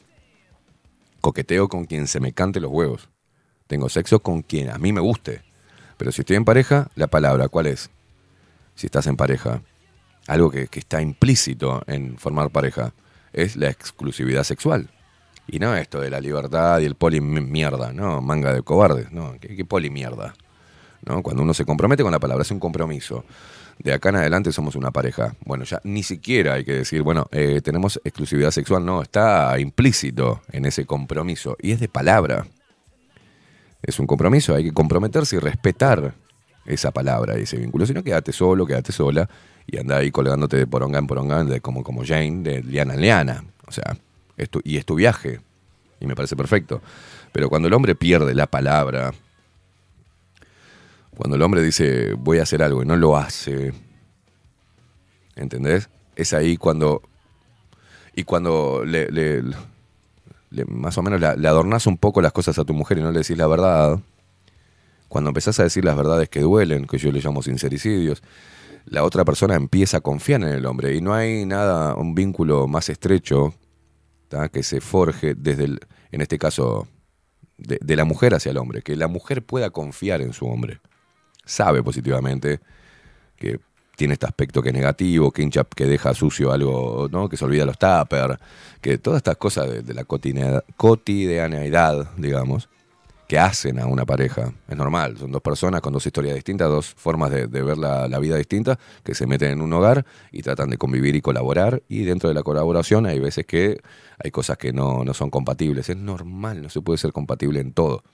[SPEAKER 3] Coqueteo con quien se me cante los huevos. Tengo sexo con quien a mí me guste. Pero si estoy en pareja, la palabra, ¿cuál es? Si estás en pareja, algo que, está implícito en formar pareja, es la exclusividad sexual. Y no esto de la libertad y el poli mi- mierda, no, manga de cobardes, no, ¿qué, qué poli mierda? ¿No? Cuando uno se compromete con la palabra, es un compromiso. De acá en adelante somos una pareja. Bueno, ya ni siquiera hay que decir, bueno, eh, tenemos exclusividad sexual, no, está implícito en ese compromiso. Y es de palabra. Es un compromiso, hay que comprometerse y respetar esa palabra y ese vínculo. Si no, quédate solo, quédate sola y anda ahí colgándote de poronga en poronga, de, como, como Jane, de liana en liana. O sea, es y es tu viaje. Y me parece perfecto. Pero cuando el hombre pierde la palabra, cuando el hombre dice voy a hacer algo y no lo hace, ¿entendés? Es ahí cuando. Y cuando le, le- le- más o menos la- le adornás un poco las cosas a tu mujer y no le decís la verdad, cuando empezás a decir las verdades que duelen, que yo le llamo sincericidios, la otra persona empieza a confiar en el hombre y no hay nada, un vínculo más estrecho que se forje desde, el, en este caso, de, la mujer hacia el hombre, que la mujer pueda confiar en su hombre. Sabe positivamente que tiene este aspecto que es negativo, que hincha, que deja sucio algo, ¿no? que se olvida los tupper, que todas estas cosas de, de la cotidianeidad, digamos, que hacen a una pareja. Es normal, son dos personas con dos historias distintas, dos formas de, ver la, vida distinta, que se meten en un hogar y tratan de convivir y colaborar. Y dentro de la colaboración hay veces que hay cosas que no, no son compatibles. Es normal, no se puede ser compatible en todo.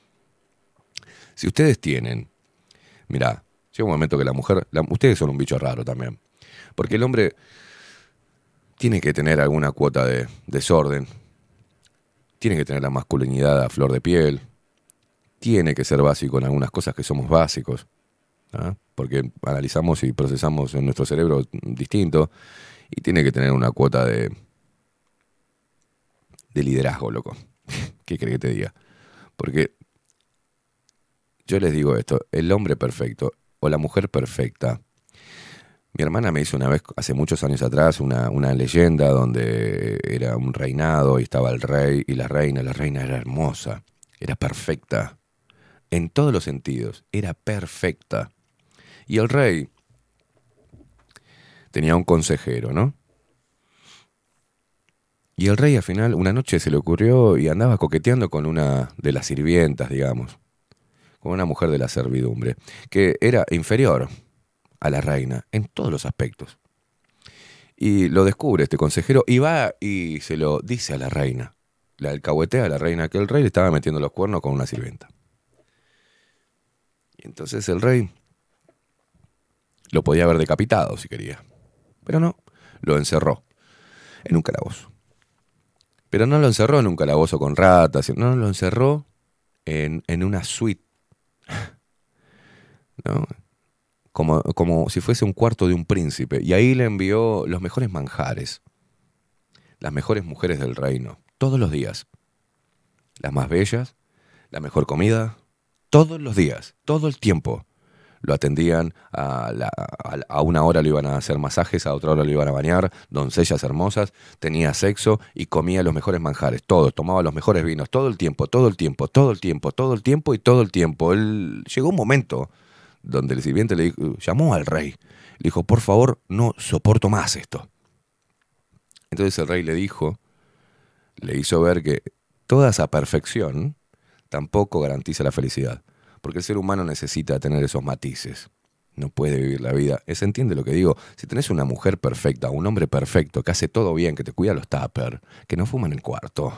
[SPEAKER 3] Si ustedes tienen, mirá, llega un momento que la mujer, ustedes son un bicho raro también. Porque el hombre tiene que tener alguna cuota de desorden, tiene que tener la masculinidad a flor de piel, tiene que ser básico en algunas cosas que somos básicos, ¿ah? porque analizamos y procesamos en nuestro cerebro distinto, y tiene que tener una cuota de, de liderazgo, loco. ¿Qué crees que te diga? Porque yo les digo esto, el hombre perfecto o la mujer perfecta. Mi hermana me hizo una vez, hace muchos años atrás, una, una leyenda donde era un reinado y estaba el rey y la reina. La reina era hermosa, era perfecta, en todos los sentidos, era perfecta. Y el rey tenía un consejero, ¿no? Y el rey al final, una noche se le ocurrió y andaba coqueteando con una de las sirvientas, digamos, con una mujer de la servidumbre, que era inferior a la reina en todos los aspectos. Y lo descubre este consejero y va y se lo dice a la reina. La alcahuetea a la reina que el rey le estaba metiendo los cuernos con una sirvienta. Y entonces el rey lo podía haber decapitado si quería. Pero no, lo encerró en un calabozo. Pero no lo encerró en un calabozo con ratas, no, lo encerró en, en una suite. ¿no? como, como si fuese un cuarto de un príncipe, y ahí le envió los mejores manjares, las mejores mujeres del reino, todos los días, las más bellas, la mejor comida, todos los días, todo el tiempo. Lo atendían a, la- a- una hora le iban a hacer masajes, a otra hora le iban a bañar, doncellas hermosas, tenía sexo y comía los mejores manjares, todos, tomaba los mejores vinos, todo el tiempo, todo el tiempo, todo el tiempo, todo el tiempo y todo el tiempo. Él, llegó un momento donde el sirviente le dijo- llamó al rey, le dijo, por favor, no soporto más esto. Entonces el rey le dijo, le hizo ver que toda esa perfección tampoco garantiza la felicidad, porque el ser humano necesita tener esos matices. No puede vivir la vida. ¿Se entiende lo que digo? Si tenés una mujer perfecta, un hombre perfecto, que hace todo bien, que te cuida los tuppers, que no fuma en el cuarto,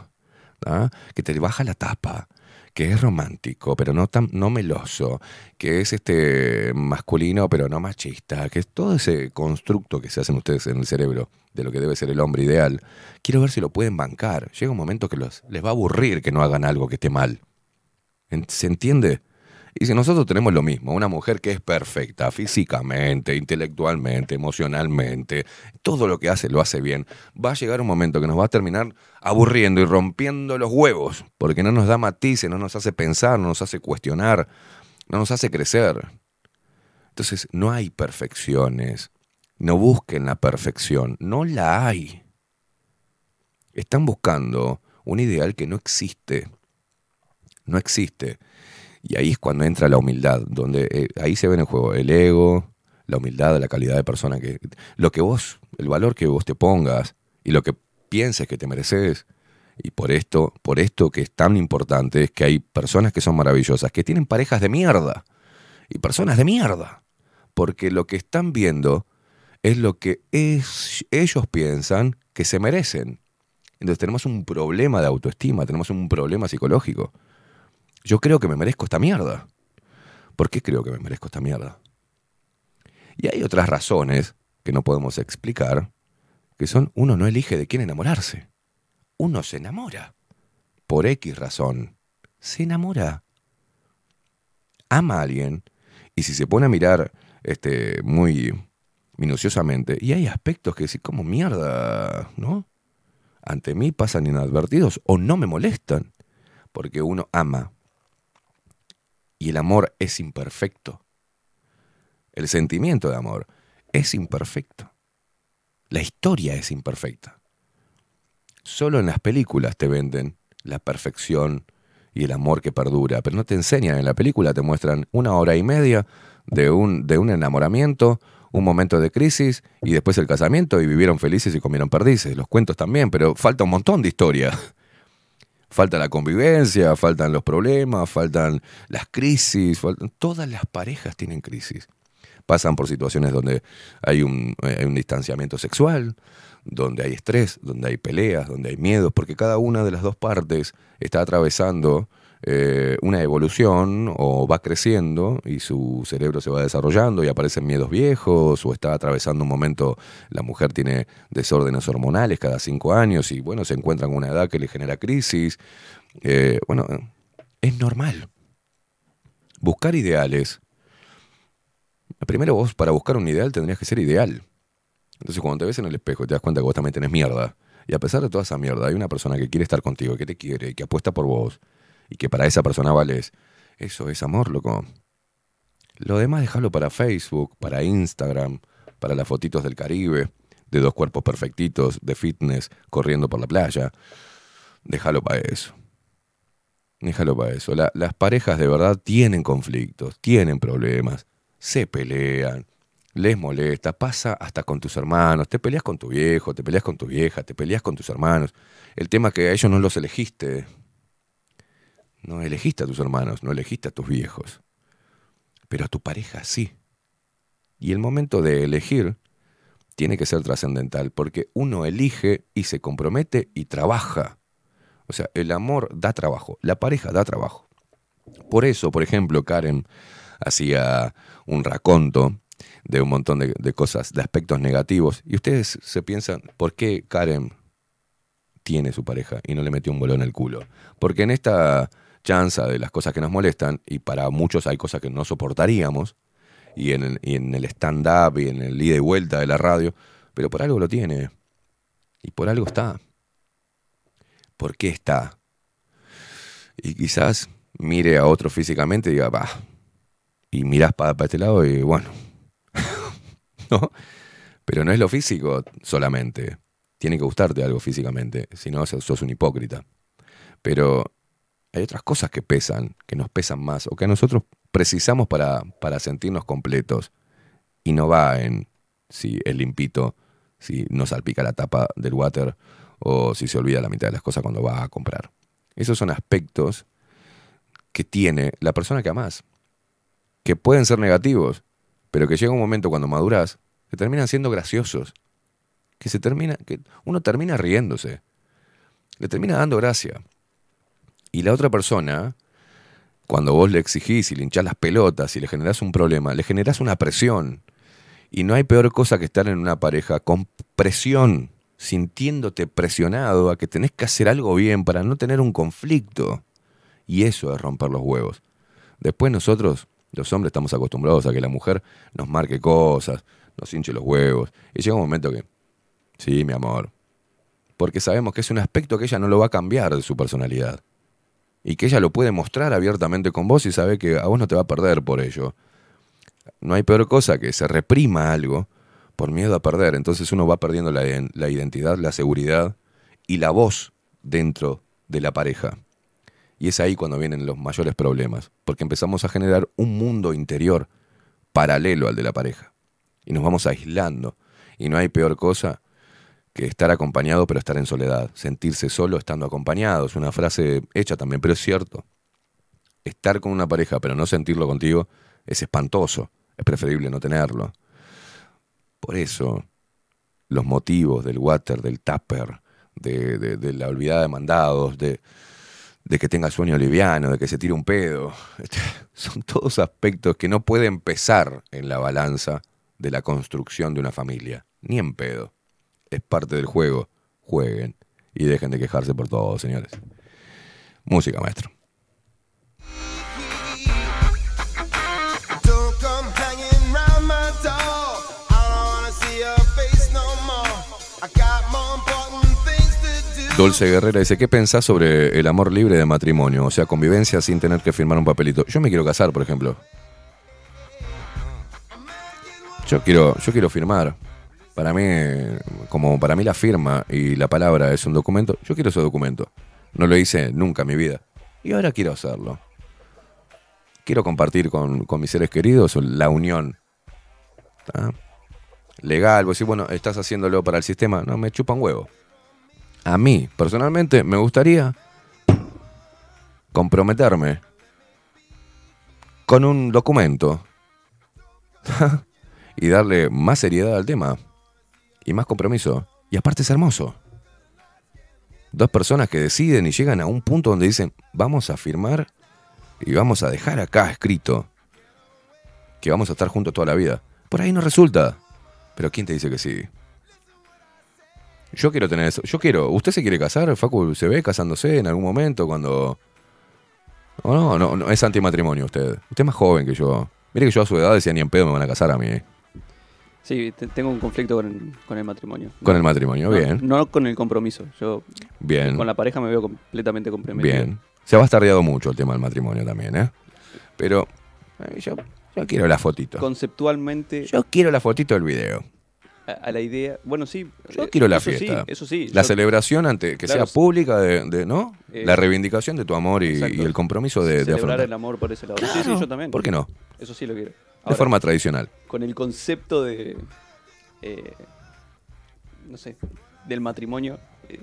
[SPEAKER 3] ¿ah? que te baja la tapa, que es romántico, pero no tan no meloso, que es este masculino, pero no machista, que es todo ese constructo que se hacen ustedes en el cerebro de lo que debe ser el hombre ideal. Quiero ver si lo pueden bancar. Llega un momento que los, les va a aburrir que no hagan algo que esté mal. ¿En- ¿Se entiende? Y si nosotros tenemos lo mismo, una mujer que es perfecta físicamente, intelectualmente, emocionalmente, todo lo que hace lo hace bien, va a llegar un momento que nos va a terminar aburriendo y rompiendo los huevos, porque no nos da matices, no nos hace pensar, no nos hace cuestionar, no nos hace crecer. Entonces, no hay perfecciones. No busquen la perfección, no la hay. Están buscando un ideal que no existe. No existe. Y ahí es cuando entra la humildad, donde eh, ahí se ve en juego el ego, la humildad, la calidad de persona que lo que vos, el valor que vos te pongas y lo que pienses que te mereces. Y por esto, por esto que es tan importante es que hay personas que son maravillosas, que tienen parejas de mierda y personas de mierda, porque lo que están viendo es lo que es- ellos piensan que se merecen. Entonces tenemos un problema de autoestima, tenemos un problema psicológico. Yo creo que me merezco esta mierda. ¿Por qué creo que me merezco esta mierda? Y hay otras razones que no podemos explicar, que son uno no elige de quién enamorarse. Uno se enamora. Por X razón. Se enamora. Ama a alguien y si se pone a mirar este, muy minuciosamente, y hay aspectos que decir, como mierda, ¿no? Ante mí pasan inadvertidos o no me molestan, porque uno ama. Y el amor es imperfecto. El sentimiento de amor es imperfecto. La historia es imperfecta. Solo en las películas te venden la perfección y el amor que perdura, pero no te enseñan en la película, te muestran una hora y media de un, de un enamoramiento, un momento de crisis y después el casamiento y vivieron felices y comieron perdices. Los cuentos también, pero falta un montón de historia. Falta la convivencia, faltan los problemas, faltan las crisis, faltan- todas las parejas tienen crisis. Pasan por situaciones donde hay un, eh, hay un distanciamiento sexual, donde hay estrés, donde hay peleas, donde hay miedos, porque cada una de las dos partes está atravesando eh, una evolución o va creciendo y su cerebro se va desarrollando y aparecen miedos viejos o está atravesando un momento, la mujer tiene desórdenes hormonales cada cinco años y bueno, se encuentra en una edad que le genera crisis. Eh, bueno, es normal. Buscar ideales. Primero vos para buscar un ideal tendrías que ser ideal. Entonces cuando te ves en el espejo te das cuenta que vos también tenés mierda, y a pesar de toda esa mierda, hay una persona que quiere estar contigo, que te quiere, que apuesta por vos, y que para esa persona vales, eso es amor, loco. Lo demás déjalo para Facebook, para Instagram, para las fotitos del Caribe, de dos cuerpos perfectitos, de fitness, corriendo por la playa. Déjalo para eso. Déjalo para eso. La- las parejas de verdad tienen conflictos, tienen problemas, se pelean, les molesta, pasa hasta con tus hermanos, te peleas con tu viejo, te peleas con tu vieja, te peleas con tus hermanos. El tema es que a ellos no los elegiste. No elegiste a tus hermanos, no elegiste a tus viejos. Pero a tu pareja sí. Y el momento de elegir tiene que ser trascendental, porque uno elige y se compromete y trabaja. O sea, el amor da trabajo, la pareja da trabajo. Por eso, por ejemplo, Karen hacía un raconto de un montón de, de cosas, de aspectos negativos, y ustedes se piensan, ¿por qué Karen tiene su pareja y no le metió un bolón en el culo? Porque en esta chanza de las cosas que nos molestan, y para muchos hay cosas que no soportaríamos, y en, el- el stand-up y en el ida y vuelta de la radio, pero por algo lo tiene. Y por algo está. ¿Por qué está? Y quizás mire a otro físicamente y diga, va. Y mirás para, este lado y bueno. ¿No? Pero no es lo físico solamente. Tiene que gustarte algo físicamente. Si no, sos un hipócrita. Pero hay otras cosas que pesan, que nos pesan más, o que nosotros precisamos para, para sentirnos completos. Y no va en si es limpito, si no salpica la tapa del water, o si se olvida la mitad de las cosas cuando va a comprar. Esos son aspectos que tiene la persona que amás, que pueden ser negativos, pero que llega un momento cuando maduras, que terminan siendo graciosos, que se termina, que uno termina riéndose, le termina dando gracia. Y la otra persona, cuando vos le exigís y le hinchás las pelotas y le generás un problema, le generás una presión. Y no hay peor cosa que estar en una pareja con presión, sintiéndote presionado a que tenés que hacer algo bien para no tener un conflicto. Y eso es romper los huevos. Después nosotros, los hombres, estamos acostumbrados a que la mujer nos marque cosas, nos hinche los huevos. Y llega un momento que, sí, mi amor. Porque sabemos que es un aspecto que ella no lo va a cambiar de su personalidad. Y que ella lo puede mostrar abiertamente con vos y sabe que a vos no te va a perder por ello. No hay peor cosa que se reprima algo por miedo a perder. Entonces uno va perdiendo la, la identidad, la seguridad y la voz dentro de la pareja. Y es ahí cuando vienen los mayores problemas, porque empezamos a generar un mundo interior paralelo al de la pareja. Y nos vamos aislando. Y no hay peor cosa que estar acompañado pero estar en soledad. Sentirse solo estando acompañado. Es una frase hecha también, pero es cierto. Estar con una pareja pero no sentirlo contigo es espantoso. Es preferible no tenerlo. Por eso, los motivos del water, del tupper, de, la olvidada de mandados, de, de que tenga sueño liviano, de que se tire un pedo, son todos aspectos que no pueden pesar en la balanza de la construcción de una familia. Ni en pedo. Es parte del juego. Jueguen y dejen de quejarse por todo, señores. Música, maestro. Dulce Guerrera dice, ¿qué pensás sobre el amor libre de matrimonio? O sea, convivencia sin tener que firmar un papelito. Yo me quiero casar, por ejemplo. Yo quiero, yo quiero firmar. Para mí, como para mí la firma y la palabra es un documento, yo quiero ese documento. No lo hice nunca en mi vida. Y ahora quiero hacerlo. Quiero compartir con, mis seres queridos la unión. Legal, vos decís, bueno, estás haciéndolo para el sistema. No, me chupa un huevo. A mí, personalmente, me gustaría comprometerme con un documento y darle más seriedad al tema y más compromiso. Y aparte es hermoso. Dos personas que deciden y llegan a un punto donde dicen, vamos a firmar y vamos a dejar acá escrito que vamos a estar juntos toda la vida. Por ahí no resulta. Pero ¿quién te dice que sí? Yo quiero tener eso. Yo quiero. ¿Usted se quiere casar? Facu se ve casándose en algún momento cuando. No, no, no, no, es antimatrimonio usted. Usted es más joven que yo. Mire que yo a su edad decía ni en pedo me van a casar a mí.
[SPEAKER 10] Sí, te- tengo un conflicto con el, con el matrimonio.
[SPEAKER 3] Con el matrimonio,
[SPEAKER 10] No-
[SPEAKER 3] bien.
[SPEAKER 10] No, con el compromiso. Yo
[SPEAKER 3] Bien.
[SPEAKER 10] con la pareja me veo completamente comprometido.
[SPEAKER 3] Bien. Se ha bastardeado mucho el tema del matrimonio también, ¿eh? Pero eh, yo, yo quiero la fotito.
[SPEAKER 10] Conceptualmente.
[SPEAKER 3] Yo quiero la fotito del video.
[SPEAKER 10] A, a la idea. Bueno, sí.
[SPEAKER 3] Yo
[SPEAKER 10] eh,
[SPEAKER 3] quiero la
[SPEAKER 10] eso sí,
[SPEAKER 3] fiesta.
[SPEAKER 10] eso sí.
[SPEAKER 3] La
[SPEAKER 10] yo-
[SPEAKER 3] celebración ante que
[SPEAKER 10] Claro,
[SPEAKER 3] sea pública de, de- ¿no?
[SPEAKER 10] Eh,
[SPEAKER 3] la reivindicación de tu amor y, el compromiso de, de
[SPEAKER 10] celebrar
[SPEAKER 3] afrontar.
[SPEAKER 10] el amor por ese lado. sí, yo también.
[SPEAKER 3] ¿por qué no?
[SPEAKER 10] Eso sí lo quiero.
[SPEAKER 3] De forma tradicional.
[SPEAKER 10] Con el concepto de. eh, no sé. Del matrimonio. eh,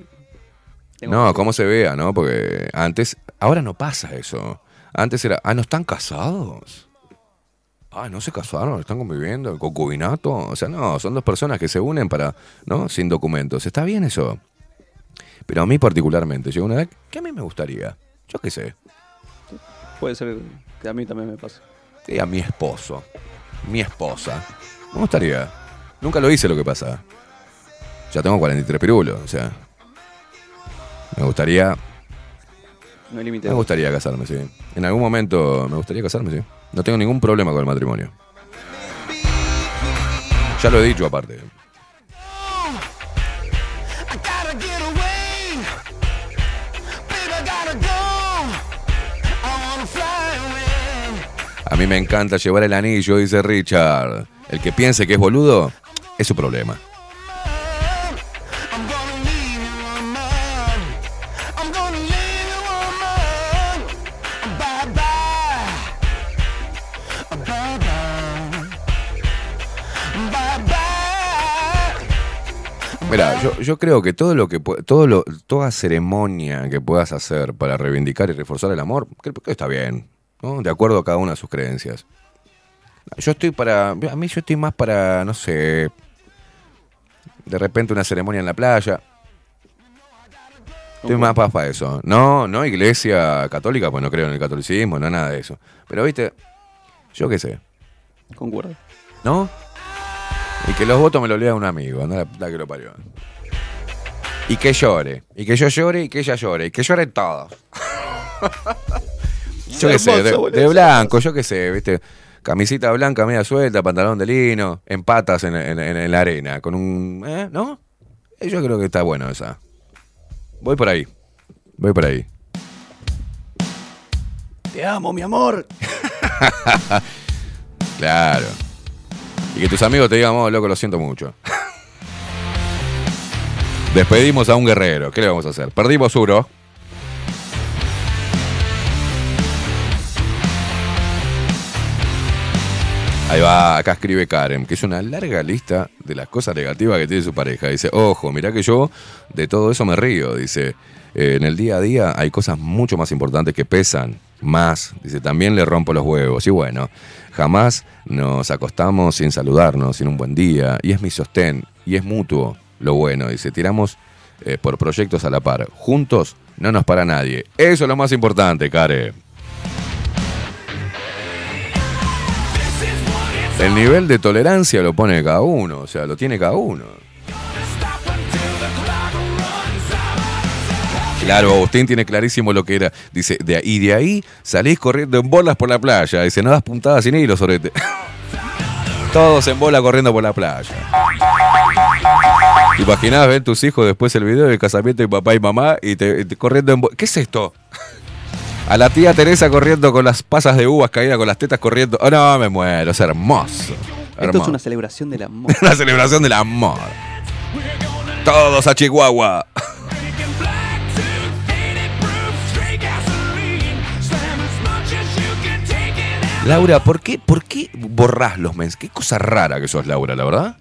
[SPEAKER 3] No, cómo se vea, ¿no? Porque antes, ahora no pasa eso. Antes era, ah, no están casados. Ah, no se casaron, están conviviendo, el concubinato. O sea, no, son dos personas que se unen para, ¿no? Sin documentos. Está bien eso. Pero a mí particularmente, llega una edad que a mí me gustaría. Yo qué sé.
[SPEAKER 10] Puede ser que a mí también me pase.
[SPEAKER 3] Sí, a mi esposo. Mi esposa. Me gustaría. Nunca lo hice lo que pasa. Ya tengo 43 pirulos, o sea. Me gustaría
[SPEAKER 10] No hay límite.
[SPEAKER 3] Me gustaría casarme, sí. En algún momento me gustaría casarme, sí. No tengo ningún problema con el matrimonio. Ya lo he dicho aparte. A mí me encanta llevar el anillo, dice Richard. El que piense que es boludo, es su problema. Mira, yo, yo creo que todo lo que todo lo, toda ceremonia que puedas hacer para reivindicar y reforzar el amor, creo que está bien, ¿no? De acuerdo a cada una de sus creencias. Yo estoy para, a mí yo estoy más para, no sé, de repente una ceremonia en la playa. Estoy más para, para eso. No, no iglesia católica, pues no creo en el catolicismo, no nada de eso. Pero viste, yo qué sé,
[SPEAKER 10] Concuerdo.
[SPEAKER 3] ¿no? Y que los votos me lo lea un amigo, no la que lo parió. Y que llore, y que yo llore, y que ella llore, y que lloren todos. yo qué sé, de, blanco, yo qué sé, viste. Camisita blanca, media suelta, pantalón de lino, en patas en, en- en- en la arena, con un. ¿eh? ¿No? Eh, Yo creo que está bueno esa. Voy por ahí. Voy por ahí.
[SPEAKER 10] Te amo, mi amor.
[SPEAKER 3] claro. Y que tus amigos te digan, oh, loco, lo siento mucho. Despedimos a un guerrero. ¿Qué le vamos a hacer? Perdimos uno. Ahí va, acá escribe Karen, que es una larga lista de las cosas negativas que tiene su pareja. Dice, ojo, mirá que yo de todo eso me río. Dice, "Eh, en el día a día hay cosas mucho más importantes que pesan más. Dice, también le rompo los huevos. Y bueno, jamás nos acostamos sin saludarnos, sin un buen día. Y es mi sostén, y es mutuo lo bueno. Dice, tiramos eh, por proyectos a la par. Juntos no nos para nadie. Eso es lo más importante, Karen. El nivel de tolerancia lo pone cada uno, o sea, lo tiene cada uno. Claro, Agustín tiene clarísimo lo que era. Dice, de, y de ahí salís corriendo en bolas por la playa. Dice, no das puntadas sin hilo, sorete. Todos en bola corriendo por la playa. ¿Te imaginás ver tus hijos después el video del casamiento de papá y mamá y te, corriendo en bola? ¿Qué es esto? A la tía Teresa corriendo con las pasas de uvas caídas, con las tetas corriendo. Oh, no, me muero, es hermoso.
[SPEAKER 10] Esto es una celebración del amor.
[SPEAKER 3] La celebración del amor. Todos a Chihuahua. Laura, ¿por qué, ¿por qué borrás los mensajes? Qué cosa rara que sos, Laura, la verdad.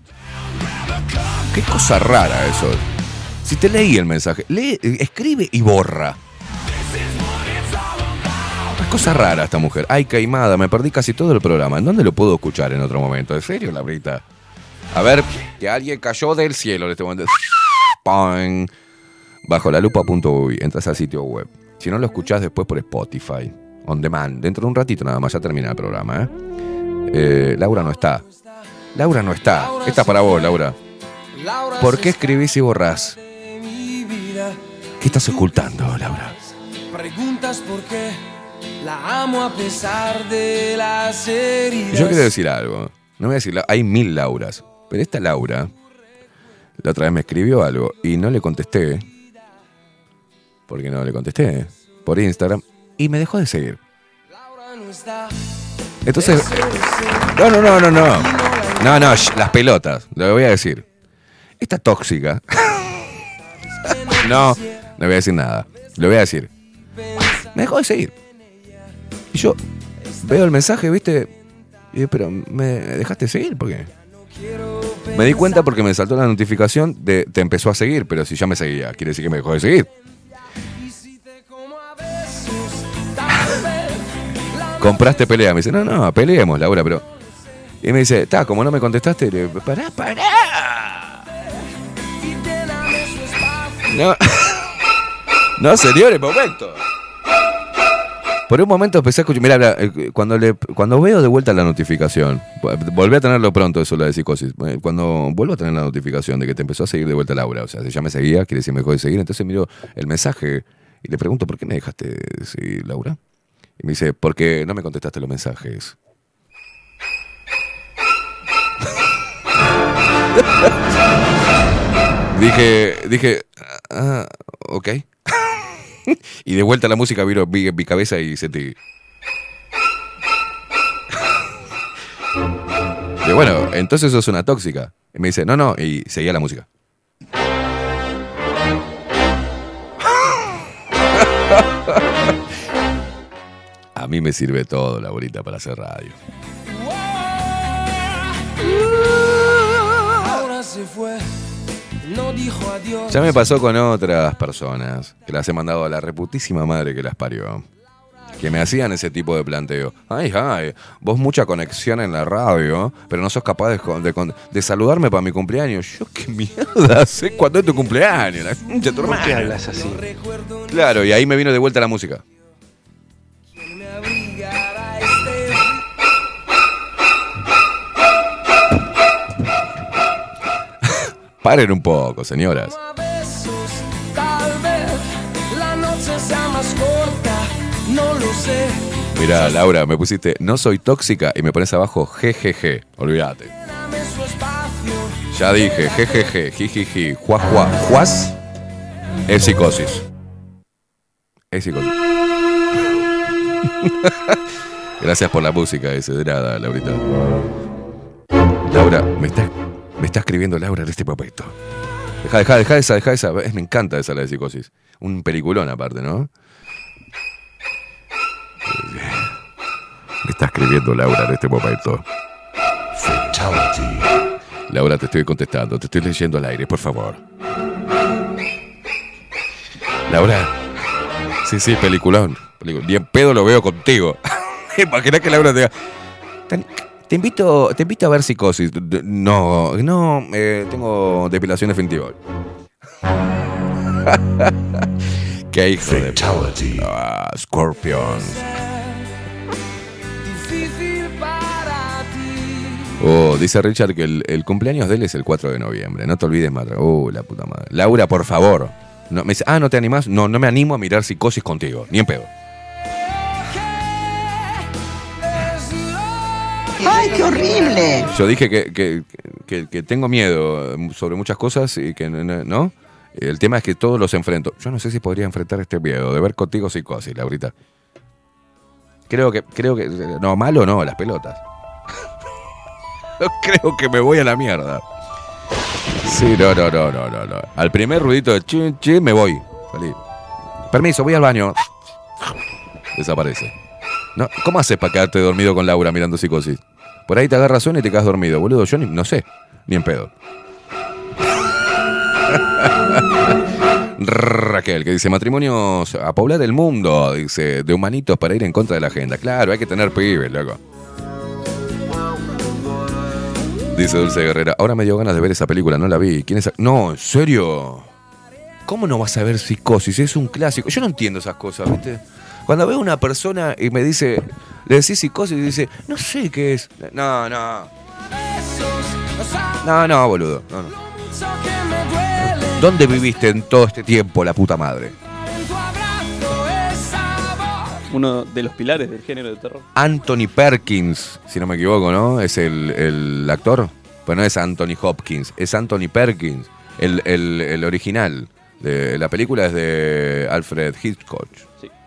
[SPEAKER 3] Qué cosa rara eso. Si te leí el mensaje, lee, escribe y borra. Es cosa rara esta mujer. Ay, caimada, me perdí casi todo el programa. ¿En dónde lo puedo escuchar en otro momento? ¿En serio, Laurita? A ver, que alguien cayó del cielo en este momento. ¡Pam! Bajo la lupa.uy, entras al sitio web. Si no lo escuchás después por Spotify, on demand, dentro de un ratito nada más, ya termina el programa, ¿eh? Eh, Laura no está. Laura no está. Esta es para vos, Laura. ¿Por qué escribís y borrás? ¿Qué estás ocultando, Laura?
[SPEAKER 15] Preguntas por qué la amo a pesar de las heridas.
[SPEAKER 3] Yo quiero decir algo. No voy a decir, hay mil Lauras. Pero esta Laura, la otra vez me escribió algo y no le contesté. Porque no le contesté. Por Instagram. Y me dejó de seguir. Entonces. No, no, no, no, no. No, no, las pelotas. Lo voy a decir. Esta tóxica. No, no voy a decir nada. Lo voy a decir. Me dejó de seguir. Y yo veo el mensaje, ¿viste? Y digo, pero me dejaste de seguir, ¿por qué? Me di cuenta porque me saltó la notificación de te empezó a seguir, pero si ya me seguía, quiere decir que me dejó de seguir. Compraste pelea, me dice, no, no, peleemos, Laura, pero. Y me dice, está, como no me contestaste, le pará, pará. No, no, señores, momento. Por un momento empecé a escuchar. Mira, cuando, le, cuando veo de vuelta la notificación, volví a tenerlo pronto, eso lo de psicosis. eh, Cuando vuelvo a tener la notificación de que te empezó a seguir de vuelta Laura, o sea, si ya me seguía, quiere decir me dejó de seguir. Entonces miro el mensaje y le pregunto, ¿por qué me dejaste de seguir, Laura? Y me dice, porque no me contestaste los mensajes. dije, dije, ah, ok. y de vuelta la música vino vi en mi cabeza y sentí. Y bueno, entonces sos una tóxica. Y me dice, no, no, y seguía la música. A mí me sirve todo, Laurita, para hacer radio.
[SPEAKER 18] Ahora se fue, no dijo adiós.
[SPEAKER 3] Ya me pasó con otras personas que las he mandado a la reputísima madre que las parió. Que me hacían ese tipo de planteo. Ay, ay, vos mucha conexión en la radio, pero no sos capaz de, saludarme para mi cumpleaños. Yo qué mierda sé cuándo es tu cumpleaños. La tu
[SPEAKER 17] ¿Por qué hablas así?
[SPEAKER 3] Claro, y ahí me vino de vuelta la música. Paren un poco, señoras. Mira, Laura, me pusiste, no soy tóxica y me pones abajo, jejeje. Olvídate. Ya dije, jejeje, jijiji, juá, juá, juás. Es psicosis. Es psicosis. Gracias por la música ese, de nada, Laurita. Laura, me está, me está escribiendo Laura en este momento. Deja, deja, deja esa, deja esa. Es- Me encanta esa la de psicosis. Un peliculón aparte, ¿no? Me está escribiendo Laura en este momento. Laura, te estoy contestando, te estoy leyendo al aire, por favor. Laura. Sí, sí, peliculón. Peliculón. Bien pedo lo veo contigo. Imagina que Laura te diga. "Te- invito, te invito a ver psicosis. No, no, eh, tengo depilación definitiva. Qué hijo de. Ah, Scorpions.
[SPEAKER 18] Difícil para ti.
[SPEAKER 3] Oh, dice Richard que el, el cumpleaños de él es el 4 de noviembre. No te olvides, madre. Oh, la puta madre. Laura, por favor. No, me dice, ah, ¿no te animás? No, no me animo a mirar psicosis contigo. Ni en pedo.
[SPEAKER 8] ¡Ay, qué horrible!
[SPEAKER 3] Yo dije que, que- tengo miedo sobre muchas cosas y que. ¿no? El tema es que todos los enfrento. Yo no sé si podría enfrentar este miedo de ver contigo psicosis, Laurita. Creo que, creo que. No, malo no, las pelotas. creo que me voy a la mierda. Sí, no, no, no, no, no, no. Al primer ruidito de chin, chin, me voy. Salí. Permiso, voy al baño. Desaparece. ¿Cómo haces para quedarte dormido con Laura mirando psicosis? Por ahí te agarras sueño y te quedas dormido, boludo. Yo ni, no sé, ni en pedo. Raquel, que dice matrimonios a poblar el mundo, dice, de humanitos para ir en contra de la agenda. Claro, hay que tener pibes, loco. Dice Dulce Guerrera, ahora me dio ganas de ver esa película, no la vi. ¿Quién es? No, ¿en serio? ¿Cómo no vas a ver psicosis? Es un clásico. Yo no entiendo esas cosas, ¿viste? Cuando veo a una persona y me dice, le decís psicosis y dice, no sé qué es. No, no. No, no, boludo. No, no. ¿Dónde viviste en todo este tiempo, la puta madre?
[SPEAKER 10] Uno de los pilares del género de terror.
[SPEAKER 3] Anthony Perkins, si no me equivoco, ¿no? Es el, el actor. Pero no es Anthony Hopkins, es Anthony Perkins, el, el- el original. De, la película es de Alfred Hitchcock.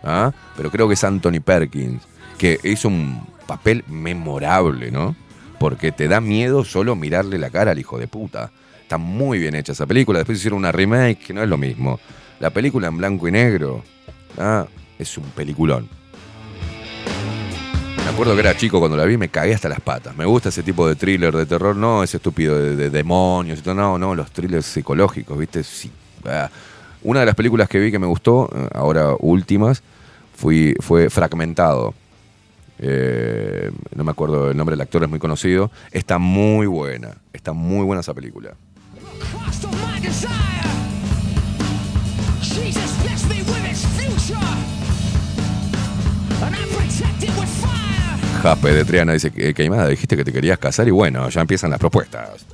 [SPEAKER 3] ¿Ah? Pero creo que es Anthony Perkins, que hizo un papel memorable, ¿no? Porque te da miedo solo mirarle la cara al hijo de puta. Está muy bien hecha esa película. Después hicieron una remake, que no es lo mismo. La película en blanco y negro ah, es un peliculón. Me acuerdo que era chico cuando la vi, me cagué hasta las patas. Me gusta ese tipo de thriller de terror, no ese estúpido de, de demonios no, no, los thrillers psicológicos, ¿viste? Sí. ah. Una de las películas que vi que me gustó, eh, ahora últimas, fue Fragmentado. Eh, no me acuerdo el nombre del actor, es muy conocido. Está muy buena, está muy buena esa película. Jape de Triana dice que Queimada, dijiste que te querías casar y bueno, ya empiezan las propuestas.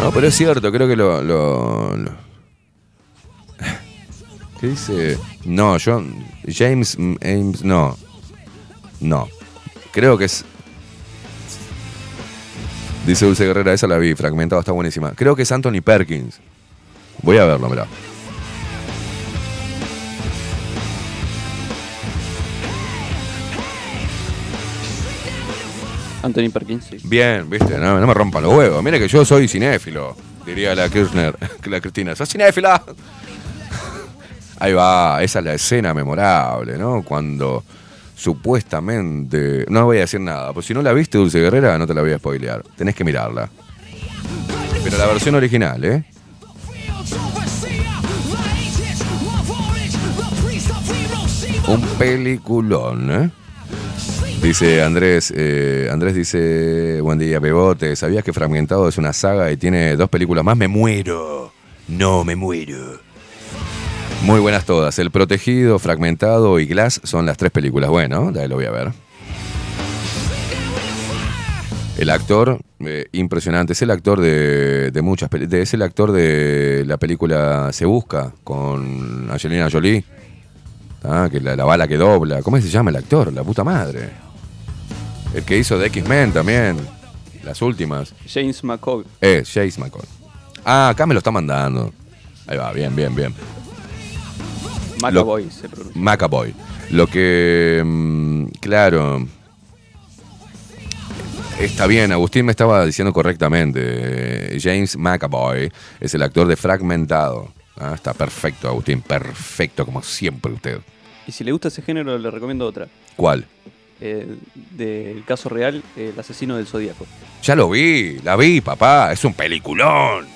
[SPEAKER 3] No, pero es cierto, creo que lo. lo- ¿Qué dice? No, yo. James Ames. No. No. Creo que es. Dice Dulce Guerrera, esa la vi, fragmentado, está buenísima. Creo que es Anthony Perkins. Voy a verlo, mirá.
[SPEAKER 10] Anthony Perkins.
[SPEAKER 3] Bien, viste, no, no me rompan los huevos. Mire que yo soy cinéfilo, diría la Kirchner, la Cristina. ¿Sos cinéfila? Ahí va, esa es la escena memorable, ¿no? Cuando supuestamente. No voy a decir nada, pues si no la viste, Dulce Guerrera, no te la voy a spoilear. Tenés que mirarla. Pero la versión original, ¿eh? Un peliculón, ¿eh? Dice Andrés, eh, Andrés dice, buen día, Bebote, ¿sabías que Fragmentado es una saga y tiene dos películas más? Me muero. No, me muero. Muy buenas todas. El Protegido, Fragmentado y Glass son las tres películas. Bueno, ahí lo voy a ver. El actor, eh, impresionante, es el actor de, de muchas películas. Es el actor de la película Se Busca con Angelina Jolie. Ah, que la, la bala que dobla. ¿Cómo se llama el actor? La puta madre. El que hizo de X-Men también. Las últimas.
[SPEAKER 10] James McCoy.
[SPEAKER 3] Eh, James McCoy. Ah, acá me lo está mandando. Ahí va, bien, bien, bien.
[SPEAKER 10] McAvoy se pronuncia.
[SPEAKER 3] Macaboy. Lo que, mm, claro, está bien, Agustín me estaba diciendo correctamente. James McAvoy es el actor de Fragmentado. Ah, está perfecto, Agustín, perfecto, como siempre usted.
[SPEAKER 10] Y si le gusta ese género, le recomiendo otra.
[SPEAKER 3] ¿Cuál?
[SPEAKER 10] Eh, del caso real, El asesino del zodíaco.
[SPEAKER 3] Ya lo vi, la vi, papá, es un peliculón.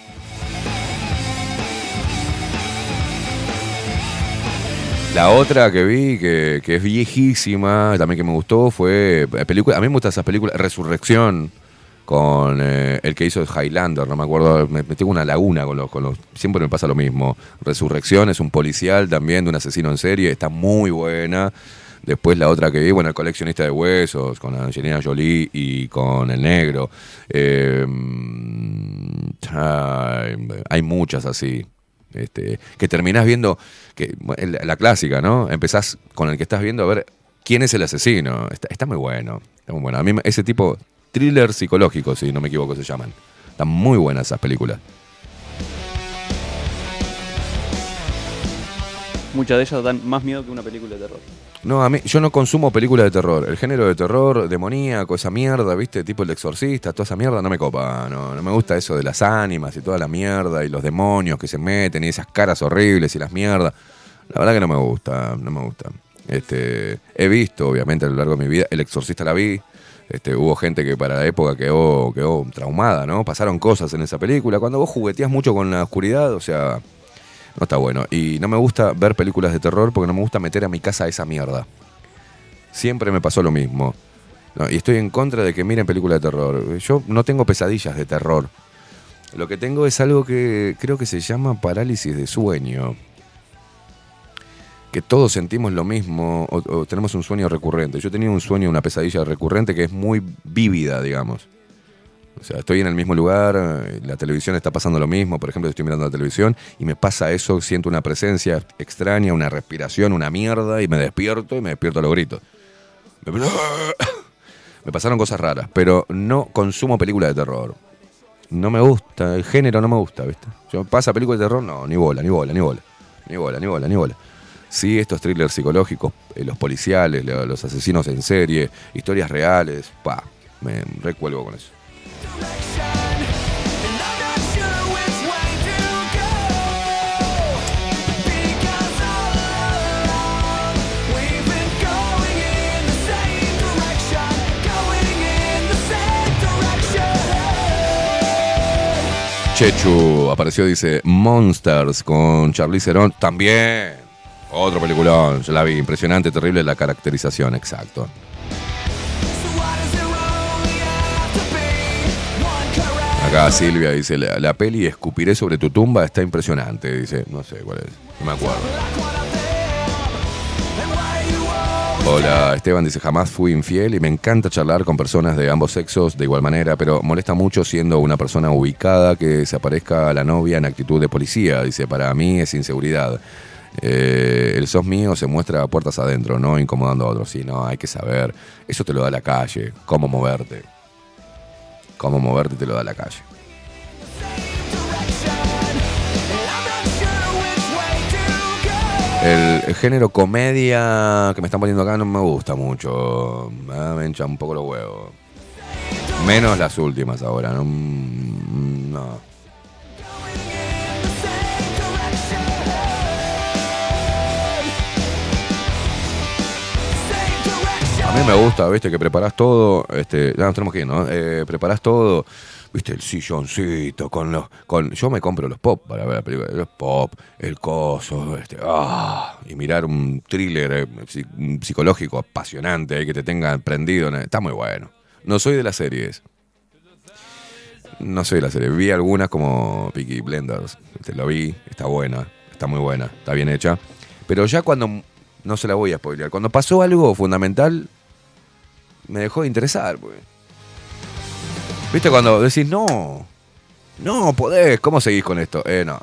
[SPEAKER 3] La otra que vi, que, que es viejísima, también que me gustó, fue eh, película. A mí me gustan esas películas, Resurrección, con eh, el que hizo Highlander, no me acuerdo, me, me tengo una laguna con los, con los. Siempre me pasa lo mismo. Resurrección es un policial también de un asesino en serie, está muy buena. Después la otra que vi, bueno, el coleccionista de huesos, con Angelina Jolie y con el negro. Eh, hay, muchas así. Este, que terminás viendo, que, la, la clásica, ¿no? Empezás con el que estás viendo a ver quién es el asesino. Está, muy bueno. Está muy bueno. A mí ese tipo, thriller psicológico, si no me equivoco, se llaman. Están muy buenas esas películas.
[SPEAKER 10] Muchas de ellas dan más miedo que una película de terror.
[SPEAKER 3] No, a mí, yo no consumo películas de terror. El género de terror, demoníaco, esa mierda, ¿viste? Tipo el exorcista, toda esa mierda no me copa. No, no me gusta eso de las ánimas y toda la mierda y los demonios que se meten y esas caras horribles y las mierdas. La verdad que no me gusta, no me gusta. Este, he visto, obviamente, a lo largo de mi vida, el exorcista la vi. Este, hubo gente que para la época quedó, quedó traumada, ¿no? Pasaron cosas en esa película. Cuando vos jugueteas mucho con la oscuridad, o sea, no está bueno. Y no me gusta ver películas de terror porque no me gusta meter a mi casa esa mierda. Siempre me pasó lo mismo. Y estoy en contra de que miren películas de terror. Yo no tengo pesadillas de terror. Lo que tengo es algo que creo que se llama parálisis de sueño. Que todos sentimos lo mismo o, o tenemos un sueño recurrente. Yo tenía un sueño, una pesadilla recurrente que es muy vívida, digamos. O sea, estoy en el mismo lugar, la televisión está pasando lo mismo, por ejemplo, estoy mirando la televisión y me pasa eso, siento una presencia extraña, una respiración, una mierda y me despierto y me despierto a los gritos. Me, pasaron cosas raras, pero no consumo películas de terror. No me gusta, el género no me gusta, ¿viste? Yo pasa películas de terror, no, ni bola, ni bola, ni bola. Ni bola, ni bola, ni bola. Sí, estos thrillers psicológicos, eh, los policiales, lo- los asesinos en serie, historias reales, pa, me recuelgo con eso. Chechu apareció, dice Monsters con Charlize Theron. También. Otro peliculón. Yo la vi. Impresionante, terrible la caracterización. Exacto. Acá Silvia dice, la, peli Escupiré sobre tu tumba está impresionante. Dice, no sé cuál es. No me acuerdo. Hola, Esteban dice, jamás fui infiel y me encanta charlar con personas de ambos sexos de igual manera, pero molesta mucho siendo una persona ubicada que se aparezca a la novia en actitud de policía. Dice, para mí es inseguridad. Eh, el sos mío se muestra a puertas adentro, no incomodando a otros. Sí, no, hay que saber. Eso te lo da la calle, cómo moverte. Cómo moverte te lo da la calle. El, género comedia que me están poniendo acá no me gusta mucho. Ah, Me hincha un poco los huevos. Menos las últimas ahora. No. no. A mí me gusta, viste, que preparás todo. Este, ya nos tenemos que ir, ¿no? Eh, preparás todo. Viste, el silloncito con los. Con, yo me compro los pop para ver la película. Los pop, el coso, este. ah, y mirar un thriller eh, psicológico apasionante ahí que te tenga prendido. Está muy bueno. No soy de las series. No soy de la serie. Vi algunas como Peaky Blenders. Te lo vi, está buena, está muy buena, está bien hecha. Pero ya cuando. No se la voy a spoilear. Cuando pasó algo fundamental, me dejó de interesar. pues. ¿Viste cuando decís, no, no podés, ¿cómo seguís con esto? Eh, no.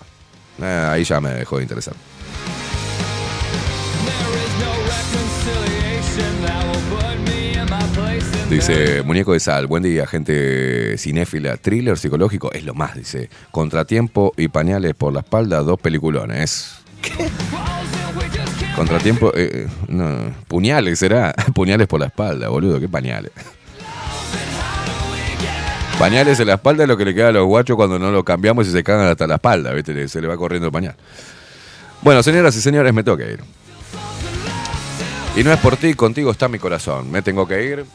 [SPEAKER 3] Eh, ahí ya me dejó de interesar. Dice, muñeco de sal, buen día, gente cinéfila, thriller psicológico, es lo más, dice. Contratiempo y pañales por la espalda, dos peliculones. Contratiempo, eh, no, puñales será, puñales por la espalda, boludo, qué pañales. Pañales en la espalda es lo que le queda a los guachos cuando no lo cambiamos y se cagan hasta la espalda, ¿viste? Se le va corriendo el pañal. Bueno, señoras y señores, me tengo que ir. Y no es por ti, contigo está mi corazón. Me tengo que ir.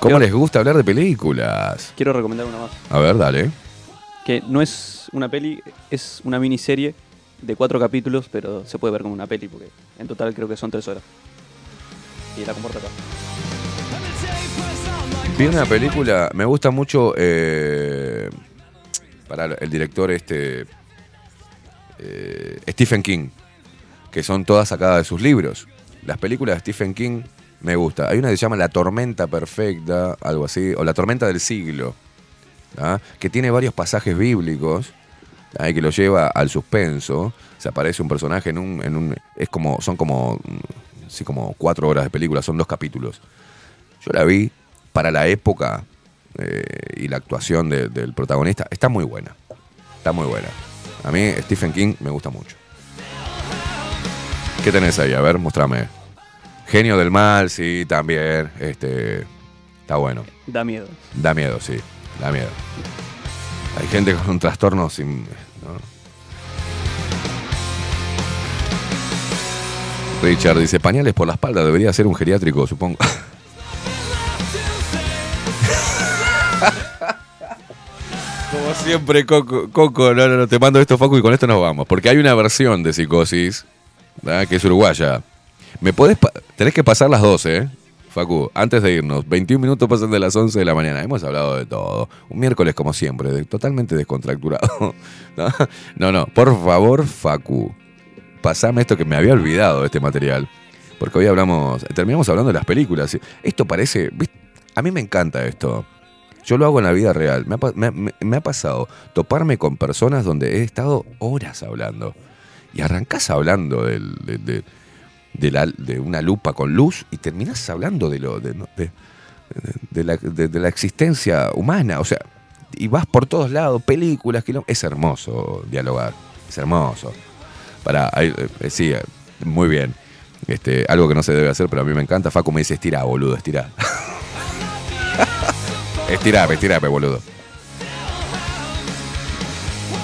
[SPEAKER 3] ¿Cómo les gusta hablar de películas?
[SPEAKER 10] Quiero recomendar una más.
[SPEAKER 3] A ver, dale.
[SPEAKER 10] Que no es una peli, es una miniserie de cuatro capítulos, pero se puede ver como una peli, porque en total creo que son tres horas. Y la comporta acá.
[SPEAKER 3] Vi una película, me gusta mucho eh, para el director este eh, Stephen King, que son todas sacadas de sus libros. Las películas de Stephen King me gusta. Hay una que se llama La Tormenta Perfecta, algo así, o La Tormenta del Siglo, ¿ah? que tiene varios pasajes bíblicos ¿ah? que lo lleva al suspenso. Se aparece un personaje en un, en un es como son como mm, sí, como cuatro horas de película, son dos capítulos. Yo la vi para la época eh, y la actuación de- del protagonista. Está muy buena. Está muy buena. A mí Stephen King me gusta mucho. ¿Qué tenés ahí? A ver, mostrame. Genio del mal, sí, también. Este, está bueno.
[SPEAKER 10] Da miedo.
[SPEAKER 3] Da miedo, sí. Da miedo. Hay gente con un trastorno sin. Richard dice: pañales por la espalda, debería ser un geriátrico, supongo. Como siempre, Coco, Coco, no, no, no, te mando esto, Facu, y con esto nos vamos. Porque hay una versión de psicosis, ¿verdad? que es uruguaya. ¿Me podés Tenés que pasar las 12, ¿eh? Facu, antes de irnos. 21 minutos pasan de las 11 de la mañana. Hemos hablado de todo. Un miércoles, como siempre, totalmente descontracturado. ¿No? no, por favor, Facu, pasame esto que me había olvidado de este material. Porque hoy hablamos, terminamos hablando de las películas. Esto parece, a mí me encanta esto. Yo lo hago en la vida real. Me ha, pasado toparme con personas donde he estado horas hablando. Y arrancás hablando del- de, de- de la- de una lupa con luz y terminás hablando de, lo, de, de- de- la, existencia humana. O sea, y vas por todos lados, películas, kilómetros. Es hermoso dialogar. Es hermoso. Para, eh, sí, eh, muy bien. Este, algo que no se debe hacer, pero a mí me encanta. Facu me dice, estira, boludo, estira. Estirame, estirame, boludo.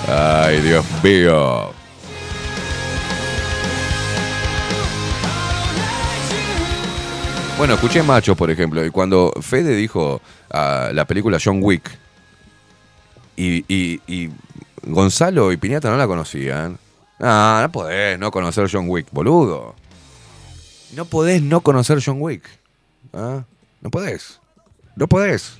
[SPEAKER 3] Ay, Dios mío. Bueno, escuché Macho, por ejemplo, y cuando Fede dijo a la película John Wick, y, y- Gonzalo y Piñata no la conocían. Ah, no podés no conocer John Wick, boludo. No podés no conocer John Wick. ¿Ah? No podés. No podés.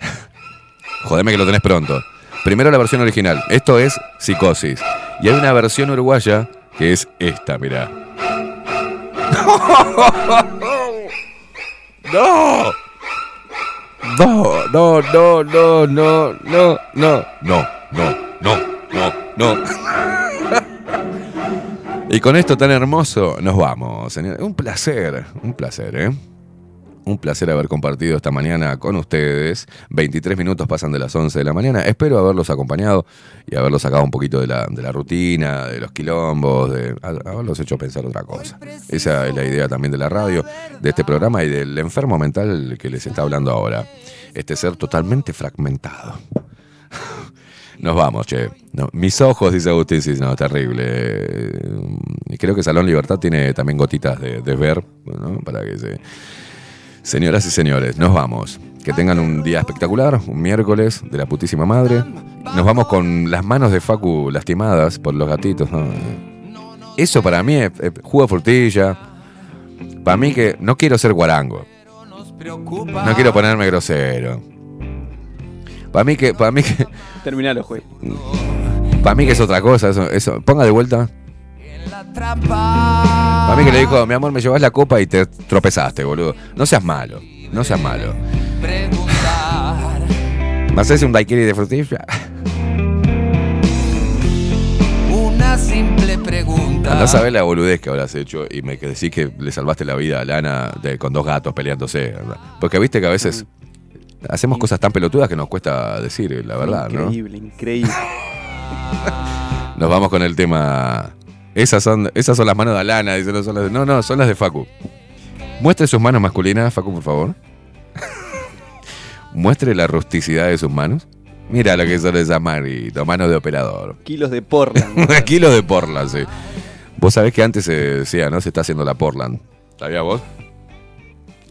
[SPEAKER 3] Jodeme que lo tenés pronto. Primero la versión original. Esto es Psicosis. Y hay una versión uruguaya que es esta, mirá. ¡No! No, no, no, no, no, no, no, no, no, no, no. Y con esto tan hermoso nos vamos, señor. Un placer, un placer, ¿eh? Un placer haber compartido esta mañana con ustedes. 23 minutos pasan de las 11 de la mañana. Espero haberlos acompañado y haberlos sacado un poquito de la, de la rutina, de los quilombos, de ha- haberlos hecho pensar otra cosa. Esa es la idea también de la radio, de este programa y del enfermo mental que les está hablando ahora. Este ser totalmente fragmentado. Nos vamos, che. Mis ojos, dice Agustín, sí, no, terrible. Y creo que Salón Libertad tiene también gotitas de ver, ¿no? Para que se... Señoras y señores, nos vamos. Que tengan un día espectacular, un miércoles de la putísima madre. Nos vamos con las manos de Facu lastimadas por los gatitos. Eso para mí es, es jugo de frutilla. Para mí que no quiero ser guarango. No quiero ponerme grosero. Para mí que, para mí que,
[SPEAKER 10] Terminalo, juez.
[SPEAKER 3] para mí que es otra cosa. Eso, eso. Ponga de vuelta. Para mí que le dijo, mi amor, me llevas la copa y te tropezaste, boludo. No seas malo, no seas malo. ¿Me haces un daiquiri de frutilla?
[SPEAKER 17] Una simple pregunta.
[SPEAKER 3] Andá a la boludez que habrás hecho y me que decís que le salvaste la vida a Lana de- con dos gatos peleándose. ¿verdad? Porque viste que a veces hacemos cosas tan pelotudas que nos cuesta decir la verdad, ¿no?
[SPEAKER 10] Increíble, increíble.
[SPEAKER 3] Nos vamos con el tema. Esas son, esas son las manos de Alana, dice, no, son las de, no, no, son las de Facu. Muestre sus manos masculinas, Facu, por favor. Muestre la rusticidad de sus manos. Mira lo que son esas manitos, manos de operador.
[SPEAKER 10] Kilos de porla.
[SPEAKER 3] Kilos de Portland, sí. Vos sabés que antes se decía, ¿no? Se está haciendo la Portland. ¿Sabías vos?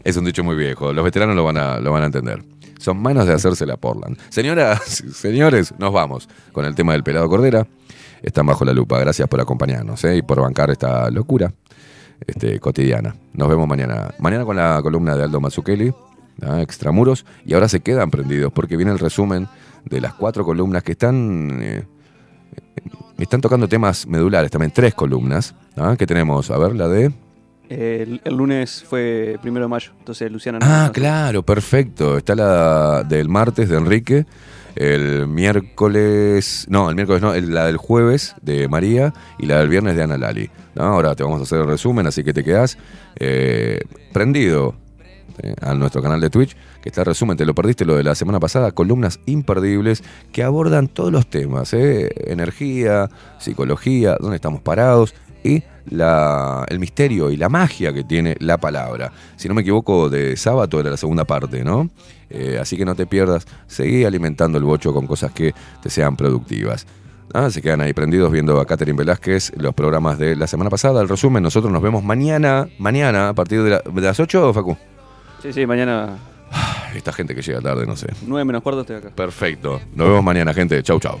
[SPEAKER 3] Es un dicho muy viejo. Los veteranos lo van a, lo van a entender. Son manos de hacerse la Portland. Señoras, señores, nos vamos con el tema del pelado Cordera. Están bajo la lupa. Gracias por acompañarnos ¿eh? y por bancar esta locura este, cotidiana. Nos vemos mañana. Mañana con la columna de Aldo Mazzucchelli, ¿ah? Extramuros. Y ahora se quedan prendidos porque viene el resumen de las cuatro columnas que están, eh, están tocando temas medulares. También tres columnas. ¿ah? Que tenemos, a ver, la de...
[SPEAKER 10] El, el lunes fue primero de mayo, entonces Luciana no-
[SPEAKER 3] Ah,
[SPEAKER 10] no-
[SPEAKER 3] claro, perfecto. Está la del martes de Enrique, el miércoles, no, el miércoles no, la del jueves de María y la del viernes de Ana Lali. Ahora te vamos a hacer el resumen, así que te quedas eh, prendido eh, a nuestro canal de Twitch, que está resumen, te lo perdiste lo de la semana pasada, columnas imperdibles que abordan todos los temas, ¿eh? energía, psicología, dónde estamos parados y la, el misterio y la magia que tiene la palabra. Si no me equivoco, de sábado era la segunda parte, ¿no? Eh, así que no te pierdas, seguí alimentando el bocho con cosas que te sean productivas. Ah, se quedan ahí prendidos viendo a Catherine Velázquez los programas de la semana pasada. El resumen, nosotros nos vemos mañana, mañana, a partir de, la- de las 8, Facu.
[SPEAKER 10] Sí, sí, mañana
[SPEAKER 3] Esta gente que llega tarde, no sé.
[SPEAKER 10] 9 menos cuarto estoy acá.
[SPEAKER 3] Perfecto. Nos vemos mañana, gente. Chau, chau.